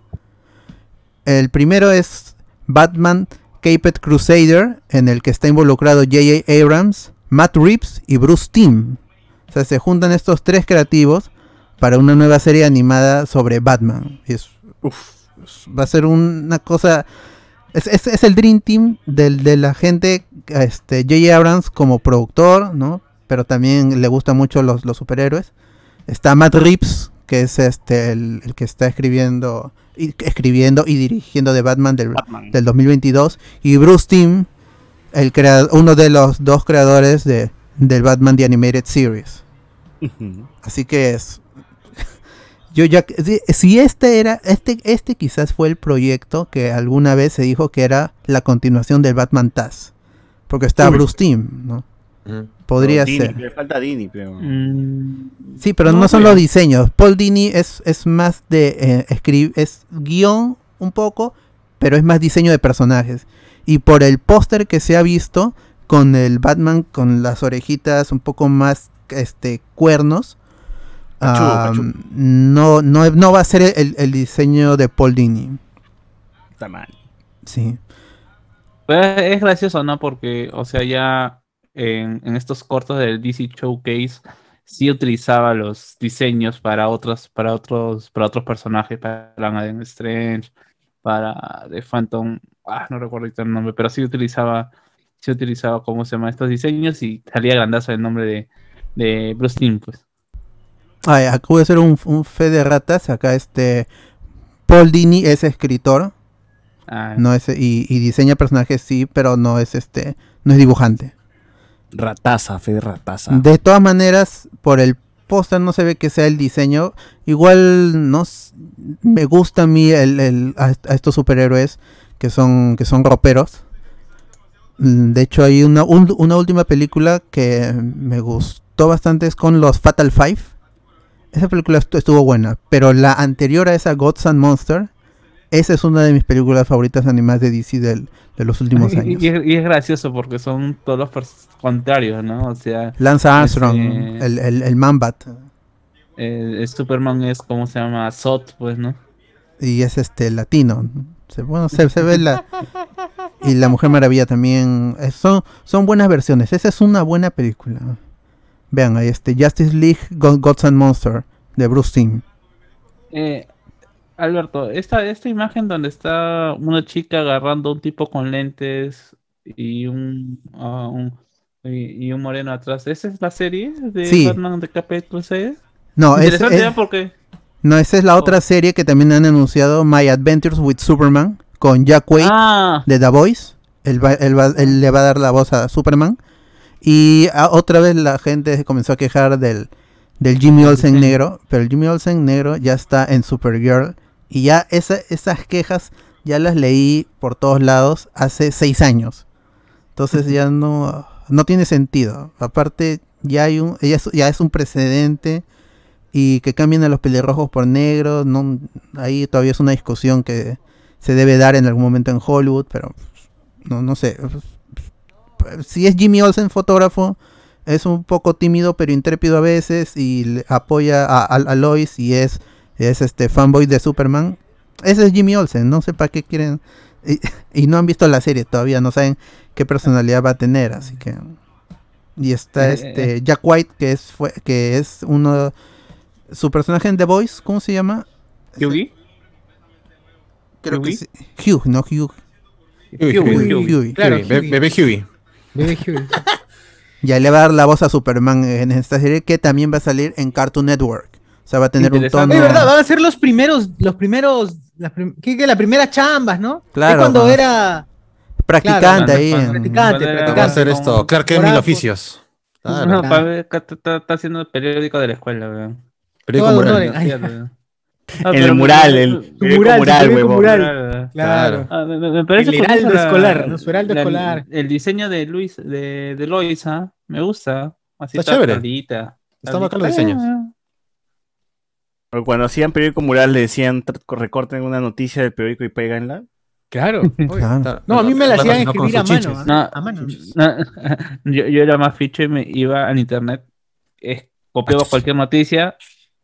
Speaker 2: El primero es Batman Caped Crusader, en el que está involucrado J.J. Abrams, Matt Reeves y Bruce Timm. O sea, se juntan estos tres creativos para una nueva serie animada sobre Batman. Es- va a ser una cosa... Es, es- es el Dream Team del- de la gente, este, J.J. Abrams como productor, ¿no? Pero también le gustan mucho los, los superhéroes. Está Matt Reeves, que es este el, el que está escribiendo y, escribiendo y dirigiendo de Batman del,
Speaker 3: Batman.
Speaker 2: del 2022. Y Bruce Timm, el crea- uno de los dos creadores de, del Batman The Animated Series. Así que es. Yo ya. Si, si este era. Este, este quizás fue el proyecto que alguna vez se dijo que era la continuación del Batman Taz. Porque está. Bruce Timm, ¿no? Podría
Speaker 3: Dini,
Speaker 2: ser.
Speaker 3: Le falta Dini, pero.
Speaker 5: Mm,
Speaker 2: Sí, pero no,
Speaker 5: No,
Speaker 2: son
Speaker 5: pero-
Speaker 2: los diseños. Paul Dini es, es más de escribir, es guion un poco, pero es más diseño de personajes. Y por el póster que se ha visto, con el Batman con las orejitas un poco más este cuernos, Ah, no, no, no va a ser el, el diseño de Paul Dini.
Speaker 3: Está mal.
Speaker 2: Sí.
Speaker 5: Pero es gracioso, ¿no? Porque, o sea, ya en, en estos cortos del DC Showcase sí utilizaba los diseños para otros, para otros, para otros personajes, para Adam Strange, para The Phantom, ah, no recuerdo ahorita el nombre, pero sí utilizaba, sí utilizaba, ¿cómo se llama? Estos diseños y salía grandazo el nombre de, de Bruce Timm, pues.
Speaker 2: Ay, acá voy a hacer un, un fe de ratas. Acá este Paul Dini es escritor.
Speaker 5: Ah,
Speaker 2: No es, y, y diseña personajes sí, pero no es este, no es dibujante.
Speaker 3: Rataza, fe de rataza.
Speaker 2: De todas maneras, por el póster no se ve que sea el diseño. Igual no me gusta a mí el, el- a, a estos superhéroes que son que son roperos. Mm, De hecho, hay una, un- una última película que me gustó bastante es con los Fatal Five. Esa película estu- estuvo buena, pero la anterior a esa, Gods and Monster, esa es una de mis películas favoritas animadas de DC del- de los últimos años.
Speaker 5: y es, y es gracioso porque son todos los contrarios, ¿no? O sea,
Speaker 2: Lance Armstrong,
Speaker 5: Ese-
Speaker 2: el, el, el Mambat.
Speaker 5: el, el Superman es como se llama Sot, pues, ¿no?
Speaker 2: y es este latino. Se, bueno, se, se ve la y la Mujer Maravilla también son son buenas versiones. Esa es una buena película. Vean ahí este Justice League Go- Gods and Monster de Bruce Timm.
Speaker 5: Eh, Alberto, esta, esta imagen donde está una chica agarrando a un tipo con lentes y un, ah, un- y, y un moreno atrás, ¿esa es la serie de
Speaker 2: Sí.
Speaker 5: Batman de Capet Crusade?
Speaker 2: No, es, es-
Speaker 5: ¿eh? porque
Speaker 2: no, esa es la otra serie que también han anunciado My Adventures with Superman con Jack Quaid
Speaker 5: ah,
Speaker 2: de The Voice. Él, va- él va- él le va a dar la voz a Superman. Y ah, otra vez la gente se comenzó a quejar del, del Jimmy Olsen negro. Pero el Jimmy Olsen negro ya está en Supergirl. Y ya esa- esas quejas ya las leí por todos lados hace seis años. Entonces ya no, no tiene sentido. Aparte, ya hay un, ya es, ya es un precedente. Y que cambien a los pelirrojos por negros. No, ahí todavía es una discusión que se debe dar en algún momento en Hollywood. Pero no, no sé. Si es Jimmy Olsen fotógrafo, es un poco tímido pero intrépido a veces y le apoya a, a- a Lois y es, es este fanboy de Superman. Ese es Jimmy Olsen, no sé para qué quieren. Y, y no han visto la serie todavía, no saben qué personalidad va a tener, así que. Y está
Speaker 5: Eh,
Speaker 2: este Jack White, que es fue, que es uno su personaje en The Voice, ¿cómo se llama?
Speaker 5: Hughie.
Speaker 2: Creo que
Speaker 5: Hughie?
Speaker 2: sí. Hugh, no Hugh.
Speaker 4: Huey,
Speaker 5: Huey,
Speaker 4: Huey,
Speaker 5: Huey.
Speaker 2: Hughie.
Speaker 6: Claro.
Speaker 4: Bebé Huey.
Speaker 6: Bebé Huey.
Speaker 2: Ya le va a dar la voz a Superman en esta serie que también va a salir en Cartoon Network. O sea, va a tener un tono.
Speaker 6: Es verdad, van a ser los primeros, los primeros, las prim- ¿qué, qué? la primera chambas, ¿no?
Speaker 2: Claro,
Speaker 6: Es cuando
Speaker 2: ajá.
Speaker 6: era
Speaker 2: practicante
Speaker 5: Claro,
Speaker 2: ahí. en-
Speaker 6: practicante, practicante.
Speaker 4: Va a hacer esto. Clark Kent
Speaker 6: Por
Speaker 4: Mil. Oficios. Claro.
Speaker 5: No, para ver, está haciendo el periódico de la escuela, weón.
Speaker 4: Periódico
Speaker 6: Todo
Speaker 5: Ah,
Speaker 3: En el mural, el periódico
Speaker 6: mural,
Speaker 3: mural, huevón.
Speaker 6: mural.
Speaker 5: Claro.
Speaker 6: Claro.
Speaker 5: Ah, me, me- parece
Speaker 6: El heraldo
Speaker 5: la-
Speaker 6: escolar, ¿no? Su heraldo
Speaker 5: la-
Speaker 6: escolar.
Speaker 5: El diseño de Luis, de, de Loisa, me gusta. Así
Speaker 4: Está chévere.
Speaker 5: tablita,
Speaker 4: Están bacán los diseños.
Speaker 5: Ah,
Speaker 3: O Cuando hacían periódico mural le decían "Tr- recorten una noticia del periódico y péganla.
Speaker 6: Claro.
Speaker 2: Claro.
Speaker 6: No, a mí me la hacían
Speaker 4: no
Speaker 6: escribir a mano.
Speaker 4: chinches.
Speaker 5: No,
Speaker 6: A mano.
Speaker 5: no, yo, yo era más ficho y me iba al internet eh, copiaba cualquier noticia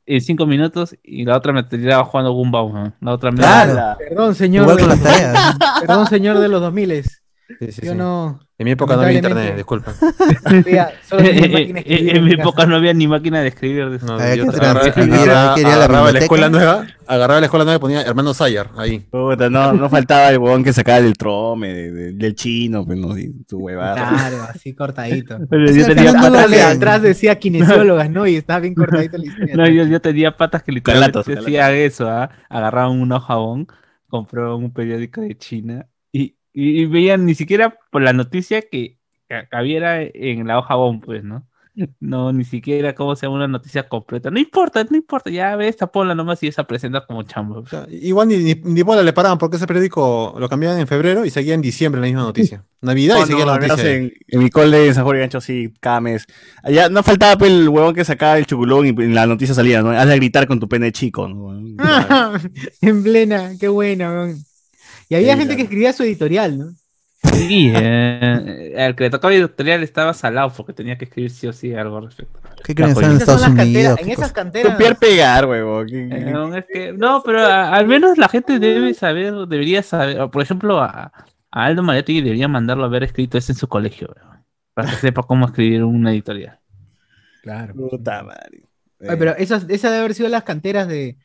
Speaker 5: en cinco minutos y la otra me tiraba jugando Gumball. ¿no? La otra me
Speaker 2: Claro.
Speaker 3: Ala.
Speaker 6: Perdón, señor.
Speaker 2: Igual las tareas.
Speaker 6: Perdón, señor de los 2000.
Speaker 4: Sí, sí,
Speaker 6: Yo
Speaker 4: sí.
Speaker 6: no.
Speaker 4: En mi época no había internet, disculpa.
Speaker 6: Solo
Speaker 5: en, mi época no había ni máquina de escribir. de-
Speaker 4: No,
Speaker 2: Había
Speaker 4: yo
Speaker 2: que
Speaker 4: agarraba, agarraba-
Speaker 2: quería la
Speaker 4: agarraba la escuela nueva, agarraba la escuela nueva y ponía hermano Sayar ahí.
Speaker 3: Puta, no, no faltaba el huevón que sacaba del trome, de- de- del chino, pues no, y tu huevada.
Speaker 6: Claro, así cortadito.
Speaker 5: Pero yo tenía patas
Speaker 2: lo
Speaker 6: Atrás, decía kinesiólogas, ¿no? Y estaba bien cortadito la historia.
Speaker 5: No, yo, yo tenía patas que literalmente hacían eso, ¿ah? agarraban un jabón, compraban un periódico de China y, y, y veían ni siquiera por la noticia que, cabiera en la hoja bomb, pues, ¿no? No, ni siquiera cómo sea una noticia completa. No importa, no importa, ya ves, esta ponla nomás y esa presenta como chamba.
Speaker 4: O sea, igual ni, ni, ni bola le paraban porque ese periódico lo cambiaban en febrero y seguía en diciembre la misma noticia. Navidad y
Speaker 3: No,
Speaker 4: seguía
Speaker 3: no,
Speaker 4: la noticia.
Speaker 3: en, en mi cole en San Jorge Gancho sí, cada mes. Allá no faltaba pues, el huevón que sacaba el chuculón y en la noticia salía, ¿no? Hazle gritar con tu pene chico, ¿no?
Speaker 6: en plena, qué buena, weón. Y había
Speaker 3: Sí,
Speaker 6: gente que escribía su editorial, ¿no?
Speaker 5: Sí, eh, al que le tocaba editorial estaba salado porque tenía que escribir sí o sí algo al respecto.
Speaker 2: ¿Qué creen? En
Speaker 6: Esas
Speaker 2: Estados Unidos.
Speaker 6: canteras,
Speaker 2: qué
Speaker 6: en esas
Speaker 2: cosa.
Speaker 6: canteras.
Speaker 3: Copiar, pegar, huevón. ¿Qué- qué-
Speaker 5: Eh, no, es que- no, pero a- al menos la gente debe saber, debería saber, por ejemplo, a, a Aldo Mariotti debería mandarlo a haber escrito eso en su colegio, weón, para que sepa cómo escribir una editorial.
Speaker 6: Claro.
Speaker 3: Puta madre.
Speaker 6: Oye, pero esas, esa debe haber sido las canteras de,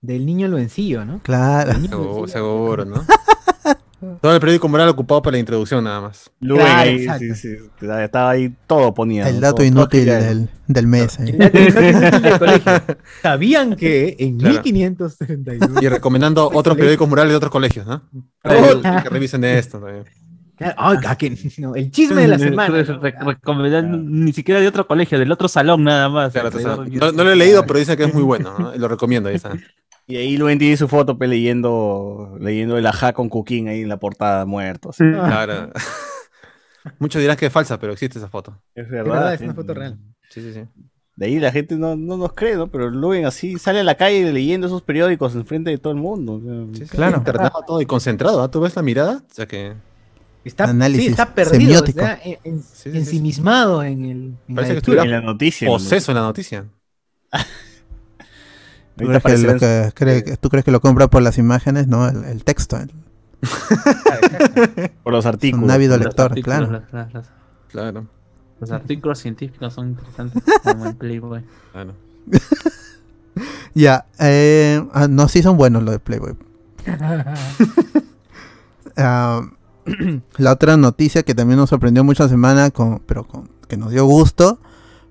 Speaker 6: del niño Luencillo, ¿no?
Speaker 2: Claro.
Speaker 4: Seguro, seguro, ¿no? Todo el periódico moral ocupado para la introducción nada más.
Speaker 3: Luen
Speaker 6: Claro,
Speaker 3: ahí,
Speaker 6: exacto.
Speaker 3: sí, sí, estaba ahí, todo ponía.
Speaker 2: El dato
Speaker 3: Todo-
Speaker 2: inútil del, del mes. eh.
Speaker 6: El dato inútil del colegio. ¿Sabían que en
Speaker 4: Claro.
Speaker 6: 1531?
Speaker 4: Y recomendando otros periódicos murales de otros colegios, ¿no?
Speaker 6: Oh.
Speaker 4: que revisen esto también.
Speaker 6: Ah, ah, que- no, el chisme de la semana.
Speaker 5: Re- ni siquiera de otro colegio, del otro salón nada más.
Speaker 4: Claro, no, no lo he leído, pero dicen que es muy bueno, ¿no? Lo recomiendo, ahí está.
Speaker 3: Y ahí Luen tiene su foto pues, leyendo, leyendo el ajá con Cuquín ahí en la portada muerto. así.
Speaker 4: Claro. Muchos dirán que es falsa, pero existe esa foto.
Speaker 3: Es
Speaker 6: Es
Speaker 3: verdad.
Speaker 6: verdad, es una foto real.
Speaker 4: Sí, sí, sí.
Speaker 3: De ahí la gente no, no nos cree, ¿no? Pero Luen así sale a la calle leyendo esos periódicos enfrente de todo el mundo.
Speaker 4: Sí, sí,
Speaker 2: Claro.
Speaker 4: Internado todo y concentrado, ¿ah? ¿Tú ves la mirada? O sea que
Speaker 6: Está,
Speaker 2: Análisis
Speaker 6: sí, está perdido,
Speaker 2: semiótico.
Speaker 6: está en- en-
Speaker 4: Sí, sí, sí.
Speaker 6: ensimismado en el. en
Speaker 4: Parece
Speaker 6: la
Speaker 4: que
Speaker 6: lectura.
Speaker 3: en la noticia. en la
Speaker 4: poseso en la noticia.
Speaker 2: ¿Tú crees, que lo
Speaker 3: aparecerán-
Speaker 2: que- cree que- ¿Tú crees que lo compra por las imágenes? No, el, el texto. el-
Speaker 3: por los artículos.
Speaker 2: un ávido
Speaker 5: Los
Speaker 2: lector,
Speaker 5: artículos,
Speaker 2: claro.
Speaker 5: las-
Speaker 4: Claro,
Speaker 5: los artículos científicos son interesantes como en Playboy.
Speaker 4: claro.
Speaker 2: Ya, eh, ah, no, sí son buenos los de Playboy. Ah, la otra noticia que también nos sorprendió mucho la semana, con, pero con, que nos dio gusto,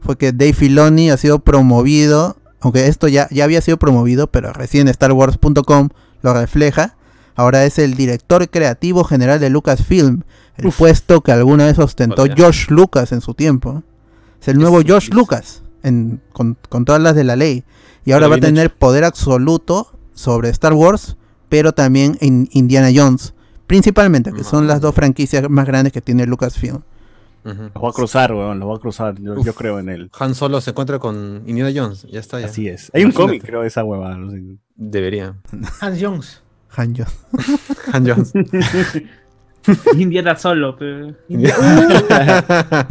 Speaker 2: fue que Dave Filoni ha sido promovido, aunque esto ya, ya había sido promovido, pero recién StarWars.com lo refleja. Ahora es el director creativo general de Lucasfilm, el
Speaker 3: Uf.
Speaker 2: puesto que alguna vez ostentó. George Lucas en su tiempo. Es el nuevo George Lucas, en- con, con todas las de la ley. Y ahora va a tener poder absoluto sobre Star Wars, pero también en Indiana Jones. Principalmente, que son las dos franquicias más grandes que tiene Lucasfilm.
Speaker 4: Ujú.
Speaker 3: Los voy a cruzar, weón, los voy a cruzar. Yo,
Speaker 4: Uf.
Speaker 3: yo creo en él.
Speaker 4: Han Solo se encuentra con Indiana Jones, ya está, ya.
Speaker 3: Así es. Hay un cómic, creo, de esa huevada. no sé.
Speaker 4: Debería.
Speaker 6: Hans Jones.
Speaker 2: Han Jones.
Speaker 4: Han Jones.
Speaker 5: Indiana solo, pero...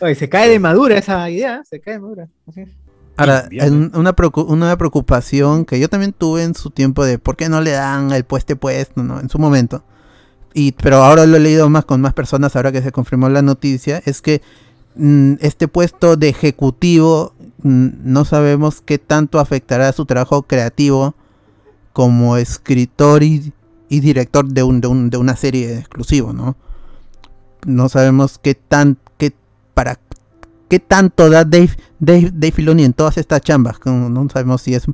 Speaker 6: Oye, se cae de madura esa idea, se cae de madura. Así es.
Speaker 2: Ahora, en- una, preocu- una preocupación que yo también tuve en su tiempo de por qué no le dan el pueste puesto, ¿no? En su momento. Y, pero ahora lo he leído más con más personas, ahora que se confirmó la noticia, es que mm, este puesto de ejecutivo mm, no sabemos qué tanto afectará a su trabajo creativo como escritor y, y director de, un, de, un- de una serie exclusivo, ¿no? No sabemos qué tan, qué, para qué tanto da Dave, Dave, Dave Filoni en todas estas chambas. No sabemos si es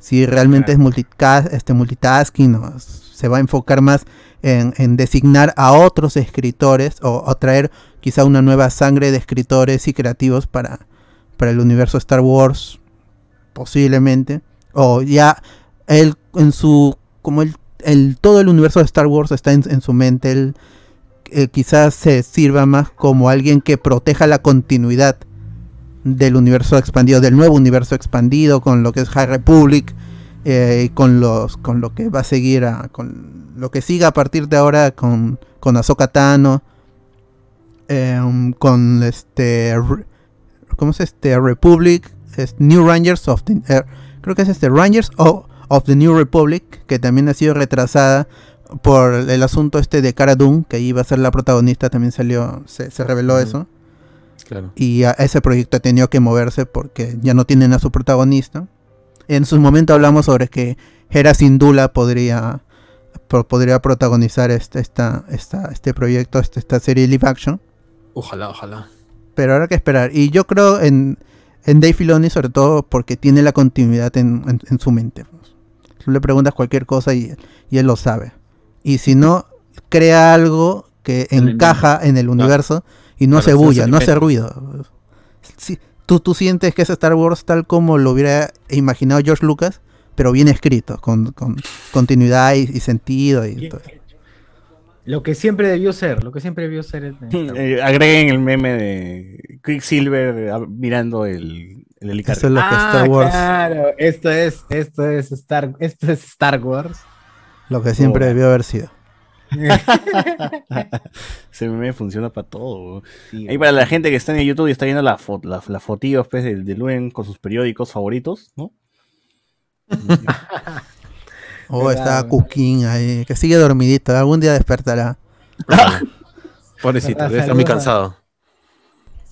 Speaker 2: si realmente es multicast, este, multitasking o se va a enfocar más en, en designar a otros escritores o, o traer quizá una nueva sangre de escritores y creativos para, para el universo Star Wars posiblemente. O ya él en su como el, el todo el universo de Star Wars está en, en su mente él eh, quizás se sirva más como alguien que proteja la continuidad del universo expandido, del nuevo universo expandido, con lo que es High Republic, eh, con los, con lo que va a seguir a, lo que siga a partir de ahora con, con Ahsoka Tano, em, con este ¿cómo es este? Republic, es New Rangers of the, eh, creo que es este Rangers of, of the New Republic, que también ha sido retrasada por el asunto este de Cara Dune, que iba a ser la protagonista, también salió, se, se reveló eso.
Speaker 4: Claro.
Speaker 2: Y a- ese proyecto ha tenido que moverse porque ya no tienen a su protagonista. En su momento hablamos sobre que Hera Syndulla podría, podría protagonizar este, esta, esta, este proyecto, este- esta serie live action.
Speaker 4: Ojalá, ojalá.
Speaker 2: Pero habrá que esperar. Y yo creo en, en Dave Filoni sobre todo porque tiene la continuidad en, en- en su mente. Tú le preguntas cualquier cosa y, y él lo sabe. Y si no, crea algo que encaja en el universo y no
Speaker 4: Claro,
Speaker 2: hace
Speaker 4: se
Speaker 2: bulla, no hace ruido. Sí, tú, tú sientes que es Star Wars tal como lo hubiera imaginado George Lucas, pero bien escrito, con, con continuidad y, y sentido. Y todo.
Speaker 6: Lo que siempre debió ser, lo que siempre debió ser. el-
Speaker 3: Eh, agreguen el meme de Quicksilver ah, mirando el, el.
Speaker 2: Eso es lo que
Speaker 6: Ah,
Speaker 2: Star Wars,
Speaker 6: Claro, esto es, esto es Star, esto es Star Wars.
Speaker 2: lo que siempre
Speaker 3: Oh.
Speaker 2: debió haber sido.
Speaker 3: Ese meme funciona para todo.
Speaker 6: Sí,
Speaker 3: Ahí para la gente que está en YouTube y está viendo la fo la, la fotillos pues, de, de Luen con sus periódicos favoritos, ¿no?
Speaker 2: Oh, está. Cusquín ahí, que sigue dormidito, algún día despertará.
Speaker 4: Pobrecito, debe estar muy cansado.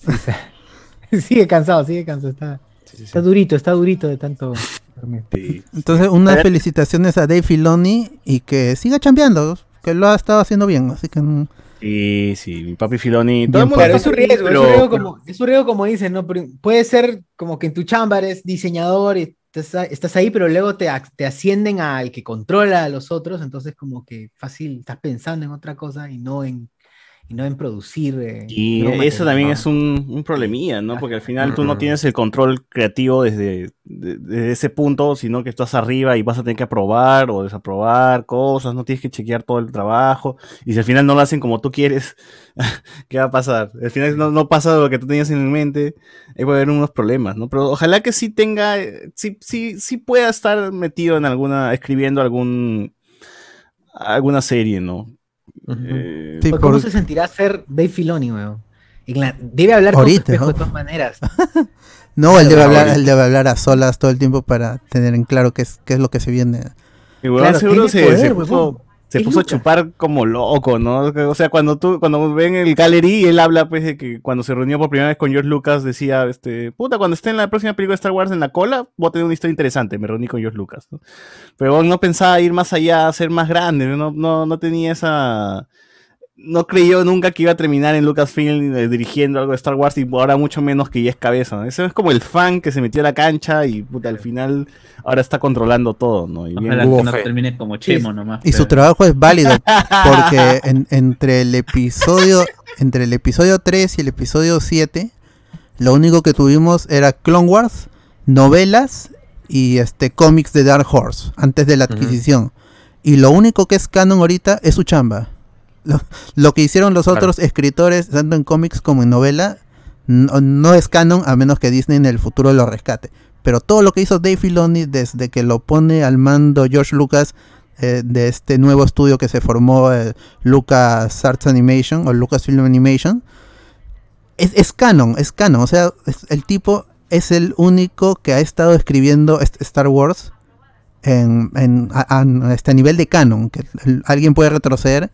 Speaker 6: sigue cansado, sigue cansado. Está,
Speaker 4: Sí, sí, sí.
Speaker 6: está durito, está durito de tanto dormir.
Speaker 3: Sí.
Speaker 2: Entonces, unas felicitaciones a Dave Filoni y que siga chambeando, que lo ha estado haciendo bien, así que mm,
Speaker 3: Sí, sí, mi papi Filoni. Todo el mundo
Speaker 6: Pero
Speaker 3: está
Speaker 6: es un riesgo,
Speaker 3: pero-
Speaker 6: es un riesgo como, es un riesgo como dicen, ¿no? Pero puede ser como que en tu chamba eres diseñador y estás, estás ahí, pero luego te, te ascienden al que controla a los otros, entonces como que fácil, estás pensando en otra cosa y no en, y no en producir. eh,
Speaker 3: Y eso
Speaker 6: material.
Speaker 3: también es un, un problemilla, ¿no? Porque al final tú no
Speaker 4: Ujú.
Speaker 3: tienes el control creativo desde, de- desde ese punto, sino que estás arriba y vas a tener que aprobar o desaprobar cosas, no tienes que chequear todo el trabajo. Y si al final no lo hacen como tú quieres, ¿qué va a pasar? Al final no, no pasa lo que tú tenías en mente, ahí puede haber unos problemas, ¿no? Pero ojalá que sí tenga, eh, sí, sí, sí pueda estar metido en alguna, escribiendo algún, alguna serie, ¿no?
Speaker 4: Ujú.
Speaker 3: Eh,
Speaker 2: Sí,
Speaker 6: Pues, ¿Cómo
Speaker 2: por-
Speaker 6: se sentirá ser Dave Filoni, weón? Debe hablar con su espejo
Speaker 2: ¿no?
Speaker 6: de todas maneras.
Speaker 2: no, él debe hablar, él debe hablar a solas todo el tiempo para tener en claro qué es, qué es lo que se viene.
Speaker 3: Y weón,
Speaker 6: Claro,
Speaker 3: seguro se,
Speaker 6: poder,
Speaker 3: se puso, se puso a chupar como loco, ¿no? O sea, cuando tú, cuando ven el gallery, él habla pues de que cuando se reunió por primera vez con George Lucas decía, este, puta, cuando esté en la próxima película de Star Wars en la cola, voy a tener una historia interesante, me reuní con George Lucas. ¿no? Pero no pensaba ir más allá, ser más grande, no, no, no tenía esa... No creyó nunca que iba a terminar en Lucasfilm eh, dirigiendo algo de Star Wars y ahora mucho menos que ya es cabeza. ¿no? Eso es como el fan que se metió a la cancha y puta, al final ahora está controlando todo, ¿no? Y bien-
Speaker 5: Ojalá
Speaker 4: hubo
Speaker 5: que no
Speaker 4: fe.
Speaker 5: termine como Chemo nomás.
Speaker 2: Y su trabajo es válido porque en- entre el episodio entre el episodio 3 y el episodio 7 lo único que tuvimos era Clone Wars, novelas y este cómics de Dark Horse antes de la adquisición. Y lo único que es canon ahorita es su chamba. Lo, lo que hicieron los
Speaker 4: Claro.
Speaker 2: otros escritores, tanto en cómics como en novela, no, no es canon a menos que Disney en el futuro lo rescate. Pero todo lo que hizo Dave Filoni desde que lo pone al mando George Lucas eh, de este nuevo estudio que se formó eh, Lucas Arts Animation o Lucasfilm Animation es, es canon, es canon. O sea, es- el tipo es el único que ha estado escribiendo Star Wars en, en- a, a- este, nivel de canon, que alguien puede retroceder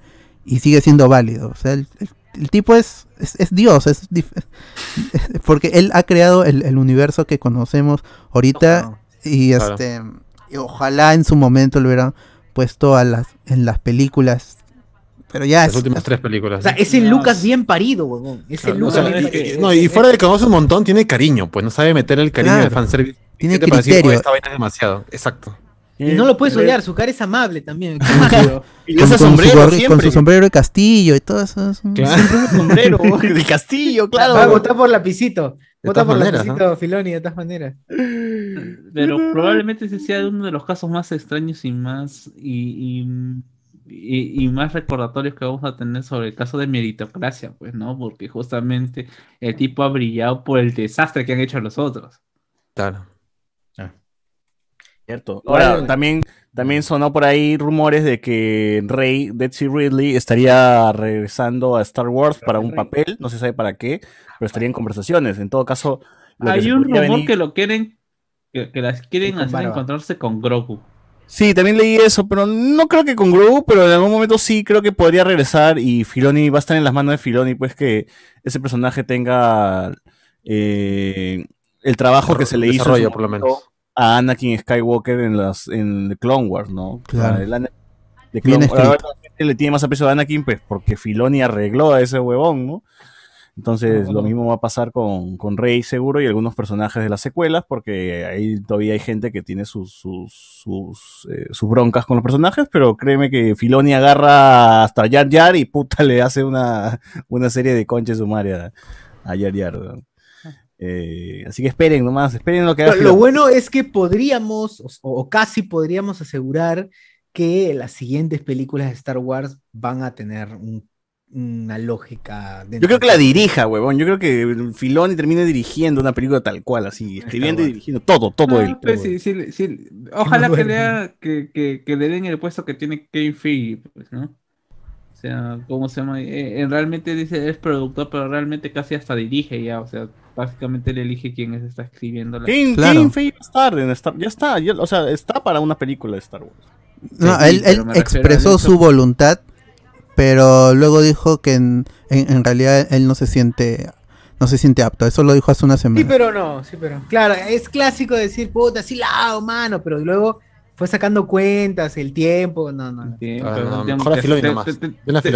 Speaker 2: y sigue siendo válido. O sea, el, el- el tipo es, es, es Dios, es porque él ha creado el, el universo que conocemos ahorita y
Speaker 4: Claro.
Speaker 2: este y ojalá en su momento lo hubieran puesto a las, en las películas. Pero ya
Speaker 4: Las
Speaker 2: es,
Speaker 4: últimas tres películas.
Speaker 6: O sea, es el
Speaker 5: No,
Speaker 6: Lucas bien parido, weón. Es el
Speaker 5: Claro,
Speaker 4: O sea,
Speaker 6: Lucas
Speaker 5: no,
Speaker 6: bien
Speaker 5: es que-
Speaker 4: no, y fuera de que conoce un montón, tiene cariño, pues no sabe meter el cariño de
Speaker 2: Claro.
Speaker 4: fanservice.
Speaker 2: Tiene criterio.
Speaker 4: "Oh, esta vaina es demasiado. Exacto.
Speaker 6: Y no lo puedes odiar, su cara es amable también.
Speaker 3: Y
Speaker 2: con,
Speaker 3: ese
Speaker 2: con su
Speaker 3: sombrero
Speaker 2: con su sombrero de castillo y todo eso.
Speaker 4: Claro.
Speaker 3: sombrero de castillo, claro.
Speaker 6: Va a votar por lapicito. Vota por
Speaker 4: maneras,
Speaker 6: lapicito, Filoni, de todas maneras.
Speaker 5: Pero probablemente ese sea uno de los casos más extraños y más y, y, y- y más recordatorios que vamos a tener sobre el caso de meritocracia, pues, ¿no? Porque justamente el tipo ha brillado por el desastre que han hecho los otros.
Speaker 4: Claro.
Speaker 3: Cierto. Ahora, también También sonó por ahí rumores de que Rey, Betsy Ridley, estaría regresando a Star Wars para un papel, no se sabe para qué, pero estaría en conversaciones. En todo caso,
Speaker 5: Hay un rumor
Speaker 3: venir-
Speaker 5: que lo quieren, que, que las quieren hacer
Speaker 6: barba.
Speaker 5: encontrarse con Grogu.
Speaker 3: Sí, también leí eso, pero no creo que con Grogu, pero en algún momento sí creo que podría regresar y Filoni va a estar en las manos de Filoni, pues que ese personaje tenga eh, el trabajo que se le hizo
Speaker 4: por lo menos.
Speaker 3: A Anakin Skywalker en las en Clone Wars, ¿no? O sea,
Speaker 2: Claro.
Speaker 3: el Ana- de Clone-
Speaker 2: escrito.
Speaker 3: ahora la gente le tiene más aprecio a Anakin, pues porque Filoni arregló a ese huevón, ¿no? Entonces lo mismo va a pasar con, con Rey seguro y algunos personajes de las secuelas, porque ahí todavía hay gente que tiene sus, sus, sus, eh, sus broncas con los personajes, pero créeme que Filoni agarra hasta Jar Jar y puta le hace una, una serie de conches sumaria a Jar Jar. ¿no? Eh, así que esperen nomás, esperen lo que haga
Speaker 6: Lo, bueno es que podríamos, o, o casi podríamos asegurar que las siguientes películas de Star Wars van a tener un- una lógica.
Speaker 3: Yo creo que la dirija, huevón. Yo creo que Filoni termine dirigiendo una película tal cual, así, escribiendo y dirigiendo todo, todo
Speaker 5: Ah,
Speaker 3: él.
Speaker 5: pues sí, sí, sí. Ojalá
Speaker 6: no
Speaker 5: que, lea, que, que, que le den el puesto que tiene Kevin Feige, pues, ¿no? O sea, ¿cómo se llama? Eh, eh, realmente dice es productor, pero realmente casi hasta dirige ya. O sea, básicamente él elige quién es, está escribiendo la.
Speaker 3: Kevin,
Speaker 2: Claro.
Speaker 3: A estar en Star- ya está, ya- o sea, está para una película de Star Wars.
Speaker 2: No,
Speaker 5: Sí,
Speaker 2: él, expresó su voluntad, pero luego dijo que en, en- en realidad él no se siente no se siente apto. Eso lo dijo hace una semana.
Speaker 6: Sí, pero no, sí, pero. Claro, es clásico decir, puta, sí la hago, mano, pero luego fue sacando cuentas, el tiempo, no, no.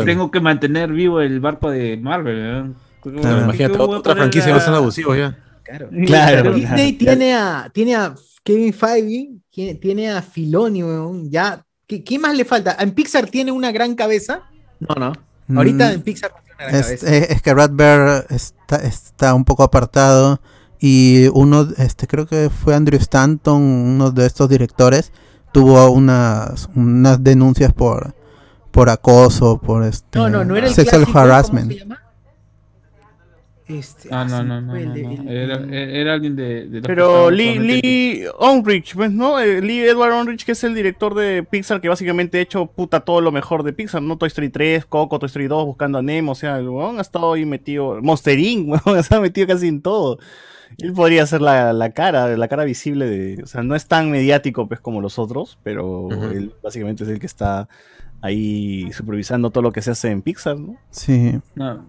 Speaker 5: tengo que- mantener vivo el barco de Marvel.
Speaker 2: Claro.
Speaker 4: Imagínate,
Speaker 5: ¿Cómo voy a
Speaker 4: otra
Speaker 5: poner
Speaker 4: franquicia
Speaker 5: a-
Speaker 4: no son abusivos ya.
Speaker 6: Claro.
Speaker 3: Claro,
Speaker 6: Disney
Speaker 3: claro.
Speaker 6: tiene a, tiene a Kevin Feige, tiene, tiene a Filoni, weón, ya. ¿Qué, qué más le falta? ¿En Pixar tiene una gran cabeza? No, no.
Speaker 2: Mm,
Speaker 6: Ahorita en Pixar no tiene una gran
Speaker 2: es,
Speaker 6: cabeza.
Speaker 2: es- es que Brad Bird está, está un poco apartado y uno, este creo que fue Andrew Stanton, uno de estos directores, tuvo unas, unas denuncias por por acoso, por este
Speaker 6: no, no, no era el
Speaker 2: sexual
Speaker 6: clásico,
Speaker 2: harassment.
Speaker 6: ¿cómo se llama? Este,
Speaker 5: Ah, no,
Speaker 6: se
Speaker 5: no, no, no,
Speaker 6: el
Speaker 5: Era, era alguien de,
Speaker 3: Pero Lee, Lee Unrich, pues, ¿no? Eh, Lee Edward Unrich, que es el director de Pixar, que básicamente ha hecho puta todo lo mejor de Pixar, ¿no? Toy Story 3, Coco, Toy Story 2, Buscando a Nemo, o sea, el weón ha estado ahí metido, Monster Inc., weón, ha estado metido casi en todo. Él podría ser la, la cara, la cara visible de, o sea, no es tan mediático, pues, como los otros, pero él básicamente es el que está ahí supervisando todo lo que se hace en Pixar, ¿no?
Speaker 2: Sí.
Speaker 5: No.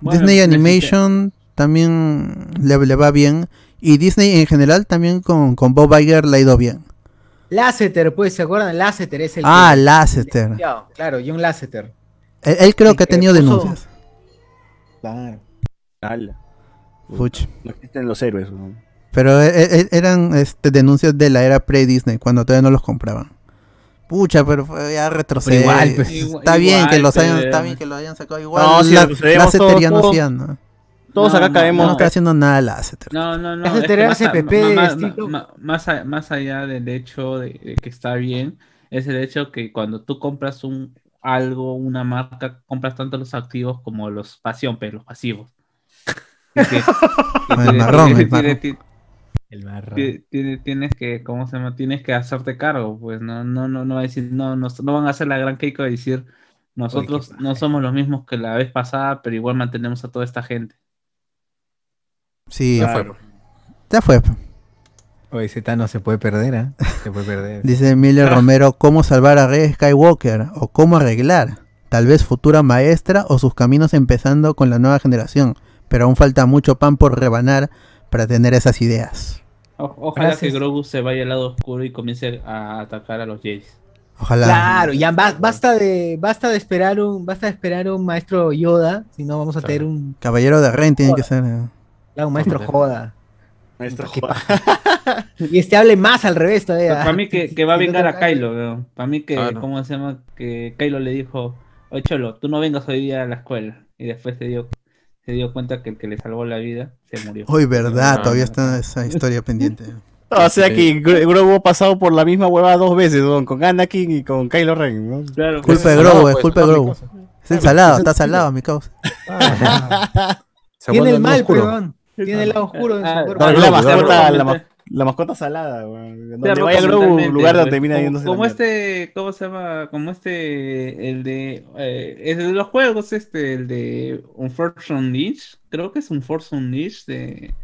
Speaker 5: Bueno,
Speaker 2: Disney
Speaker 5: necesita-
Speaker 2: Animation también le, le va bien y Disney en general también con, con Bob Iger le ha ido bien.
Speaker 6: Lasseter, pues, ¿se acuerdan? Lasseter es el.
Speaker 2: Ah,
Speaker 6: que-
Speaker 2: Lasseter.
Speaker 6: Claro, John Lasseter.
Speaker 2: Él, él creo
Speaker 6: El
Speaker 2: que ha tenido
Speaker 6: puso-
Speaker 2: denuncias.
Speaker 6: Claro.
Speaker 3: Ala.
Speaker 2: Puch.
Speaker 3: No existen los héroes, ¿no?
Speaker 2: Pero e- e- eran este, denuncias de la era pre-Disney, cuando todavía no los compraban. Pucha, pero fue ya retrocede.
Speaker 6: igual, pues.
Speaker 2: está bien
Speaker 5: Igual,
Speaker 2: que los hayan,
Speaker 5: pero-
Speaker 2: está bien que lo hayan sacado igual.
Speaker 3: No, si
Speaker 2: la, ya no
Speaker 3: todos-
Speaker 2: hacía nada.
Speaker 3: Todos
Speaker 5: No,
Speaker 3: acá
Speaker 5: no,
Speaker 3: caemos.
Speaker 2: No está haciendo nada Lasseter.
Speaker 5: No, no, no.
Speaker 6: Ese
Speaker 5: es que
Speaker 6: tener
Speaker 5: más,
Speaker 6: de
Speaker 5: más, allá del hecho de, de que está bien, es el hecho que cuando tú compras un algo, una marca, compras tanto los activos como los pasión, pero los pasivos. Que-
Speaker 2: El marrón,
Speaker 5: tiene-
Speaker 2: el
Speaker 5: tiene-
Speaker 6: El
Speaker 5: tiene- tienes que, ¿cómo se llama? Tienes que hacerte cargo, pues no, no, no, no va a decir, no, no, no van a hacer la gran Keiko de decir, nosotros no somos los mismos que la vez pasada, pero igual mantenemos a toda esta gente.
Speaker 2: Sí,
Speaker 4: Ya fue.
Speaker 2: ya fue.
Speaker 6: Oye, Thanos se puede perder, ¿ah? Se puede perder.
Speaker 2: Dice Miller Romero, ¿cómo salvar a Rey Skywalker? ¿O cómo arreglar? Tal vez futura maestra o sus caminos empezando con la nueva generación. Pero aún falta mucho pan por rebanar para tener esas ideas.
Speaker 5: O- ojalá
Speaker 6: Gracias.
Speaker 5: que Grogu se vaya al lado oscuro y comience a atacar a los Jays.
Speaker 2: Ojalá.
Speaker 6: Claro, ya ba- basta de basta de esperar un basta de esperar un maestro Yoda, si no vamos a tener un,
Speaker 2: Caballero de Ren tiene que ser. eh.
Speaker 6: claro, un maestro Joda.
Speaker 3: Maestro
Speaker 6: ¿Qué
Speaker 3: Joda.
Speaker 6: Y este hable más al revés todavía.
Speaker 5: Para mí que, que va a
Speaker 6: no
Speaker 5: vengar
Speaker 6: te
Speaker 5: a Kylo, para mí que,
Speaker 4: Claro.
Speaker 5: ¿cómo se llama? Que Kylo le dijo, oye Cholo, tú no vengas hoy día a la escuela. Y después se dio, se dio cuenta que el que le salvó la vida se murió.
Speaker 2: Uy, verdad,
Speaker 4: Ah,
Speaker 2: todavía está esa historia pendiente.
Speaker 3: O sea que Gro- Grogu ha pasado por la misma huevada dos veces, ¿no? con Anakin y con Kylo Ren. ¿no?
Speaker 5: Claro,
Speaker 2: Culpa de Grogu, es
Speaker 4: pues,
Speaker 2: culpa de Grogu.
Speaker 4: cosa.
Speaker 2: Es ensalado, está salado, mi causa.
Speaker 6: Tiene el mal, perdón. Tiene el lado oscuro en
Speaker 5: Ah,
Speaker 6: su cuerpo.
Speaker 3: No,
Speaker 4: Dale,
Speaker 3: la mascota, la, La mascota salada, weón. Donde
Speaker 5: Claro,
Speaker 3: vaya Grogu, lugar donde
Speaker 5: pues,
Speaker 3: termina
Speaker 5: como-
Speaker 3: yéndose la
Speaker 5: Como este, ¿cómo se llama? Como este, el de, eh, el de los juegos, este, el de Unfortunate Unleashed, creo que es Unfortunate Unleashed, de,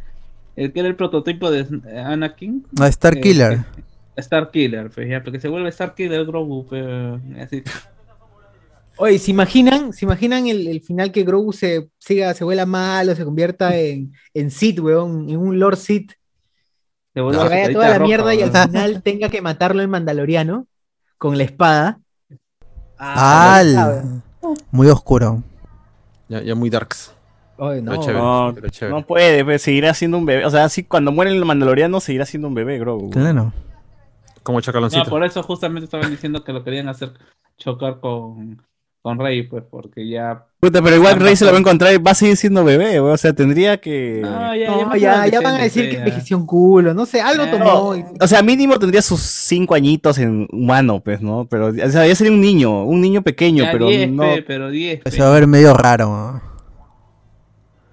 Speaker 5: el que era el prototipo de Anakin.
Speaker 2: A Star
Speaker 5: eh,
Speaker 2: Killer.
Speaker 5: que- Star Killer, pues ya, porque se vuelve Star Killer Grogu, pero así.
Speaker 6: Oye, ¿se imaginan, ¿se imaginan el, el final que Grogu se siga, se vuela mal o se convierta en, en Sith, weón, en un Lord Sith?
Speaker 5: Se una
Speaker 6: vaya toda la
Speaker 5: roja,
Speaker 6: mierda y al final tenga que matarlo el mandaloriano con la espada.
Speaker 2: ¡Al!
Speaker 6: weón.
Speaker 2: Muy oscuro.
Speaker 4: Ya, ya muy darks. Chévere.
Speaker 3: No puede, pues, seguirá siendo un bebé. O sea, así cuando muere el mandaloriano, seguirá siendo un bebé, Grogu.
Speaker 2: Claro.
Speaker 4: Como chacaloncito.
Speaker 5: No, por eso justamente estaban diciendo que lo querían hacer chocar con, con Rey, pues, porque ya.
Speaker 3: Puta, pero igual Rey se lo va a encontrar y va a seguir siendo bebé, weón. O sea, tendría que.
Speaker 5: No, ya,
Speaker 6: No, ya, ya van a decir que envejeció un culo, no sé, algo
Speaker 5: Ya.
Speaker 6: tomó.
Speaker 3: O sea, mínimo tendría sus cinco añitos en humano, pues, ¿no? Pero, o sea, ya sería un niño, un niño pequeño,
Speaker 5: Ya
Speaker 3: pero
Speaker 5: 10,
Speaker 3: no.
Speaker 5: pe, pero 10.
Speaker 2: Se va a ver medio raro.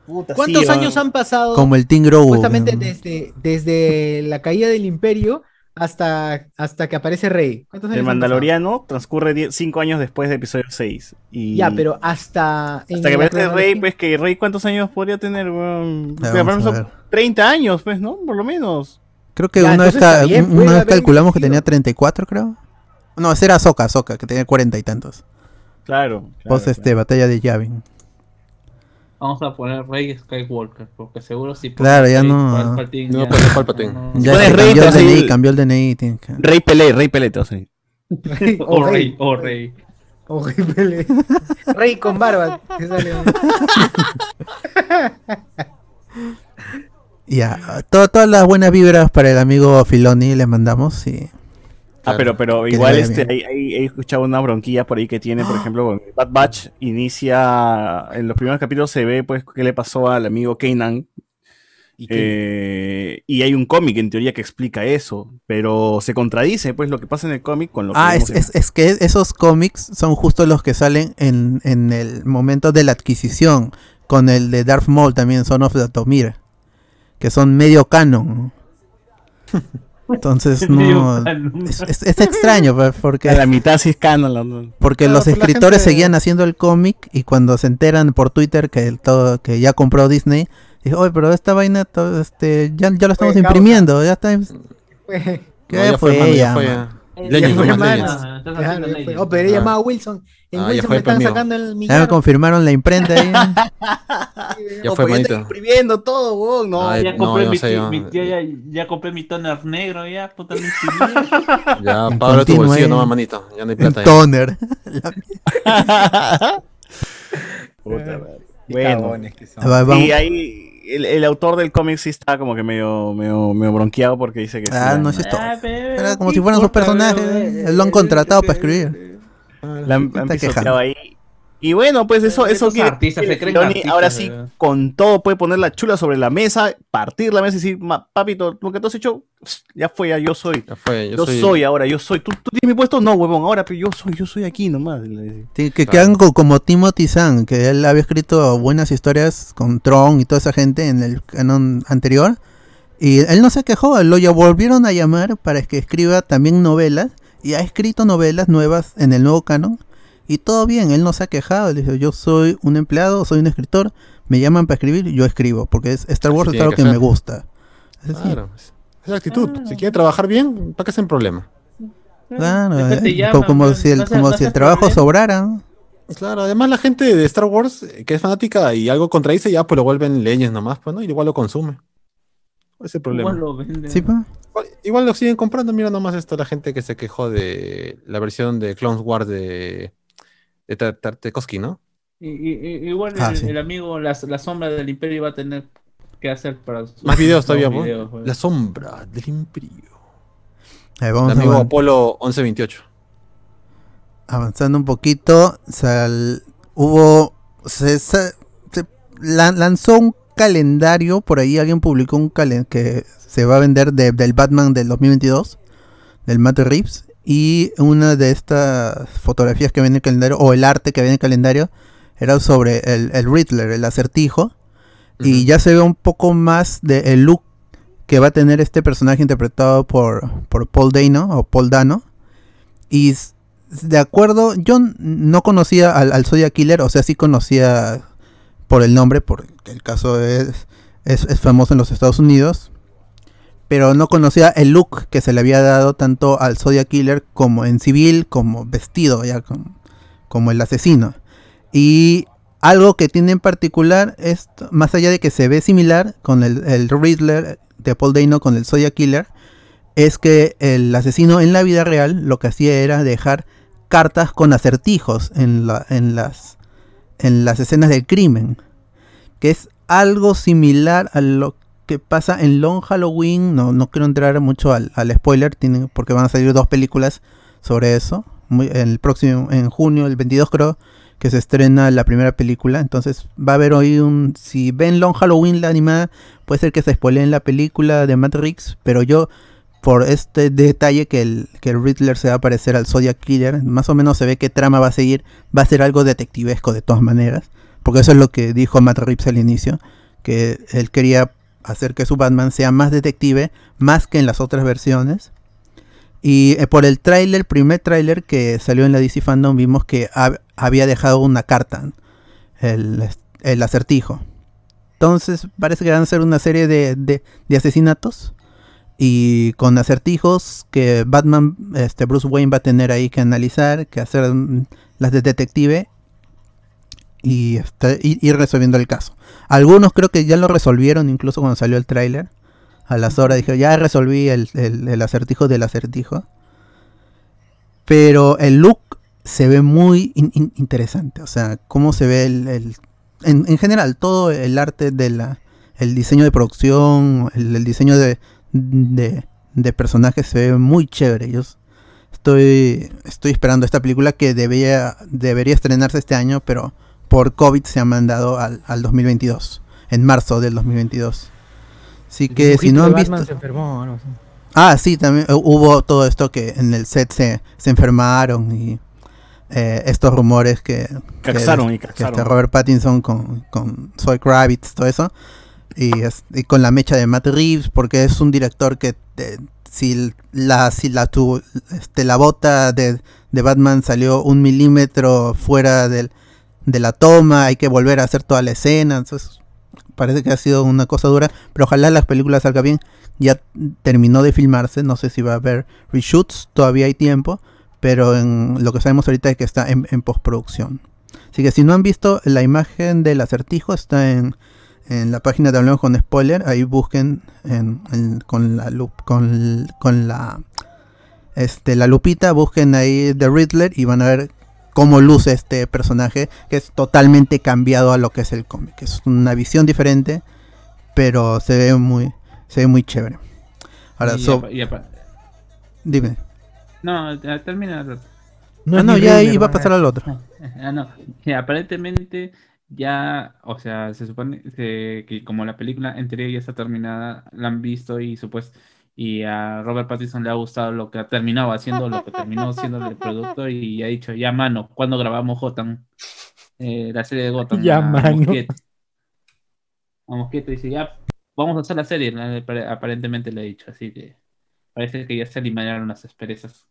Speaker 3: Puta,
Speaker 6: ¿Cuántos
Speaker 3: sí,
Speaker 6: años han pasado
Speaker 2: Como el Team Grogu.
Speaker 6: supuestamente
Speaker 2: ¿no?
Speaker 6: desde, desde la caída del imperio hasta, hasta que aparece Rey? ¿Cuántos años
Speaker 3: El Mandaloriano transcurre 10 cinco años después de episodio 6. Y...
Speaker 6: pasado? Ya, pero hasta.
Speaker 3: Hasta que aparece Rey, pues que Rey, ¿cuántos años podría tener,
Speaker 2: ver.
Speaker 3: 30 años, pues, ¿no? Por lo menos.
Speaker 2: Creo que
Speaker 6: Ya,
Speaker 2: una vez,
Speaker 6: entonces está
Speaker 2: ca-
Speaker 6: bien,
Speaker 2: una
Speaker 6: puede
Speaker 2: vez
Speaker 6: haber
Speaker 2: calculamos que tenía 34, creo. No, ese era Soka, Soka, que tenía cuarenta y tantos.
Speaker 3: Claro. claro,
Speaker 2: Post este, batalla de Yavin.
Speaker 5: Vamos a poner Rey Skywalker, porque seguro si.
Speaker 2: Claro, ya
Speaker 5: Rey
Speaker 2: no-
Speaker 5: Palpatine,
Speaker 4: No
Speaker 5: ya
Speaker 4: puede ser Palpatine.
Speaker 5: no-
Speaker 2: Ya
Speaker 3: pones
Speaker 2: se
Speaker 3: Rey,
Speaker 2: cambió el DNI, cambió el DNI. tiene que-
Speaker 3: Rey Pelé, Rey Pelé, te vas a decir.
Speaker 5: O Rey, o Rey.
Speaker 6: Horrible. Rey con barba. te sale.
Speaker 2: Ya, to- todas las buenas vibras para el amigo Filoni le mandamos. Y...
Speaker 3: Ah, pero, pero igual este, hay, hay- he escuchado una bronquilla por ahí que tiene, por ejemplo, con Bad Batch inicia, en los primeros capítulos se ve pues qué le pasó al amigo Kanan,
Speaker 4: ¿Y
Speaker 3: eh, y hay un cómic en teoría que explica eso, pero se contradice pues lo que pasa en el cómic con lo que
Speaker 2: Ah, es, es, es que esos cómics son justo los que salen en, en el momento de la adquisición. Con el de Darth Maul también, Son of the Tomir. Que son medio canon. Entonces no. Es, es- es extraño, pues,
Speaker 3: a
Speaker 2: porque,
Speaker 3: la mitad sí es canon.
Speaker 2: porque
Speaker 6: Claro,
Speaker 2: los escritores
Speaker 6: gente-
Speaker 2: seguían haciendo el cómic y cuando se enteran por Twitter que, el todo, que ya compró Disney, dijo, oye, pero esta vaina todo, este, ya, ya lo estamos
Speaker 6: Fue causa.
Speaker 2: imprimiendo, ya está.
Speaker 6: Fue-
Speaker 2: ¿Qué
Speaker 4: No, ya
Speaker 2: fue,
Speaker 4: mano,
Speaker 2: ya,
Speaker 4: fue,
Speaker 2: man?
Speaker 6: Fue,
Speaker 4: nomás. Legends.
Speaker 5: Ah,
Speaker 6: Claro, fue. Oh, pero he
Speaker 4: Ah.
Speaker 6: llamado a Wilson. En
Speaker 4: Ah,
Speaker 6: Wilson
Speaker 4: fue,
Speaker 6: me están sacando el
Speaker 2: Ya me confirmaron la imprenta ahí.
Speaker 4: Ya fue, manito.
Speaker 3: imprimiendo todo, weón, no.
Speaker 4: Ay,
Speaker 5: Ya compré, mi,
Speaker 4: sé, yo-
Speaker 5: mi- ya, ya, ya compré mi toner negro, ya, puta, mi.
Speaker 4: Ya, paga tu bolsillo,
Speaker 2: eh.
Speaker 4: no, manito. Ya no hay plata.
Speaker 2: toner.
Speaker 3: Puta Bueno,
Speaker 6: cagones que son.
Speaker 2: Va- vamos-
Speaker 3: y ahí el, el autor del cómic sí está como que medio, medio, medio bronqueado porque dice que
Speaker 2: Ah,
Speaker 3: sí,
Speaker 2: no, sí está-
Speaker 5: Ah,
Speaker 2: Era como
Speaker 5: ¿qué
Speaker 2: si fueran sus personajes, lo han contratado para escribir.
Speaker 3: la han, han pisoteado ahí. Y bueno, pues eso, eso quiere
Speaker 5: artistas se creen
Speaker 3: Filoni
Speaker 5: artistas,
Speaker 3: ahora sí, con todo puede poner la chula sobre la mesa, partir la mesa y decir, "Ma- papito, lo que tú has hecho, ya fue, ya yo soy.
Speaker 4: Ya fue, yo,
Speaker 3: Yo,
Speaker 4: soy,
Speaker 3: soy, ahora, yo soy. ¿Tú, ¿Tú tienes mi puesto? No, huevón, ahora, pero yo soy, yo soy aquí nomás.
Speaker 2: Sí, que, que
Speaker 4: Claro.
Speaker 2: co- como Timothy Zahn, que él había escrito buenas historias con Tron y toda esa gente en el canon anterior. Y él no se quejó, lo ya volvieron a llamar para que escriba también novelas. Y ha escrito novelas nuevas en el nuevo canon. Y todo bien, él no se ha quejado. Él dice, yo soy un empleado, soy un escritor. Me llaman para escribir, yo escribo. Porque es, Star Wars es algo
Speaker 4: que
Speaker 2: que me gusta. Es.
Speaker 4: Claro. Es es la actitud.
Speaker 5: Ah.
Speaker 4: Si quiere trabajar bien, ¿para qué hacen problema?
Speaker 2: Claro,
Speaker 5: Después te
Speaker 2: eh,
Speaker 5: llaman,
Speaker 2: como,
Speaker 5: pues,
Speaker 2: si el,
Speaker 5: no
Speaker 2: como
Speaker 5: no
Speaker 2: si el trabajo
Speaker 5: problema.
Speaker 2: sobrara.
Speaker 4: Claro, además la gente de Star Wars, eh, que es fanática y algo contradice, ya pues lo vuelven leyes nomás, pues, ¿no? Y igual lo consume. ¿Cuál es el problema?
Speaker 5: Igual lo venden.
Speaker 2: ¿Sí, pa?
Speaker 4: Igual, igual lo siguen comprando, mira nomás esto, la gente que se quejó de la versión de Clone Wars de, de ¿no?
Speaker 5: Y, igual
Speaker 2: Ah,
Speaker 5: el,
Speaker 2: sí.
Speaker 5: el amigo, la, la sombra del imperio va a tener que hacer para sus
Speaker 4: Más videos todavía,
Speaker 5: videos, pues.
Speaker 4: La sombra del imperio.
Speaker 2: Ahí
Speaker 4: El
Speaker 2: vamos
Speaker 4: amigo Apolo 1128.
Speaker 2: avanzando un poquito, el- hubo, se, se- se lan- lanzó un calendario, por ahí alguien publicó un calendario que se va a vender de- del Batman del 2022, del Matt Reeves, y una de estas fotografías que viene en el calendario, o el arte que viene en el calendario, era sobre el, el Riddler, el acertijo, y ya se ve un poco más del look que va a tener este personaje interpretado por, por Paul Dano o Paul Dano. Y de acuerdo, yo no conocía al, al Zodiac Killer, o sea, sí conocía por el nombre, porque el caso es, es, es famoso en los Estados Unidos. Pero no conocía el look que se le había dado tanto al Zodiac Killer como en civil, como vestido, ya como el asesino. Y algo que tiene en particular es, más allá de que se ve similar con el, el Riddler de Paul Dano con el Zodiac Killer, es que el asesino en la vida real lo que hacía era dejar cartas con acertijos en, en, las, en las escenas del crimen. Que es algo similar a lo que pasa en Long Halloween. No, no quiero entrar mucho al, al spoiler, porque van a salir dos películas sobre eso. Muy- el próximo, en junio, el 22 creo, que se estrena la primera película. Entonces va a haber hoy un... Si ven Long Halloween, la animada, puede ser que se spoileen la película de Reeves, pero yo... Por este detalle que el, que el Riddler se va a parecer al Zodiac Killer, más o menos se ve qué trama va a seguir. Va a ser algo detectivesco de todas maneras. Porque eso es lo que dijo Matt Reeves al inicio. Que él quería hacer que su Batman sea más detective, más que en las otras versiones. Y eh, por el tráiler, primer tráiler que salió en la DC Fandom, vimos que hab- había dejado una carta, el, el acertijo. Entonces parece que van a ser una serie de, de- asesinatos y con acertijos que Batman, este Bruce Wayne va a tener ahí que analizar, que hacer mm, las de detective y este, y- ir resolviendo el caso. Algunos creo que ya lo resolvieron incluso cuando salió el tráiler. A las horas dije, ya resolví el, el- el acertijo del acertijo. Pero el look se ve muy in- in- interesante. O sea, cómo se ve el... el- en, en general, todo el arte de la... El diseño de producción, el, diseño de, de, de personajes se ve muy chévere. Yo estoy, estoy esperando esta película que debería, debería estrenarse este año, pero por COVID se ha mandado al, al 2022. En marzo del 2022. Así
Speaker 6: El
Speaker 2: que si no han visto...
Speaker 6: se enfermó, así.
Speaker 2: Ah, sí, también hubo todo esto que en el set se, se enfermaron y eh, estos rumores que... que
Speaker 3: Caxaron y
Speaker 2: que
Speaker 3: caxaron.
Speaker 2: está Robert Pattinson con, con Zoe Kravitz, todo eso. Y, es- y con la mecha de Matt Reeves, porque es un director que eh, si la, si la, tu- este, la bota de, de Batman salió un milímetro fuera del, de la toma, hay que volver a hacer toda la escena. Entonces, parece que ha sido una cosa dura, pero ojalá la película salga bien. Ya terminó de filmarse, no sé si va a haber reshoots, todavía hay tiempo, pero en, lo que sabemos ahorita es que está en, en postproducción. Así que si no han visto la imagen del acertijo, está en, en la página de Hablemos con Spoiler, ahí busquen en- con la lup, con, con la este la lupita, busquen ahí The Riddler y van a ver cómo luce este personaje, que es totalmente cambiado a lo que es el cómic. Es una visión diferente, pero se ve muy, se ve muy chévere. Ahora,
Speaker 5: Y
Speaker 2: so-
Speaker 5: y
Speaker 2: dime.
Speaker 5: No, termina.
Speaker 2: ah,
Speaker 6: es
Speaker 2: no,
Speaker 6: mi
Speaker 2: ya
Speaker 6: Riddler,
Speaker 2: iba a pasar al otro.
Speaker 5: Ah, no. Y aparentemente ya, o sea, se supone que, que como la película en teoría ya está terminada, la han visto y supues y a Robert Pattinson le ha gustado lo que ha terminado haciendo, lo que terminó siendo el producto y ha dicho, ya mano, ¿cuándo grabamos Gotham? Eh, la serie de Gotham.
Speaker 6: Ya,
Speaker 5: a
Speaker 6: mano.
Speaker 5: Mosquete. A Mosquete dice, ya, vamos a hacer la serie, aparentemente le ha dicho, así que parece que ya se eliminaron las asperezas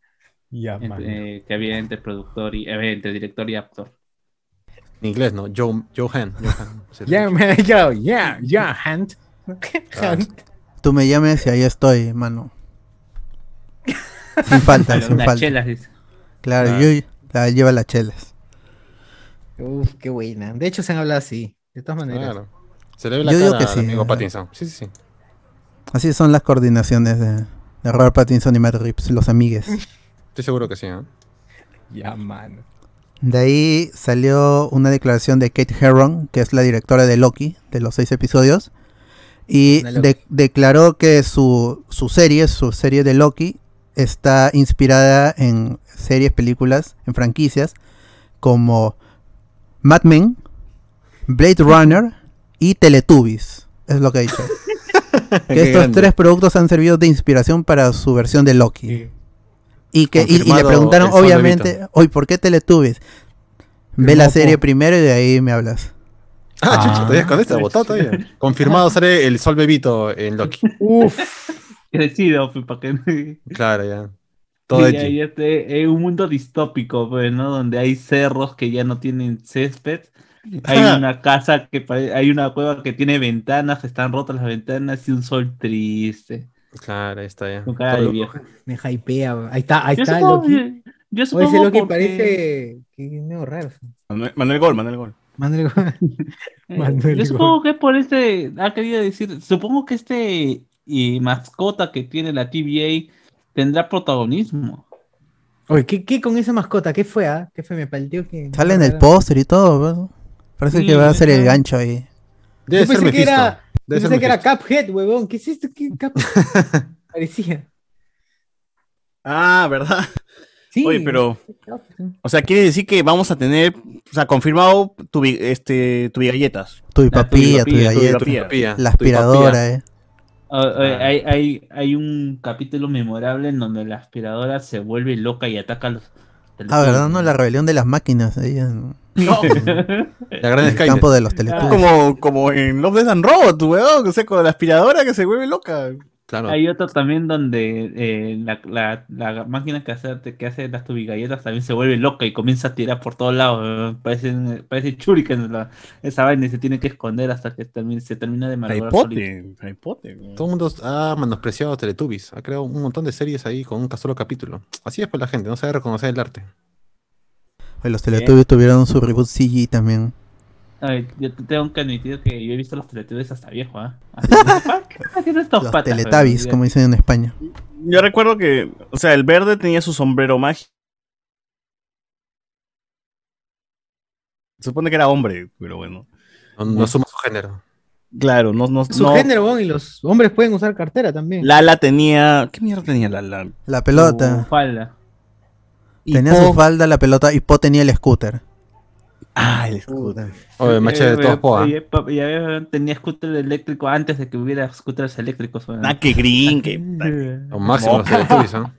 Speaker 6: Ya,
Speaker 5: entre-
Speaker 6: mano.
Speaker 5: eh, que había entre productor y eh, entre director y actor.
Speaker 4: En inglés, ¿no? Joe, Johan. Johan sí,
Speaker 6: Ya, man, yo, ya, ya, Hunt. Hunt.
Speaker 2: Tú me llames y ahí estoy, mano. Sin falta, sin falta.
Speaker 5: chelas, dice.
Speaker 2: Claro,
Speaker 4: Ah.
Speaker 2: yo ah, lleva las chelas.
Speaker 6: Uf, qué buena. De hecho, se han hablado así. De todas maneras.
Speaker 4: Claro. Se le ve la
Speaker 2: Yo digo que sí,
Speaker 4: amigo
Speaker 2: sea.
Speaker 4: Pattinson. Sí, sí, sí.
Speaker 2: Así son las coordinaciones de, de Robert Pattinson y Matt Reeves, los amigues.
Speaker 4: Estoy seguro que sí, ¿eh?
Speaker 6: Ya, mano.
Speaker 2: De ahí salió una declaración de Kate Herron, que es la directora de Loki, de los seis episodios, y de- declaró que su, su serie, su serie de Loki, está inspirada en series, películas, en franquicias, como Mad Men, Blade Runner y Teletubbies. Es lo que ha dicho. que estos
Speaker 4: grande.
Speaker 2: tres productos han servido de inspiración para su versión de Loki. Y que y- y, le preguntaron, obviamente, hoy, ¿por qué Teletubbies? Ve la serie primero y de ahí me hablas.
Speaker 4: Ah, chucha,
Speaker 5: Ah.
Speaker 4: todavía con esta, votado todavía. Confirmado sale el Sol Bebito en Loki.
Speaker 6: Uf.
Speaker 5: Crecido, pues, para que.
Speaker 4: Claro, ya. Todo
Speaker 5: hay este, es un mundo distópico, pues, ¿no? Donde hay cerros que ya no tienen césped. Hay una casa que hay una cueva que tiene ventanas, están rotas las ventanas y un sol triste.
Speaker 4: Claro, ahí está ya.
Speaker 5: Con cara
Speaker 4: Todo
Speaker 5: de
Speaker 4: lo-
Speaker 5: viejo.
Speaker 6: Me hypea. Ahí está, ahí
Speaker 5: Yo
Speaker 6: está
Speaker 5: supongo,
Speaker 6: Loki.
Speaker 5: yo- supongo
Speaker 6: ese Loki
Speaker 5: porque-
Speaker 6: parece que es medio raro.
Speaker 3: Manuel, Manuel Gol, Manuel Gol.
Speaker 6: Manuel
Speaker 5: Yo supongo que por este, ha querido decir, supongo que este y mascota que tiene la TVA tendrá protagonismo.
Speaker 6: Oye, ¿qué, qué con esa mascota? ¿Qué fue, ah? ¿Qué fue? Me palteó que.
Speaker 2: Sale en el póster y todo, ¿verdad? Parece
Speaker 5: Sí,
Speaker 2: que va a ser el gancho ahí.
Speaker 4: Debe
Speaker 6: Yo
Speaker 4: ser
Speaker 6: pensé que
Speaker 4: Mephisto.
Speaker 6: era,
Speaker 4: Debe ser
Speaker 6: pensé que era. Cuphead, huevón. ¿Qué es esto? ¿Qué Parecía.
Speaker 3: Ah, ¿verdad?
Speaker 6: Sí.
Speaker 3: Oye, pero, o sea, quiere decir que vamos a tener, o sea, confirmado tu, este, tu galletas.
Speaker 2: Tu
Speaker 5: La
Speaker 2: papilla, tu galleta, la aspiradora, eh.
Speaker 5: Ah,
Speaker 4: Ah.
Speaker 5: hay, hay, hay un capítulo memorable en donde la aspiradora se vuelve loca y ataca a los.
Speaker 2: Ah, ¿verdad? No, la rebelión de las máquinas ahí en
Speaker 3: No,
Speaker 4: La gran
Speaker 2: el
Speaker 4: Skynet.
Speaker 2: campo de los teletubbies.
Speaker 3: como, como en Love, Death and Robots, weón, o sea, con la aspiradora que se vuelve loca.
Speaker 4: Claro.
Speaker 5: Hay otro también donde eh, la, la, la máquina que hace, que hace las tubigalletas también se vuelve loca y comienza a tirar por todos lados. eh, Parece, parece shuriken la- esa vaina y se tiene que esconder hasta que termine, se termina de malograr.
Speaker 4: Todo el mundo ha menospreciado a Teletubbies. Ha creado un montón de series ahí con un solo capítulo. Así es pues la gente, no sabe reconocer el arte.
Speaker 2: Los teletubbies tuvieron su reboot CG también.
Speaker 5: Ay, yo te tengo que admitir que yo he visto los teletubbies hasta viejo, ¿ah? Así que, ¿pa? ¿Qué están haciendo estos
Speaker 2: Los
Speaker 5: patas,
Speaker 2: teletubbies, como dicen en España.
Speaker 3: Yo recuerdo que, o sea, el verde tenía su sombrero mágico. Se supone que era hombre, pero bueno.
Speaker 4: No, no suma su género.
Speaker 3: Claro, no, no,
Speaker 6: Su
Speaker 3: no-
Speaker 6: género, y los hombres pueden usar cartera también.
Speaker 3: Lala tenía, ¿qué mierda tenía Lala?
Speaker 2: La
Speaker 5: Su
Speaker 2: pelota.
Speaker 5: falda.
Speaker 3: Y
Speaker 2: Tenía
Speaker 3: Po-
Speaker 2: su falda, la pelota, y Po tenía el scooter.
Speaker 3: Ah, el escudo.
Speaker 4: Oye, macho de
Speaker 5: Eh,
Speaker 4: todos poa.
Speaker 5: Ya tenía scooter eléctrico antes de que hubiera scooters eléctricos.
Speaker 3: Ah, que green, que...
Speaker 4: Máximo los Teletubbies, ¿no?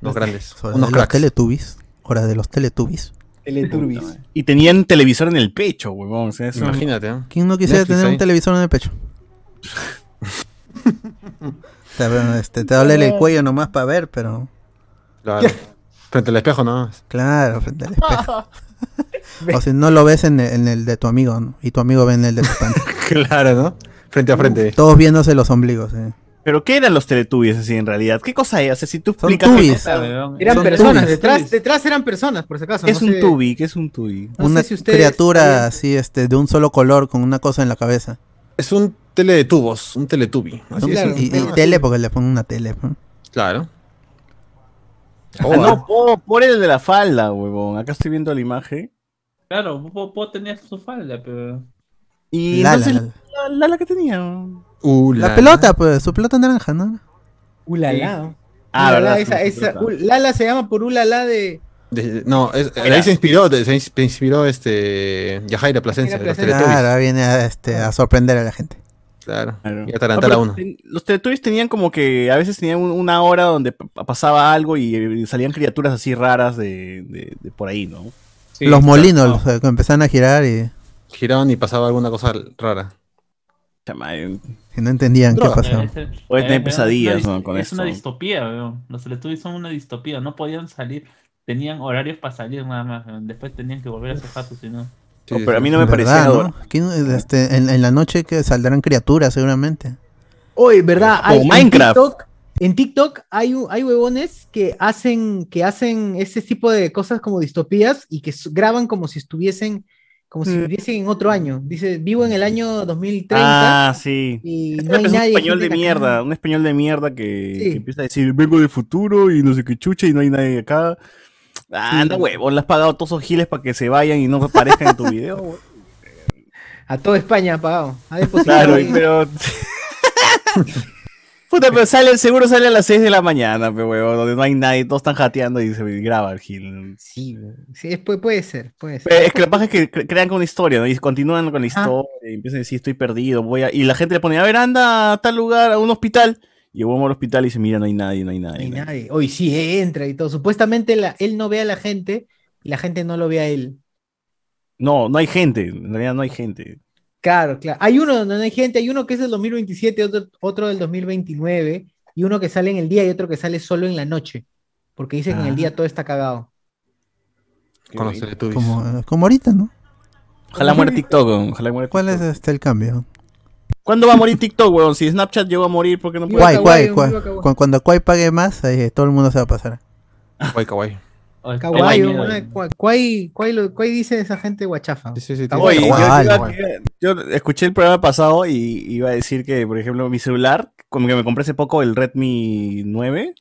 Speaker 4: Los grandes. Unos
Speaker 2: de los
Speaker 4: cracks.
Speaker 2: teletubbies. Hora de los teletubbies.
Speaker 6: Teleturbis.
Speaker 3: Y tenían televisor en el pecho, huevón. O sea, eso-
Speaker 4: Imagínate, ¿no?
Speaker 2: ¿Quién no quisiera
Speaker 4: Netflix
Speaker 2: tener
Speaker 4: ahí.
Speaker 2: un televisor en el pecho? te, este, te duele el cuello nomás para ver, pero
Speaker 4: Claro. Frente al espejo, ¿no?
Speaker 2: claro, frente al espejo. o si no lo ves en el, en el de tu amigo, ¿no? y tu amigo ve en el de tu pantalla.
Speaker 4: claro, ¿no? Frente a frente.
Speaker 2: Todos viéndose los ombligos. eh.
Speaker 3: Pero ¿qué eran los teletubbies así en realidad? ¿Qué cosa es? O sea, si tú
Speaker 2: Son
Speaker 3: explicas... qué
Speaker 2: tubbies.
Speaker 3: cosa-.
Speaker 6: Eran
Speaker 2: Son
Speaker 6: personas,
Speaker 2: tubis.
Speaker 6: detrás, detrás eran personas, por si acaso.
Speaker 3: ¿Qué es
Speaker 6: no
Speaker 3: un
Speaker 6: sé-
Speaker 3: tubi? ¿Qué es un tubi?
Speaker 6: No
Speaker 2: una
Speaker 6: sé si ustedes
Speaker 2: criatura así, este, de un solo color, con una cosa en la cabeza.
Speaker 4: Es un tele de tubos, un teletubi. Así es.
Speaker 2: y, tele, porque le ponen una tele. ¿no?
Speaker 4: Claro.
Speaker 3: Ah, no, por, por el de la falda, huevón. Acá estoy viendo la imagen.
Speaker 5: Claro, Po, Po tenía su falda, pero.
Speaker 3: Y
Speaker 2: Lala,
Speaker 3: entonces, la, la que tenía.
Speaker 4: Uh,
Speaker 2: La pelota, pues, su pelota naranja, ¿no?
Speaker 6: Ulala.
Speaker 3: Ah,
Speaker 6: Ulala,
Speaker 3: verdad,
Speaker 6: esa,
Speaker 3: sí,
Speaker 6: esa. Ul- Lala se llama por Ulala de.
Speaker 4: De- no, es, ahí se inspiró, de- se ins- se inspiró este Yajaira Plasencia.
Speaker 2: Claro, viene a, este, a sorprender a la gente.
Speaker 4: Claro.
Speaker 3: Claro.
Speaker 4: Y
Speaker 3: No,
Speaker 4: atarantar
Speaker 3: pero
Speaker 4: a uno.
Speaker 3: ten- los Teletubbies tenían como que a veces tenían un- una hora donde pasaba algo y, eh, salían criaturas así raras de, de- de por ahí, ¿no?
Speaker 5: Sí,
Speaker 2: los molinos
Speaker 5: no.
Speaker 2: los, que empezaron a girar y,
Speaker 4: Giraban y pasaba alguna cosa rara.
Speaker 3: Chama, eh,
Speaker 2: y no entendían
Speaker 4: Droga.
Speaker 2: qué pasó.
Speaker 5: Eh,
Speaker 3: tener
Speaker 5: eh,
Speaker 3: pesadillas,
Speaker 5: es una
Speaker 3: con
Speaker 5: Es una distopía, weón. Los Teletubbies son una distopía. No podían salir. Tenían horarios para salir nada más. weón. Después tenían que volver a hacer jatos, si no.
Speaker 3: Oh,
Speaker 4: Sí,
Speaker 3: pero a mí no me
Speaker 2: ¿Verdad,
Speaker 3: parecía
Speaker 2: no?
Speaker 3: ador-
Speaker 2: ¿Quién, este, en, en la noche que saldrán criaturas, seguramente.
Speaker 6: Oye, ¿verdad? Hay-
Speaker 3: Minecraft.
Speaker 6: En TikTok, en TikTok hay, hay huevones que hacen, que hacen ese tipo de cosas como distopías y que graban como si estuviesen, como si
Speaker 3: Mm.
Speaker 6: viviesen en otro año. Dice, vivo en el año 2030
Speaker 3: Ah, sí.
Speaker 6: y no hay
Speaker 3: es un
Speaker 6: nadie.
Speaker 3: español de mierda, un español de mierda que,
Speaker 6: Sí.
Speaker 3: que empieza a decir, vengo del futuro y no sé qué chucha y no hay nadie acá. Ah, anda huevo, le has pagado todos esos giles para que se vayan y no aparezcan en tu video. güey.
Speaker 6: A toda España ha pagado. Ha
Speaker 3: Claro,
Speaker 6: ahí.
Speaker 3: pero... Puta, pero sale, seguro sale a las 6 de la mañana, pero huevo, donde no hay nadie, todos están jateando y se graba el gil.
Speaker 6: Sí, sí, puede, puede ser, puede ser.
Speaker 3: Pero es que lo que pasa es que cre- crean con una historia, ¿no? Y continúan con la
Speaker 6: Ajá.
Speaker 3: historia y empiezan a decir, estoy perdido, voy a... Y la gente le pone, a ver, anda a tal lugar, a un hospital. Y vamos al hospital y dice, mira, no hay nadie, no hay nadie.
Speaker 6: No hay nadie. Hoy sí entra y todo. Supuestamente la- él no ve a la gente y la gente no lo ve a él.
Speaker 3: No, no hay gente. En realidad no hay gente.
Speaker 6: Claro, claro. Hay uno donde no hay gente, hay uno que es del 2027, otro, otro del 2029, y uno que sale en el día y otro que sale solo en la noche. Porque dicen que en el
Speaker 3: Ah.
Speaker 6: día todo está cagado.
Speaker 4: Con los Teletubbies.
Speaker 2: Como, como ahorita, ¿no?
Speaker 3: Ojalá muera TikTok. Ojalá muera
Speaker 2: ¿Cuál es este el cambio?
Speaker 3: ¿Cuándo va a morir TikTok, weón? Si Snapchat llegó a morir, ¿por qué no puede?
Speaker 2: Guay,
Speaker 6: Kawaii,
Speaker 2: guay,
Speaker 6: viva
Speaker 2: guay.
Speaker 6: Kawaii.
Speaker 2: Cu- Cuando Kwai pague más, ahí todo el mundo se va a pasar.
Speaker 4: Guay, kawaii.
Speaker 6: Kawaii, lo- Kwai dice esa gente guachafa.
Speaker 4: Sí, sí, sí.
Speaker 6: Kawaii.
Speaker 3: Oye, yo,
Speaker 2: Kawaii,
Speaker 3: yo-
Speaker 4: kawaii.
Speaker 3: yo escuché el programa pasado y iba a decir que, por ejemplo, mi celular, como que me compré hace poco el Redmi 9.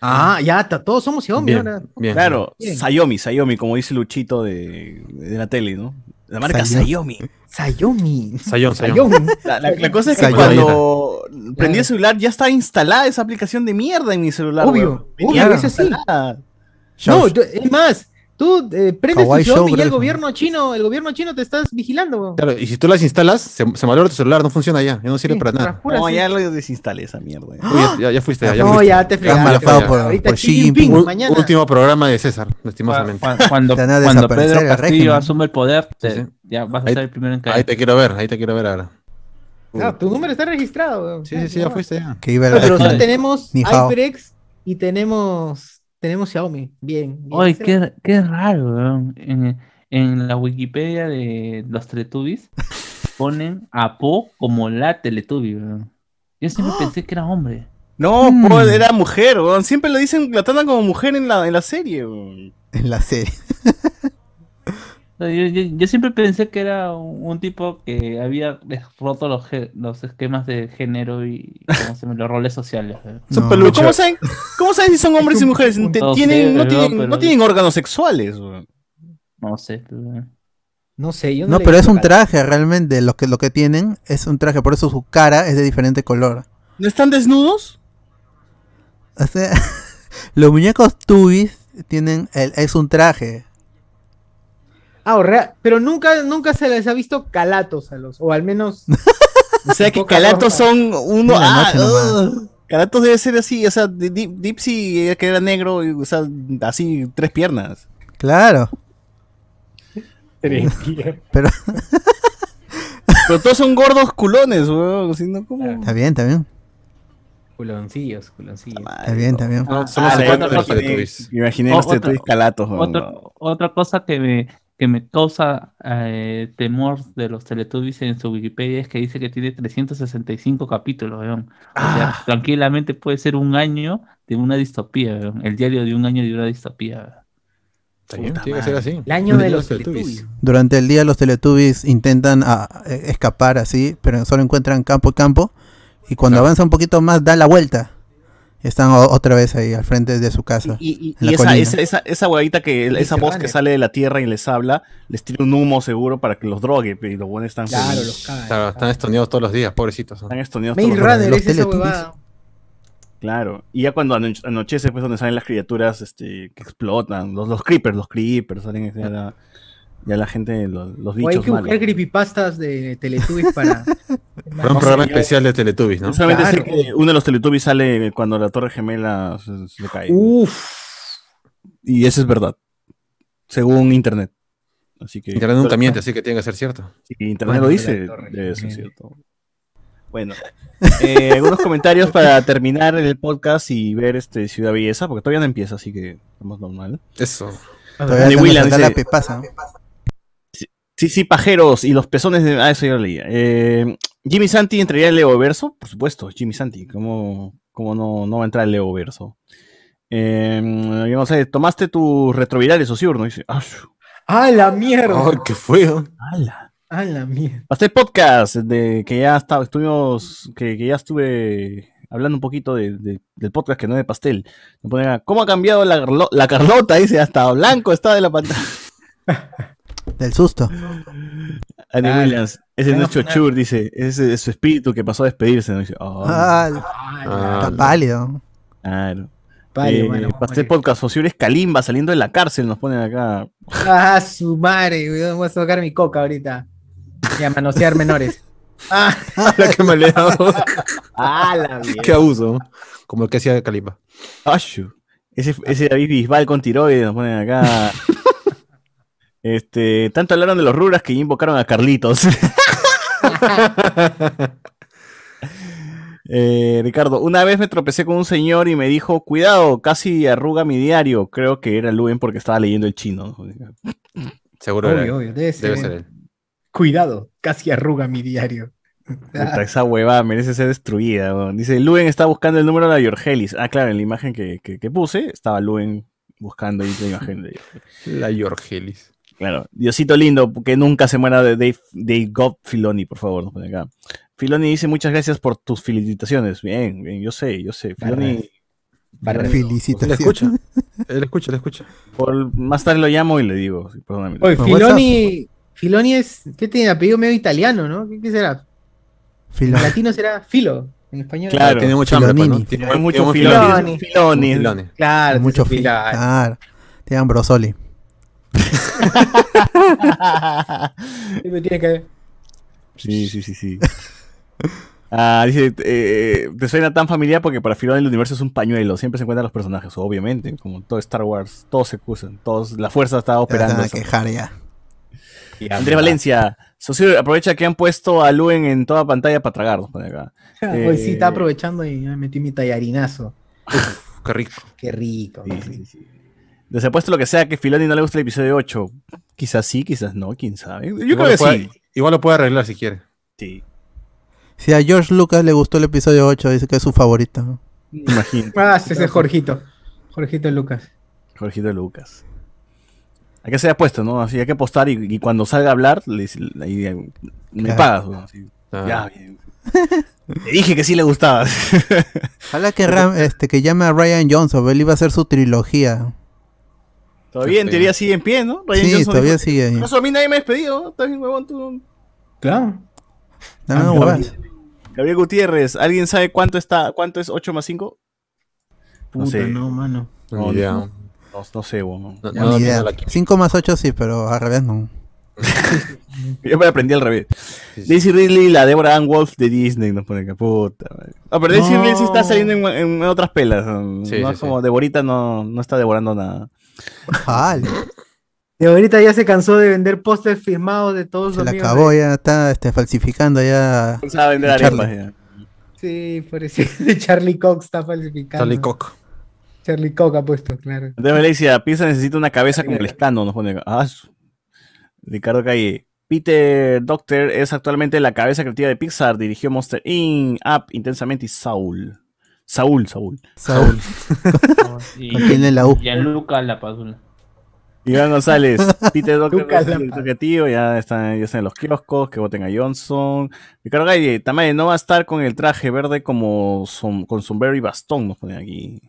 Speaker 6: Ah, ya, todos somos Xiaomi
Speaker 4: Bien,
Speaker 6: ahora.
Speaker 4: bien.
Speaker 3: Claro,
Speaker 6: Bien.
Speaker 3: Xiaomi, Xiaomi, como dice Luchito de, de la tele, ¿no? La marca
Speaker 2: Xiaomi.
Speaker 3: Xiaomi.
Speaker 6: Xiaomi.
Speaker 4: Sayón, sayón.
Speaker 6: Xiaomi.
Speaker 3: La, la- la cosa es que cuando prendí el celular ya estaba instalada esa aplicación de mierda en mi celular.
Speaker 6: Obvio, obvio, eso sí. No, yo- es más, tú eh, prendes tu Xiaomi
Speaker 2: Show,
Speaker 6: y el gobierno chino, el gobierno chino te estás vigilando, weón.
Speaker 4: Claro, y si tú las instalas, se, se tu celular, no funciona ya, ya no sirve
Speaker 6: Sí,
Speaker 4: para nada.
Speaker 6: para pura,
Speaker 3: No,
Speaker 6: sí.
Speaker 3: ya lo desinstalé esa mierda.
Speaker 4: Uy, ya, ya- ya fuiste, ya, ya
Speaker 6: No,
Speaker 4: fuiste.
Speaker 6: ya te fregaste.
Speaker 2: por-
Speaker 6: Ahorita
Speaker 2: por
Speaker 6: Xi Jinping, mañana.
Speaker 4: último programa de César, lastimosamente.
Speaker 5: cu- Cuando, cuando
Speaker 2: desaparecer
Speaker 5: Pedro
Speaker 2: el
Speaker 5: Castillo asume el poder, te-
Speaker 4: Sí, sí.
Speaker 5: ya vas a
Speaker 4: Ahí-
Speaker 5: ser el primero en caer.
Speaker 4: Ahí te quiero ver, ahí te quiero ver ahora.
Speaker 6: Ah, tu número está registrado, weón.
Speaker 4: Sí, sí, sí, ya fuiste ya.
Speaker 2: que iba a
Speaker 6: pero tenemos. HyperX y tenemos, tenemos Xiaomi. Bien. bien.
Speaker 5: Oye, qué, qué raro, weón. En, en la Wikipedia de los Teletubbies ponen a Po como la Teletubby, weón. Yo siempre pensé que era hombre.
Speaker 3: No,
Speaker 2: Mm.
Speaker 3: po, era mujer, weón. Siempre lo dicen, la tratan como mujer en la, en la serie, weón.
Speaker 2: En la serie.
Speaker 5: Yo, yo- yo siempre pensé que era un, un tipo que había roto los, los esquemas de género y los roles sociales.
Speaker 2: No.
Speaker 3: peluches. ¿Cómo saben, ¿Cómo saben si son hombres
Speaker 6: Es
Speaker 3: y mujeres? tienen, no, tienen,
Speaker 5: pero-
Speaker 3: no tienen órganos sexuales.
Speaker 5: No sé. pero-
Speaker 6: No sé, yo no,
Speaker 2: pero es un traje realmente. Lo que, lo que tienen es un traje. Por eso su cara es de diferente color.
Speaker 3: ¿No están desnudos?
Speaker 2: O sea, los muñecos Tubis tienen. El, es un traje.
Speaker 6: Ah, o rea- pero nunca, nunca se les ha visto calatos a los, o al menos.
Speaker 3: O sea que Calatos son uno. Ah, ugh. Calatos debe ser así, o sea, Di- Di- Dipsy que era negro, y, o sea, así, tres piernas.
Speaker 2: Claro. Pero
Speaker 3: Pero todos son gordos culones, weón. así, ¿no? ¿Cómo?
Speaker 2: está bien, está bien.
Speaker 6: Culoncillos, culoncillos.
Speaker 2: Está bien, está bien.
Speaker 3: Ah,
Speaker 4: de los
Speaker 3: imaginé-. Imaginé
Speaker 5: O-
Speaker 3: los
Speaker 5: otra-
Speaker 3: calatos, weón.
Speaker 5: Otra, otra cosa que me, que me causa eh, temor de los Teletubbies en su Wikipedia es que dice que tiene 365 capítulos, weón. O sea,
Speaker 3: Ah.
Speaker 5: tranquilamente puede ser un año de una distopía, weón. El diario de un año de una distopía. weón.
Speaker 4: Está bien,
Speaker 3: Puta
Speaker 4: tiene que ser así.
Speaker 6: El año de los Teletubbies.
Speaker 2: Durante el día los Teletubbies intentan ah, eh, escapar así, pero solo encuentran campo y campo. Y cuando
Speaker 4: Claro.
Speaker 2: avanza un poquito más, da la vuelta. Están otra vez ahí al frente de su casa.
Speaker 3: Y, esa, esa, esa, esa huevita que, esa voz que sale de la tierra y les habla, les tira un humo seguro para que los drogue, pero y los buenos están
Speaker 6: Claro,
Speaker 3: felices.
Speaker 6: los.
Speaker 4: Claro, están estoneados todos los días, pobrecitos.
Speaker 3: Están estoneados todos los
Speaker 6: Runner
Speaker 2: los
Speaker 6: es esa.
Speaker 3: Claro. Y ya cuando ano- anochece, pues donde salen las criaturas este, que explotan, los, los creepers, los creepers, salen ya la gente, los, los
Speaker 6: O hay
Speaker 3: bichos
Speaker 6: que
Speaker 3: malos.
Speaker 6: buscar creepypastas de Teletubbies para.
Speaker 4: Para un
Speaker 3: No
Speaker 4: programa
Speaker 3: sé,
Speaker 4: especial de Teletubbies, ¿no?
Speaker 3: Solamente sé
Speaker 6: Claro.
Speaker 3: que uno de los Teletubbies sale cuando la torre gemela se, se le cae.
Speaker 6: Uf.
Speaker 3: Y eso es verdad. Según internet. Así que.
Speaker 4: Internet nunca miente, así que tiene que ser cierto.
Speaker 3: Si internet
Speaker 6: Bueno,
Speaker 3: lo dice,
Speaker 6: torre
Speaker 3: ser
Speaker 6: gemela.
Speaker 3: cierto. Bueno, eh, algunos comentarios para terminar el podcast y ver este Ciudad Belleza, porque todavía no empieza, así que estamos normal.
Speaker 4: Eso.
Speaker 2: Todavía
Speaker 3: Williams
Speaker 2: saca la
Speaker 3: dice-
Speaker 2: pepasa.
Speaker 3: Sí, sí, pajeros y los pezones de. Ah, eso ya lo leía. Eh, Jimmy Santi entraría en Leo Verso, por supuesto, Jimmy Santi, ¿cómo, cómo no, no va a entrar en Leo Verso? Eh, yo no sé, tomaste tus retrovirales, Osiur, ¿no? Dice, ah,
Speaker 6: ¡Ah, la mierda!
Speaker 4: Ay, qué feo.
Speaker 3: ala.
Speaker 6: ¡Ah, la mierda!
Speaker 3: Pastel Podcast, de que ya está, estuvimos, que, que ya estuve hablando un poquito de- de- del podcast que no es de pastel. Me ponen ¿Cómo ha cambiado la, la Carlota? Dice, hasta blanco está de la pantalla.
Speaker 2: Del susto.
Speaker 3: Andy
Speaker 6: Ah,
Speaker 3: Williams, ese no es Chochur, dice, ese es su espíritu que pasó a despedirse. ¿no? Dice, "Oh,
Speaker 2: Ah,
Speaker 4: Ah,
Speaker 2: está pálido.
Speaker 3: claro.
Speaker 6: Vale,
Speaker 3: Eh,
Speaker 6: bueno,
Speaker 3: pastel. Podcast, Osiur es Kalimba saliendo de la cárcel, nos ponen acá.
Speaker 6: ¡Ah, su madre! Voy a sacar mi coca ahorita. Y a manosear menores. ¡Ah!
Speaker 4: la que me le.
Speaker 3: ¡Ah, la
Speaker 4: Qué abuso. Como el que hacía Kalimba.
Speaker 3: Ese, ese David Bisbal con tiroides nos ponen acá. Este, tanto hablaron de los ruras que invocaron a Carlitos. Eh, Ricardo, una vez me tropecé con un señor y me dijo, cuidado, casi arruga mi diario. Creo que era Luen porque estaba leyendo el chino.
Speaker 4: Seguro era
Speaker 6: Obvio,
Speaker 4: él.
Speaker 6: obvio, debe ser.
Speaker 4: Debe ser él.
Speaker 6: Cuidado, casi arruga mi diario.
Speaker 3: Puta, esa huevada merece ser destruida. Dice, Luen está buscando el número de Yorgelis. Ah, claro, en la imagen que, que- que puse estaba Luen buscando ahí la imagen de
Speaker 4: La Yorgelis.
Speaker 3: Claro, Diosito lindo, que nunca se muera de Dave, Dave God Filoni, por favor. nos pone acá. Filoni dice muchas gracias por tus felicitaciones. Bien, bien, yo sé, yo sé. Filoni.
Speaker 4: Él
Speaker 2: Felicitaciones.
Speaker 4: escucha. Él escucha, él escucha.
Speaker 3: por- más tarde lo llamo y le digo, perdóname.
Speaker 6: Oye, Filoni, Filoni es, ¿qué tiene? Apellido medio italiano, ¿no? ¿Qué, qué será?
Speaker 2: Filo-
Speaker 6: En latino será Filo, en español.
Speaker 3: Claro.
Speaker 4: Tiene mucha hambre. Tiene,
Speaker 3: mucho Filoni.
Speaker 6: Filoni.
Speaker 3: Filoni.
Speaker 4: Filoni.
Speaker 6: Claro,
Speaker 2: mucho.
Speaker 6: Filoni.
Speaker 2: Claro. Tiene Ambrosoli.
Speaker 6: Siempre tiene que
Speaker 3: Sí, sí, sí, sí. Ah, dice, eh, te suena tan familiar porque para Filoni el universo es un pañuelo, siempre se encuentran los personajes, obviamente, como todo Star Wars, todos se usan, todos, la fuerza está operando.
Speaker 2: van a quejar ya.
Speaker 3: Andrés Valencia, Socio, aprovecha que han puesto a Luen en toda pantalla para tragar, nos pone acá.
Speaker 6: Hoy sí
Speaker 3: Eh,
Speaker 6: está aprovechando y me metí mi tallarinazo.
Speaker 4: Qué rico.
Speaker 6: Qué rico.
Speaker 3: Sí, sí. Desapuesto lo que sea que Filoni no le gusta el episodio 8. Quizás sí, quizás no, quién sabe. Yo creo
Speaker 4: Igual,
Speaker 3: que
Speaker 4: lo puede,
Speaker 3: sí.
Speaker 4: igual lo puede arreglar si quiere.
Speaker 3: Sí,
Speaker 2: Si a George Lucas le gustó el episodio 8, dice que es su favorito. ¿no?
Speaker 3: imagino.
Speaker 6: Ah, ese es Jorgito. Jorgito Lucas.
Speaker 3: Jorgito Lucas. Hay que ser apuesto, ¿no? Así hay que apostar y, y cuando salga a hablar, le, eh, me
Speaker 2: Claro.
Speaker 3: pagas. ¿no? Así,
Speaker 4: Ah.
Speaker 3: Ya, bien. Te dije que sí le gustaba.
Speaker 2: Ojalá que, Ram- este, que llame a Ryan Johnson, él iba a hacer su trilogía.
Speaker 3: Todavía en teoría sigue en pie, ¿no? Ryan
Speaker 2: Sí,
Speaker 3: Johnson
Speaker 2: todavía
Speaker 3: dijo,
Speaker 2: sigue ahí.
Speaker 3: "Por Eso a mí nadie me ha despedido, ¿no? Estás bien, huevón, tú.
Speaker 6: Claro.
Speaker 2: Dame
Speaker 6: Ah,
Speaker 2: huevadas.
Speaker 3: Gabriel Gutiérrez, ¿alguien sabe cuánto está, cuánto es 8 más 5? No
Speaker 6: Puta,
Speaker 3: sé.
Speaker 6: no, mano.
Speaker 4: No,
Speaker 3: No, no.
Speaker 4: No,
Speaker 3: No, no sé, huevón.
Speaker 4: no
Speaker 2: Ni
Speaker 4: domino
Speaker 2: idea.
Speaker 4: la química.
Speaker 2: 5 más 8 sí, pero al revés no.
Speaker 3: Yo me aprendí al revés.
Speaker 4: Sí, sí.
Speaker 3: Daisy Ridley, la Deborah Ann Wolf de Disney, nos pone acá, puta. madre. Ah, pero Daisy
Speaker 6: No.
Speaker 3: Ridley sí está saliendo en, en otras pelas. No,
Speaker 4: Sí,
Speaker 3: No
Speaker 4: sí,
Speaker 3: es como
Speaker 4: sí.
Speaker 3: Deborita no, no está devorando nada.
Speaker 2: Vale,
Speaker 6: De ahorita ya se cansó de vender pósters firmados de todos
Speaker 2: se
Speaker 6: sus
Speaker 2: le
Speaker 6: amigos
Speaker 2: acabó,
Speaker 6: de-
Speaker 2: ya está este, falsificando ya.
Speaker 3: Se vender
Speaker 2: Charlie.
Speaker 3: arepas ya.
Speaker 6: Sí, por eso de Charlie Cox está falsificando.
Speaker 4: Charlie Cock.
Speaker 6: Charlie Cox ha puesto, claro.
Speaker 3: Entonces Valencia, Pizza necesita una cabeza como el escano, nos pone. Ah, su- Ricardo Calle. Peter Doctor es actualmente la cabeza creativa de Pixar, dirigió Monster Inc., Up, Intensamente y Saul. Saúl, Saúl.
Speaker 2: Saúl.
Speaker 5: Y
Speaker 2: ¿Con quién en la U?
Speaker 5: Gianluca Lapadula.
Speaker 3: Iván González, Peter Doctor
Speaker 6: Lucas
Speaker 3: es el ya está, ya está en los kioscos, que voten a Johnson. Ricardo Galle, Tamaye no va a estar con el traje verde como som- con sombrero y bastón, nos ponen aquí.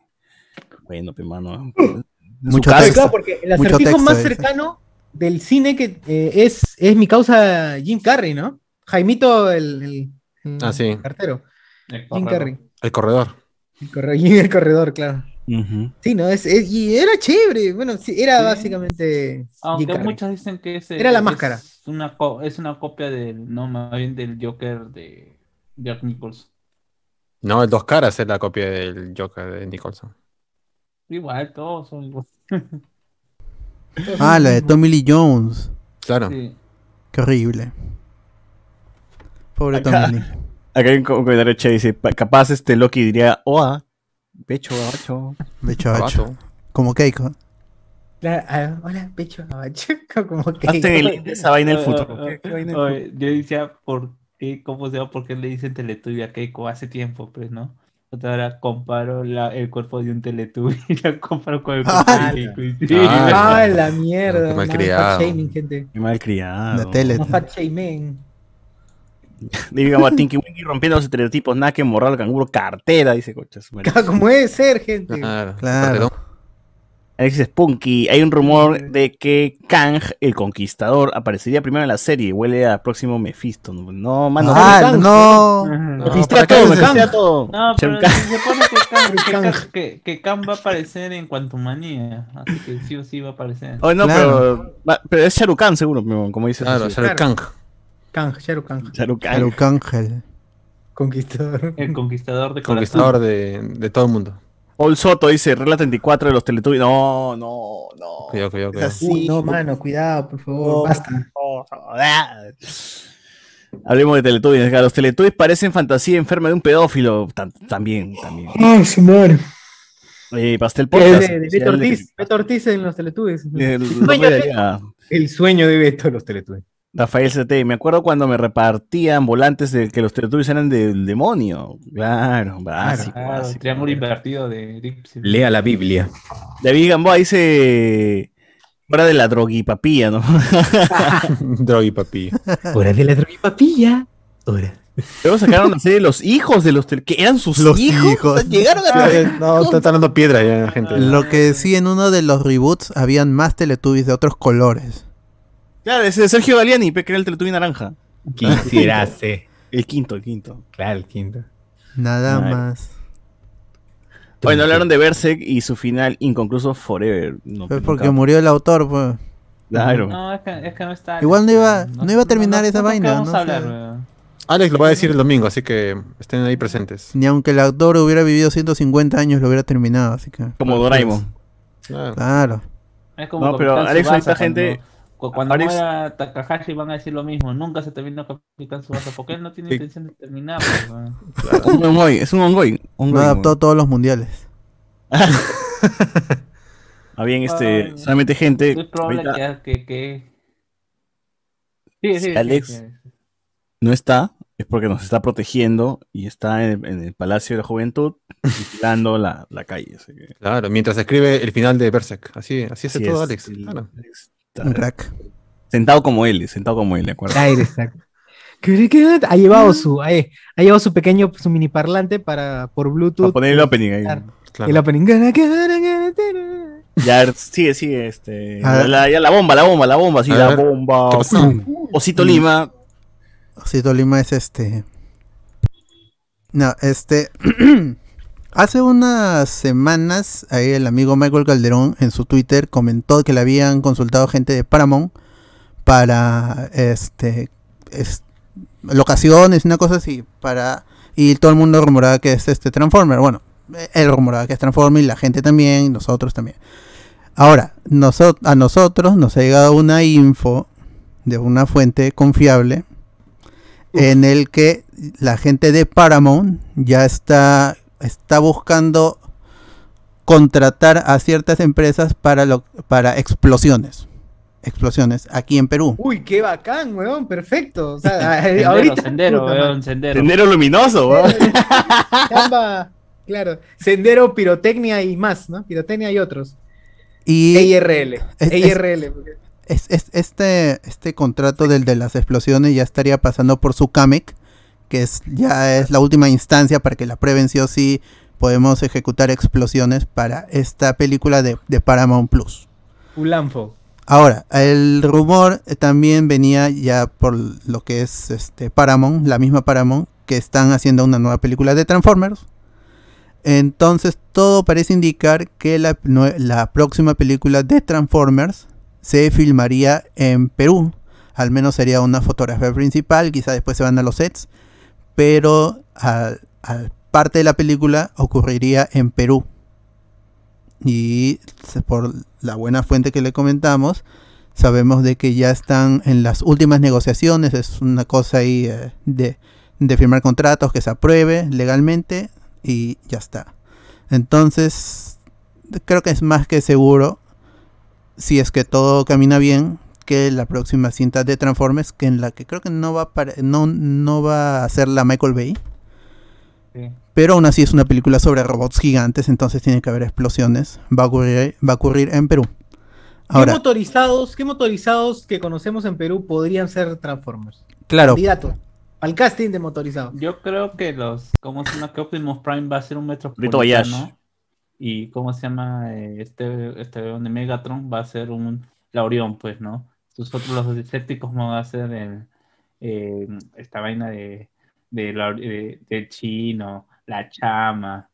Speaker 3: Bueno, pe mano. En su
Speaker 2: Mucho texto.
Speaker 6: claro, porque el
Speaker 2: Mucho
Speaker 6: acertijo
Speaker 2: texto,
Speaker 6: más cercano del cine que eh, es, es mi causa Jim Carrey, ¿no? Jaimito, el, el- el
Speaker 4: Ah, sí.
Speaker 6: cartero.
Speaker 5: El
Speaker 6: Jim. Carrey.
Speaker 4: El corredor.
Speaker 6: Jim el corredor, claro. Sí, ¿no? Es, es- y era chévere. Bueno, sí, era
Speaker 5: Sí.
Speaker 6: básicamente.
Speaker 5: Aunque muchos dicen que es,
Speaker 6: Era la
Speaker 5: es
Speaker 6: máscara.
Speaker 5: Una co- es una copia del, no, más bien del Joker de Jack Nicholson.
Speaker 4: No, el dos caras es la copia del Joker de Nicholson.
Speaker 5: Igual, todos son igual.
Speaker 2: Ah, la de Tommy Lee Jones.
Speaker 4: Claro.
Speaker 5: Sí.
Speaker 2: Qué horrible. Pobre
Speaker 3: Acá.
Speaker 2: Tommy Lee.
Speaker 3: Acá hay un co- un comentario che, dice, "Pa- capaz este Loki diría, oa, pecho, gacho.
Speaker 2: Becho gacho.
Speaker 4: Abato.
Speaker 2: Como Keiko.
Speaker 6: Ah, hola, pecho abacho. Como que.
Speaker 3: Hazte en el- esa vaina del futuro. ¿Qué- qué vaina del
Speaker 5: oye, Yo decía, ¿por qué? ¿Cómo se llama? ¿Por qué le dicen Teletubby a Keiko hace tiempo? Pues, ¿no? Otra Ahora comparo la, el cuerpo de un Teletubby y la comparo con el cuerpo
Speaker 2: Ah,
Speaker 5: de Keiko. sí,
Speaker 4: Ah,
Speaker 6: Ah, la mierda.
Speaker 4: Qué malcriado.
Speaker 6: shaming, gente.
Speaker 3: Qué mal criado.
Speaker 2: La tele.
Speaker 6: No fat shaming.
Speaker 3: Digamos a Tinky Winky rompiendo los estereotipos, nada que morral, canguro, cartera, dice coches.
Speaker 6: Como debe ser, gente.
Speaker 4: Claro.
Speaker 2: Claro.
Speaker 3: Alexis Spunky, hay un rumor de que Kang, el conquistador, aparecería primero en la serie. Huele a próximo Mephisto. No, no mano.
Speaker 2: Ah,
Speaker 6: Kang,
Speaker 2: no.
Speaker 5: Ajá.
Speaker 4: No,
Speaker 3: Mephistea
Speaker 4: ¿para qué
Speaker 3: todo,
Speaker 6: Kang?
Speaker 3: todo.
Speaker 5: No, pero
Speaker 3: Kang.
Speaker 5: se supone que Kang, que,
Speaker 6: Kang.
Speaker 5: Kang- que- que Kang va a aparecer en Quantumania. Así que sí o sí va a aparecer.
Speaker 3: Oh, no,
Speaker 2: Claro.
Speaker 3: pero, va- pero es Sharukan seguro, pero como dices.
Speaker 4: Claro,
Speaker 3: así.
Speaker 4: Shah
Speaker 6: Kang, Sharu Kang.
Speaker 3: Sharukan.
Speaker 2: Arcángel.
Speaker 6: Conquistador.
Speaker 5: El conquistador de
Speaker 4: Conquistador de, de todo el mundo.
Speaker 3: Paul Soto dice, regla 34 de los Teletubbies. No, no, no.
Speaker 4: Cuidado, cuidado,
Speaker 3: Es
Speaker 4: cuidado.
Speaker 3: así.
Speaker 6: Uy, no, mano, cuidado, por favor,
Speaker 3: No.
Speaker 6: basta.
Speaker 3: Hablemos de Teletubbies. Los Teletubbies parecen fantasía enferma de un pedófilo. Tam- también, también.
Speaker 6: Ay, su madre.
Speaker 3: Eh, Pastel Podcast.
Speaker 6: de, de Beto Ortiz, Beto Ortiz en los Teletubbies. El sueño
Speaker 3: de
Speaker 6: de-
Speaker 3: Aliaga.
Speaker 6: El sueño de Beto, los Teletubbies.
Speaker 3: Rafael CT, me acuerdo cuando me repartían volantes de que los Teletubbies eran del demonio. Claro, básico,
Speaker 5: Claro,
Speaker 3: básico.
Speaker 5: triángulo invertido de.
Speaker 7: Lea la Biblia.
Speaker 3: David Gamboa dice. Hora de la droguipapilla, ¿no?
Speaker 4: Drogi, papi.
Speaker 6: Hora de la droguipapilla. Hora.
Speaker 3: Luego sacaron la serie Los hijos de los que eran sus
Speaker 2: Los
Speaker 3: hijos.
Speaker 2: hijos.
Speaker 3: O sea, llegaron a.
Speaker 4: No, está dando piedra ya, gente.
Speaker 2: Lo que sí, en uno de los reboots habían más Teletubbies de otros colores.
Speaker 3: Claro, ese de Sergio Galiani, que era el Teletubby naranja.
Speaker 7: Quisiera ser.
Speaker 3: El quinto, el quinto.
Speaker 7: Claro, el quinto.
Speaker 2: Nada
Speaker 3: Ay.
Speaker 2: más.
Speaker 3: Bueno, hablaron de Berserk y su final inconcluso Forever. No, nunca-
Speaker 2: porque murió el autor, pues.
Speaker 3: Claro.
Speaker 5: No, es que, es que no está.
Speaker 2: Igual no iba- no iba a terminar esa
Speaker 5: ¿qué
Speaker 2: vaina,
Speaker 5: Vamos
Speaker 2: no
Speaker 5: a hablar?
Speaker 4: Alex lo va a decir el domingo, así que estén ahí presentes.
Speaker 2: Ni aunque el autor hubiera vivido 150 años, lo hubiera terminado, así que.
Speaker 3: Como Doraemon.
Speaker 4: Claro.
Speaker 2: Claro.
Speaker 5: Es como
Speaker 3: No, pero Alex, ahorita gente-
Speaker 5: Cuando, cu- cuando
Speaker 3: Alex-
Speaker 5: muera Takahashi van a decir lo mismo. Nunca se terminó Capitán Subasa porque él no tiene
Speaker 4: Sí.
Speaker 5: intención de terminar. pues.
Speaker 3: Un ongoing, es un ongoing. ongoing,
Speaker 2: No adaptó todos los mundiales.
Speaker 3: Ah, bien, este,
Speaker 5: Ay,
Speaker 3: solamente gente.
Speaker 5: Es probable
Speaker 3: ahorita
Speaker 5: que. que, que... Sí, sí,
Speaker 3: Si
Speaker 5: sí,
Speaker 3: Alex-
Speaker 5: sí.
Speaker 3: no está, es porque nos está protegiendo y está en, en el Palacio de la Juventud vigilando la, la calle. así que-
Speaker 4: Claro, mientras escribe el final de Berserk. Así, así hace
Speaker 3: así
Speaker 4: todo
Speaker 3: es,
Speaker 4: Alex.
Speaker 3: el-
Speaker 4: Claro.
Speaker 3: Alex
Speaker 2: Un crack.
Speaker 3: Sentado como él, sentado como él, ¿de acuerdo?
Speaker 6: Aire, exacto. Ha llevado su, ha, ha llevado su pequeño, su mini parlante para por
Speaker 3: Para
Speaker 6: Bluetooth.
Speaker 3: poner el opening ahí.
Speaker 6: Claro. El opening.
Speaker 3: Ya, sigue, sigue, este. La, ya la bomba, la bomba, la bomba, sí,
Speaker 4: A
Speaker 3: la
Speaker 4: ver,
Speaker 3: bomba. Osito Lima.
Speaker 2: Osito Lima es este. No, este. Hace unas semanas, ahí el amigo Michael Calderón en su Twitter comentó que le habían consultado gente de Paramount para este es- locaciones, una cosa así, para y todo el mundo rumoraba que es este Transformer. Bueno, él rumoraba que es Transformer y la gente también, nosotros también. Ahora, noso- a nosotros nos ha llegado una info de una fuente confiable en el que la gente de Paramount ya está, está buscando contratar a ciertas empresas para, lo, para explosiones. Explosiones aquí en Perú.
Speaker 6: Uy, qué bacán, weón, perfecto. O sea,
Speaker 5: Sendero,
Speaker 6: ahorita.
Speaker 5: sendero,
Speaker 6: puta
Speaker 5: weón, sendero.
Speaker 3: Sendero luminoso, weón.
Speaker 6: claro. Sendero, pirotecnia y más, ¿no? Pirotecnia y otros.
Speaker 2: Y es- es-
Speaker 6: EIRL. porque-
Speaker 2: es- es- este, este contrato del de las explosiones ya estaría pasando por su CAMEC, que es, ya es la última instancia para que la prueben sí o sí podemos ejecutar explosiones para esta película de, de Paramount Plus.
Speaker 6: Ulanfo.
Speaker 2: Ahora, el rumor eh, también venía ya por lo que es este Paramount, la misma Paramount, que están haciendo una nueva película de Transformers. Entonces todo parece indicar que la, la próxima película de Transformers se filmaría en Perú. Al menos sería una fotografía principal, quizá después se van a los sets, pero parte de la película ocurriría en Perú. Y por la buena fuente que le comentamos, sabemos de que ya están en las últimas negociaciones, es una cosa ahí eh, de, de firmar contratos que se apruebe legalmente y ya está. Entonces, creo que es más que seguro, si es que todo camina bien, que la próxima cinta de Transformers, que en la que creo que no va a, no, no va a ser la Michael Bay,
Speaker 5: Sí.
Speaker 2: pero aún así es una película sobre robots gigantes, entonces tiene que haber explosiones. Va a ocurrir, va a ocurrir en Perú.
Speaker 6: ¿Qué motorizados, ¿Qué motorizados que conocemos en Perú podrían ser Transformers?
Speaker 2: claro,
Speaker 6: Candidato. Al casting de motorizados.
Speaker 5: Yo creo que los, ¿cómo se llama? Que Optimus Prime va a ser un metropolitano. Y ¿cómo se llama? Eh, Este, este de Megatron va a ser un Laurión, pues, ¿no? Nosotros los escépticos van a ser el, eh, esta vaina de, de, la- de- del chino, la chama.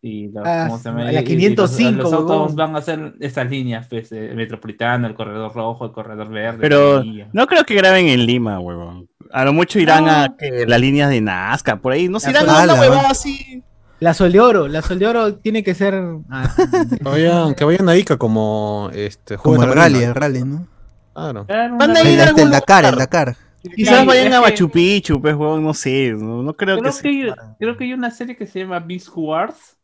Speaker 5: Y los,
Speaker 6: Ah,
Speaker 5: ¿cómo se llama?
Speaker 6: la
Speaker 5: Y- y los-
Speaker 6: 505,
Speaker 5: Los, autos van a ser esas líneas, pues, el metropolitano, el corredor rojo, el corredor verde.
Speaker 3: Pero no creo que graben en Lima, huevón. A lo mucho irán
Speaker 5: No.
Speaker 3: a que las líneas de Nazca, por ahí. No se irán a una así.
Speaker 6: La Sol de Oro, la Sol de Oro tiene que ser. ah,
Speaker 4: Que vayan, que vayan a Ica como este juego
Speaker 2: Como el rally, el rally, ¿no?
Speaker 4: Claro.
Speaker 3: Van a ir a algún
Speaker 2: Dakar, el. Dakar.
Speaker 3: Quizás vayan a Machu Picchu, pues, huevón, no sé. No, no creo,
Speaker 5: Creo
Speaker 3: que,
Speaker 5: que, hay, creo que hay una serie que se llama Beast Wars.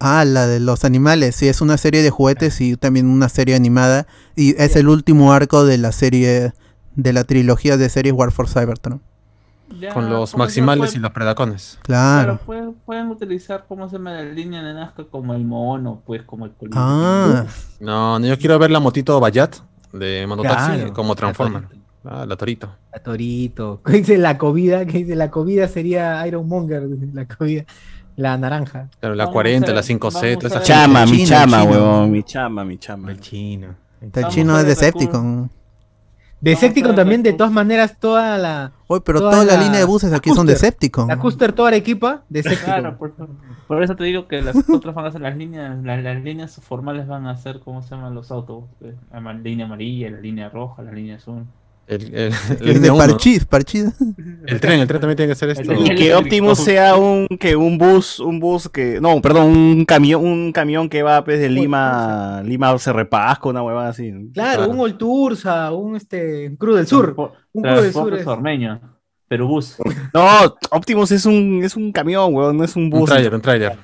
Speaker 2: Ah, la de los animales, sí, es una serie de juguetes y también una serie animada. Y es el último arco de la serie, de la trilogía de series War for Cybertron.
Speaker 5: Ya,
Speaker 4: Con los
Speaker 5: ¿cómo se
Speaker 4: maximales
Speaker 5: puede-
Speaker 4: y los predacones.
Speaker 5: Claro,
Speaker 2: Claro.
Speaker 5: pueden, pueden utilizar, ¿cómo se llama? La línea de Nazca como el mono, pues, como el colibrí.
Speaker 2: Ah,
Speaker 4: No, no, yo quiero ver la motito Bayat de Monotaxi
Speaker 6: Claro.
Speaker 4: como Transformer.
Speaker 6: La Torito.
Speaker 4: Ah, la Torito.
Speaker 6: La Torito. ¿Qué dice la comida? ¿Qué dice la comida? Sería Iron Monger, la comida. La naranja.
Speaker 4: Claro, la
Speaker 5: Vamos
Speaker 4: 40,
Speaker 5: a-
Speaker 4: la 5C,
Speaker 5: vamos
Speaker 4: todas esas
Speaker 3: Chama, mi chama, huevón, mi chama, mi chama.
Speaker 7: El chino.
Speaker 2: el chino
Speaker 5: ver
Speaker 2: Decepticon.
Speaker 6: Decepticon también, de todas maneras, toda la.
Speaker 2: Oye, pero
Speaker 6: Toda
Speaker 2: toda la,
Speaker 6: la-
Speaker 2: línea de buses aquí son
Speaker 6: Custer.
Speaker 2: Decepticon.
Speaker 6: La Custer, toda la equipa, Decepticon.
Speaker 5: Claro, por, por eso te digo que las otras van a ser las líneas, las, las líneas formales van a ser, ¿cómo se llaman los autos? La línea amarilla, la línea roja, la línea azul.
Speaker 4: El, el, el
Speaker 2: Es de. Parchís, Parchís.
Speaker 4: El tren, el tren también tiene que ser esto.
Speaker 5: El
Speaker 3: Y que Optimus sea un que un bus, un bus que no, perdón, un camión, un camión que va pues de Lima, Lima se repasca una huevada así.
Speaker 6: Claro,
Speaker 4: Claro.
Speaker 6: un Oltursa, un este, Cruz del Sur. Un Cruz del Sur. Es-
Speaker 5: ormeño, pero bus.
Speaker 3: No, Optimus es un es un camión, huevón, no es un bus.
Speaker 4: un tráiler.
Speaker 5: Un
Speaker 3: Trailer.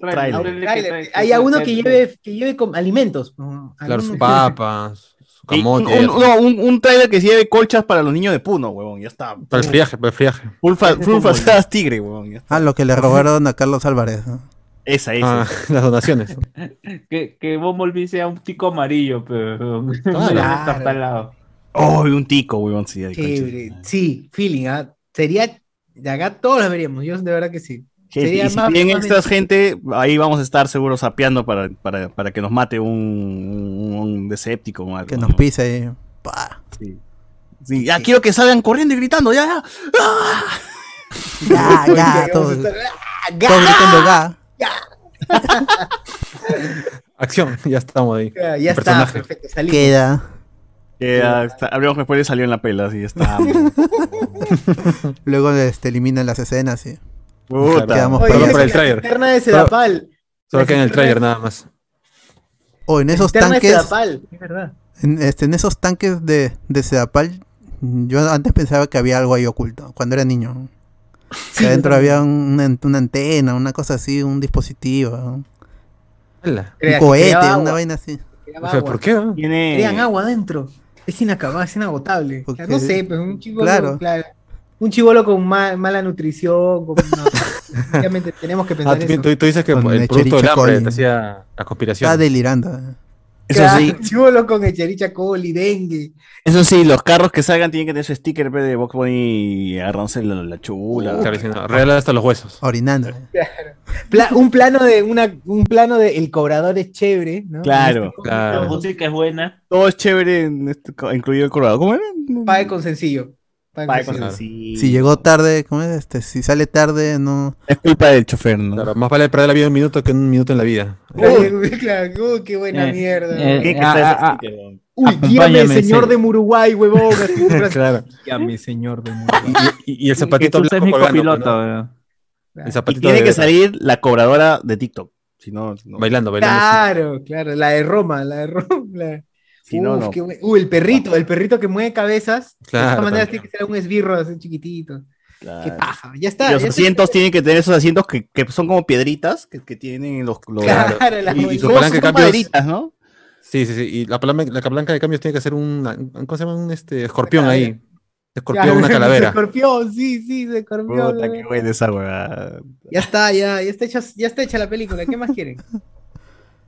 Speaker 5: trailer
Speaker 6: Hay uno que lleve, que lleve con alimentos.
Speaker 4: Claro, papas, camote.
Speaker 3: un- no, un, un trailer que lleve colchas para los niños de Puno, huevón, ya está.
Speaker 4: Para el friaje, para el friaje.
Speaker 3: Full, tigre, huevón, ya está.
Speaker 2: Ah, lo que le robaron a Carlos Álvarez. ¿no?
Speaker 3: Esa, esa.
Speaker 4: Ah, las donaciones.
Speaker 5: Que, que Bumblebee sea un tico amarillo, pero
Speaker 4: Claro.
Speaker 5: lado.
Speaker 3: Oh, y un tico, huevón, sí. hay.
Speaker 6: Sí, feeling, ¿ah? Sería. De acá todos los veríamos. Yo de verdad que sí.
Speaker 3: Gente, y si extras gente, ahí vamos a estar seguros sapeando para, para, para que nos mate un, un, un Decepticon o algo.
Speaker 2: Que
Speaker 3: ¿no?
Speaker 2: nos pise ahí.
Speaker 3: Sí. Sí, ya quiero que salgan corriendo y gritando, ya, ya. ¡Ah!
Speaker 2: Ya,
Speaker 6: Porque
Speaker 2: ya, todos,
Speaker 6: estar- ¡Ah,
Speaker 2: todos gritando ga.
Speaker 4: Acción, ya estamos ahí.
Speaker 6: Ya, ya está, perfecto. Salimos.
Speaker 2: Queda.
Speaker 3: Que ya está- abrimos después y salió en la pela, así ya está.
Speaker 2: Luego este, eliminan las escenas y
Speaker 3: Puta.
Speaker 2: Quedamos
Speaker 6: Oye,
Speaker 4: Perdón por el
Speaker 6: la
Speaker 4: tráiler.
Speaker 6: linterna de Sedapal.
Speaker 4: Solo que en el tráiler nada más.
Speaker 2: O en esos
Speaker 6: Linterna de
Speaker 2: tanques,
Speaker 6: Sedapal, es verdad.
Speaker 2: en, este, en esos tanques de, de Sedapal, yo antes pensaba que había algo ahí oculto, cuando era niño. Que adentro había un- una, una antena, una cosa así, un dispositivo, un cohete, una
Speaker 6: agua,
Speaker 2: vaina así.
Speaker 4: O sea. ¿por qué?
Speaker 6: Crean agua adentro. Es inacabable, es inagotable.
Speaker 2: Porque-
Speaker 6: O sea, no sé, pues un chivolo,
Speaker 2: Claro.
Speaker 6: claro. Un chivolo con ma- mala nutrición, con no, obviamente tenemos que pensar
Speaker 4: Ah, tú,
Speaker 6: eso.
Speaker 4: tú- tú dices que
Speaker 2: Con
Speaker 4: el producto del hambre te hacía la
Speaker 2: Está
Speaker 4: conspiración.
Speaker 2: delirando. eh.
Speaker 3: Eso
Speaker 6: Claro,
Speaker 3: sí,
Speaker 6: chivolo con echericha coli, dengue.
Speaker 3: eso sí, los carros que salgan tienen que tener su sticker de Box Bunny y agarrándose la, la chula.
Speaker 4: Claro, real hasta los huesos.
Speaker 2: Orinando. eh.
Speaker 6: Pla- un plano de una, un plano de el cobrador es chévere, ¿no?
Speaker 3: Claro.
Speaker 5: La
Speaker 4: Claro.
Speaker 5: música es buena.
Speaker 3: Todo es chévere, en este incluido el colorado. ¿Cómo era?
Speaker 6: Pague con sencillo.
Speaker 3: Sí.
Speaker 2: Si llegó tarde, ¿cómo es? Este, si sale tarde, no.
Speaker 3: Es culpa del chofer, ¿no?
Speaker 4: Claro, más vale perder la vida en un minuto que en un minuto en la vida.
Speaker 6: Uy, claro, uy, qué buena
Speaker 5: Eh,
Speaker 6: mierda.
Speaker 5: eh,
Speaker 3: que
Speaker 5: Ah, ah,
Speaker 3: sticker, ¿no?
Speaker 6: Uy, guíame, señor
Speaker 5: se-
Speaker 6: de Muruguay, huevón.
Speaker 4: Claro.
Speaker 7: Mi señor de
Speaker 4: Y, y- y el
Speaker 5: Que
Speaker 4: zapatito
Speaker 5: tú seas
Speaker 4: blanco
Speaker 5: mi
Speaker 4: colgando,
Speaker 5: copiloto.
Speaker 4: El
Speaker 3: Y
Speaker 4: zapatito
Speaker 3: tiene
Speaker 4: de-
Speaker 3: que salir la cobradora de TikTok. Si no, no.
Speaker 4: bailando, bailando.
Speaker 6: Claro, claro, la de Roma, la de Roma. la-
Speaker 3: Si no,
Speaker 6: Uf,
Speaker 3: no.
Speaker 6: qué buen- Uy, el perrito, el perrito que mueve cabezas. de
Speaker 4: Claro,
Speaker 6: todas maneras
Speaker 4: también.
Speaker 6: tiene que ser un esbirro así chiquitito.
Speaker 3: Claro.
Speaker 6: Qué paja. Ya está.
Speaker 3: Y los
Speaker 6: ya está.
Speaker 3: asientos tienen que tener esos asientos que, que son como piedritas que, que tienen los. los
Speaker 6: Claro, la
Speaker 4: Y- y
Speaker 6: muy-
Speaker 4: su
Speaker 3: ¿Cómo
Speaker 4: palanca de cambios-
Speaker 3: maderitas, ¿no?
Speaker 4: Sí, sí, sí. Y la palanca, la palanca de cambios tiene que ser un, ¿cómo se llama? Un este, escorpión ahí. Escorpión,
Speaker 6: Claro,
Speaker 4: una calavera.
Speaker 6: Escorpión, sí, sí, de escorpión.
Speaker 3: Puta, qué buena esa huevada.
Speaker 6: Ya está, ya, ya está hecha, ya está hecha la película. ¿Qué más quieren?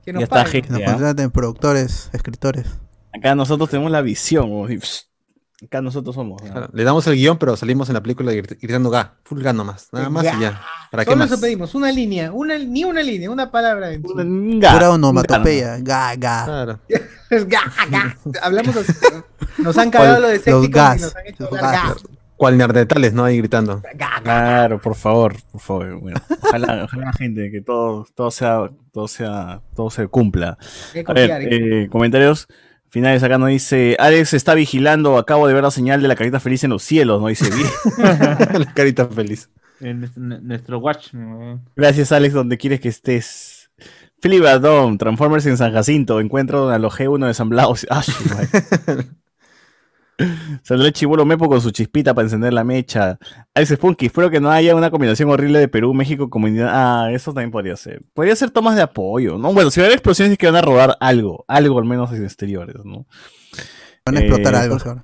Speaker 6: Que nos
Speaker 3: Ya está,
Speaker 6: paguen.
Speaker 2: Que nos
Speaker 3: Ya.
Speaker 2: contraten productores, escritores.
Speaker 3: Acá nosotros tenemos la visión. pss, Acá nosotros somos. ¿no?
Speaker 4: Claro, Le damos el guion, pero salimos en la película grit- gritando ga, full ga nomás. Nada más y ya. ¿Para qué
Speaker 6: Solo
Speaker 4: más?
Speaker 6: eso pedimos, una línea, una, ni una línea, una palabra. en sí.
Speaker 3: Un ga,
Speaker 2: Pura onomatopeya. Ga, ga.
Speaker 4: Claro.
Speaker 6: Es ga, ga. Hablamos así. ¿no? Nos han cagado lo de
Speaker 2: Los
Speaker 6: Decepticons y
Speaker 2: gas.
Speaker 6: nos han hecho
Speaker 2: Los
Speaker 6: hablar
Speaker 2: gas.
Speaker 6: ga,
Speaker 4: Cual neandertales, ¿no? Ahí gritando.
Speaker 6: ga, ga.
Speaker 3: Claro, por favor, por favor. Bueno, ojalá, ojalá gente que todo, todo sea, todo sea, todo se cumpla. A ver, eh, comentarios finales acá nos dice Alex está vigilando, acabo de ver la señal de la carita feliz en los cielos, no dice bien.
Speaker 4: la carita feliz.
Speaker 5: En nuestro- watch. ¿no?
Speaker 3: Gracias, Alex, donde quieres que estés. Filibadón, Transformers en San Jacinto, encuentro a los G1 de San Blas. Ah. Saldrá el chivolo Mepo con su chispita para encender la mecha. Alex Spunky, espero que no haya una combinación horrible de Perú, México, comunidad. Ah, eso también podría ser. Podría ser tomas de apoyo, ¿no? Bueno, si va a haber explosiones es que van a robar algo, algo al menos en exteriores, ¿no?
Speaker 2: Van a explotar
Speaker 3: Eh,
Speaker 2: algo,
Speaker 3: Jorge-.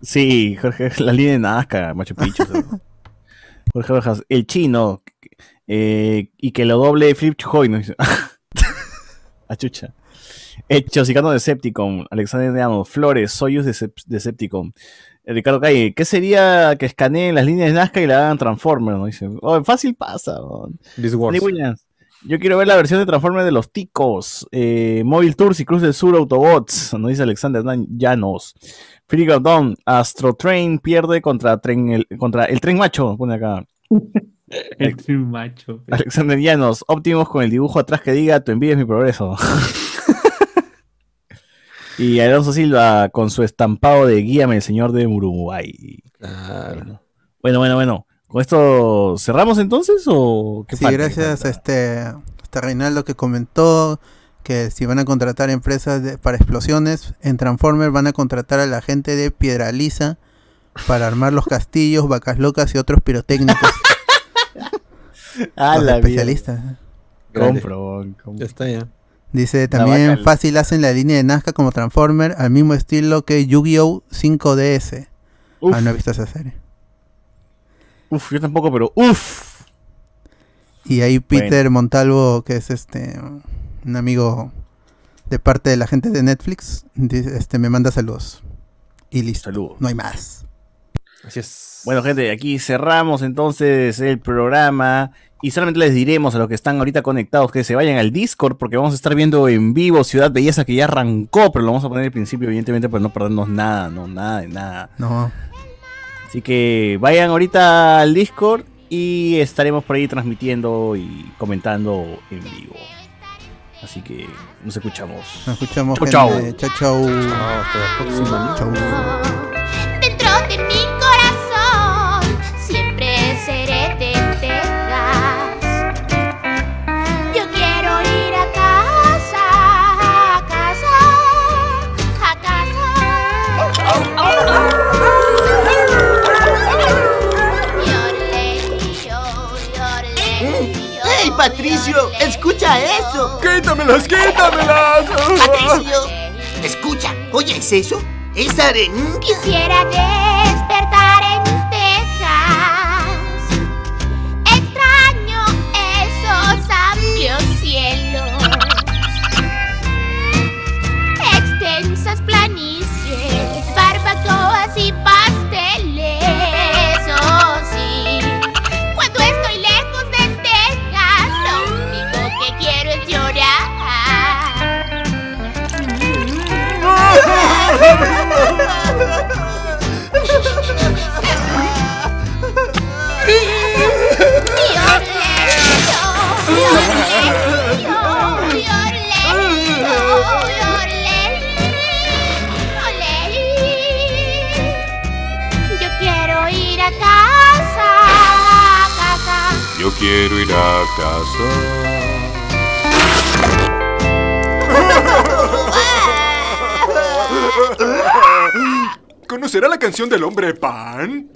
Speaker 3: Sí, Jorge, la línea de Nazca, Machu Picchu. Jorge Rojas, el chino, eh, y que lo doble Flip Chujoy, ¿no? Dice. A chucha. Hecho, Chicano Decepticon, Alexander Llano, Flores, Soyuz Decep- Decepticon. Eh, Ricardo Calle, ¿qué sería que escaneen las líneas de Nazca y la hagan Transformers? ¿no? Dice, oh, fácil pasa. Williams. Yo quiero ver la versión de Transformers de los ticos. Eh, Mobile Tours y Cruz del Sur Autobots. Nos dice Alexander Llanos. Free Dawn. Astro Train pierde contra, tren, el, contra el tren macho. Pone acá.
Speaker 5: El tren macho.
Speaker 3: Alexander Llanos. Optimus con el dibujo atrás que diga tu envidia es mi progreso. y Alonso Silva con su estampado de Guíame el señor de Uruguay.
Speaker 4: Claro.
Speaker 3: Bueno, bueno, bueno. ¿Con esto cerramos entonces o qué
Speaker 2: Sí, gracias
Speaker 3: falta?
Speaker 2: a este, hasta Reinaldo que comentó que si van a contratar empresas de- para explosiones, en Transformer van a contratar a la gente de Piedra Lisa para armar los castillos, vacas locas y otros pirotécnicos.
Speaker 3: Ah,
Speaker 2: los
Speaker 3: la
Speaker 2: especialistas.
Speaker 3: Compro, compro.
Speaker 4: Ya está ya.
Speaker 2: Dice también fácil hacen la línea de Nazca como Transformer al mismo estilo que Yu-Gi-Oh 5DS.
Speaker 3: Uf.
Speaker 2: Ah, no he visto esa serie.
Speaker 3: Uf, yo tampoco, pero uf.
Speaker 2: Y ahí Peter Montalvo, que es este un amigo de parte de la gente de Netflix, dice, este me manda saludos. Y listo.
Speaker 3: Saludos.
Speaker 2: No hay más.
Speaker 4: Así es.
Speaker 3: Bueno, gente, aquí cerramos entonces el programa. Y solamente les diremos a los que están ahorita conectados que se vayan al Discord porque vamos a estar viendo en vivo Ciudad Belleza que ya arrancó, pero lo vamos a poner al principio, evidentemente, para no perdernos nada, no, nada de nada.
Speaker 2: No.
Speaker 3: Así que vayan ahorita al Discord y estaremos por ahí transmitiendo y comentando en vivo. Así que nos escuchamos.
Speaker 2: Nos escuchamos.
Speaker 3: Chau,
Speaker 2: gente. Chau, chau.
Speaker 4: Chao, hasta la próxima.
Speaker 2: Chau.
Speaker 8: Yo,
Speaker 9: ¡Ey, Patricio! ¡Escucha eso!
Speaker 1: ¡Quítamelas, quítamelas!
Speaker 9: ¡Patricio! Escucha, ¿oyes eso? Es arenque.
Speaker 8: Quisiera despertar Yo quiero ir a casa, a casa.
Speaker 1: Yo quiero ir a casa. ¿Conocerá la canción del hombre pan?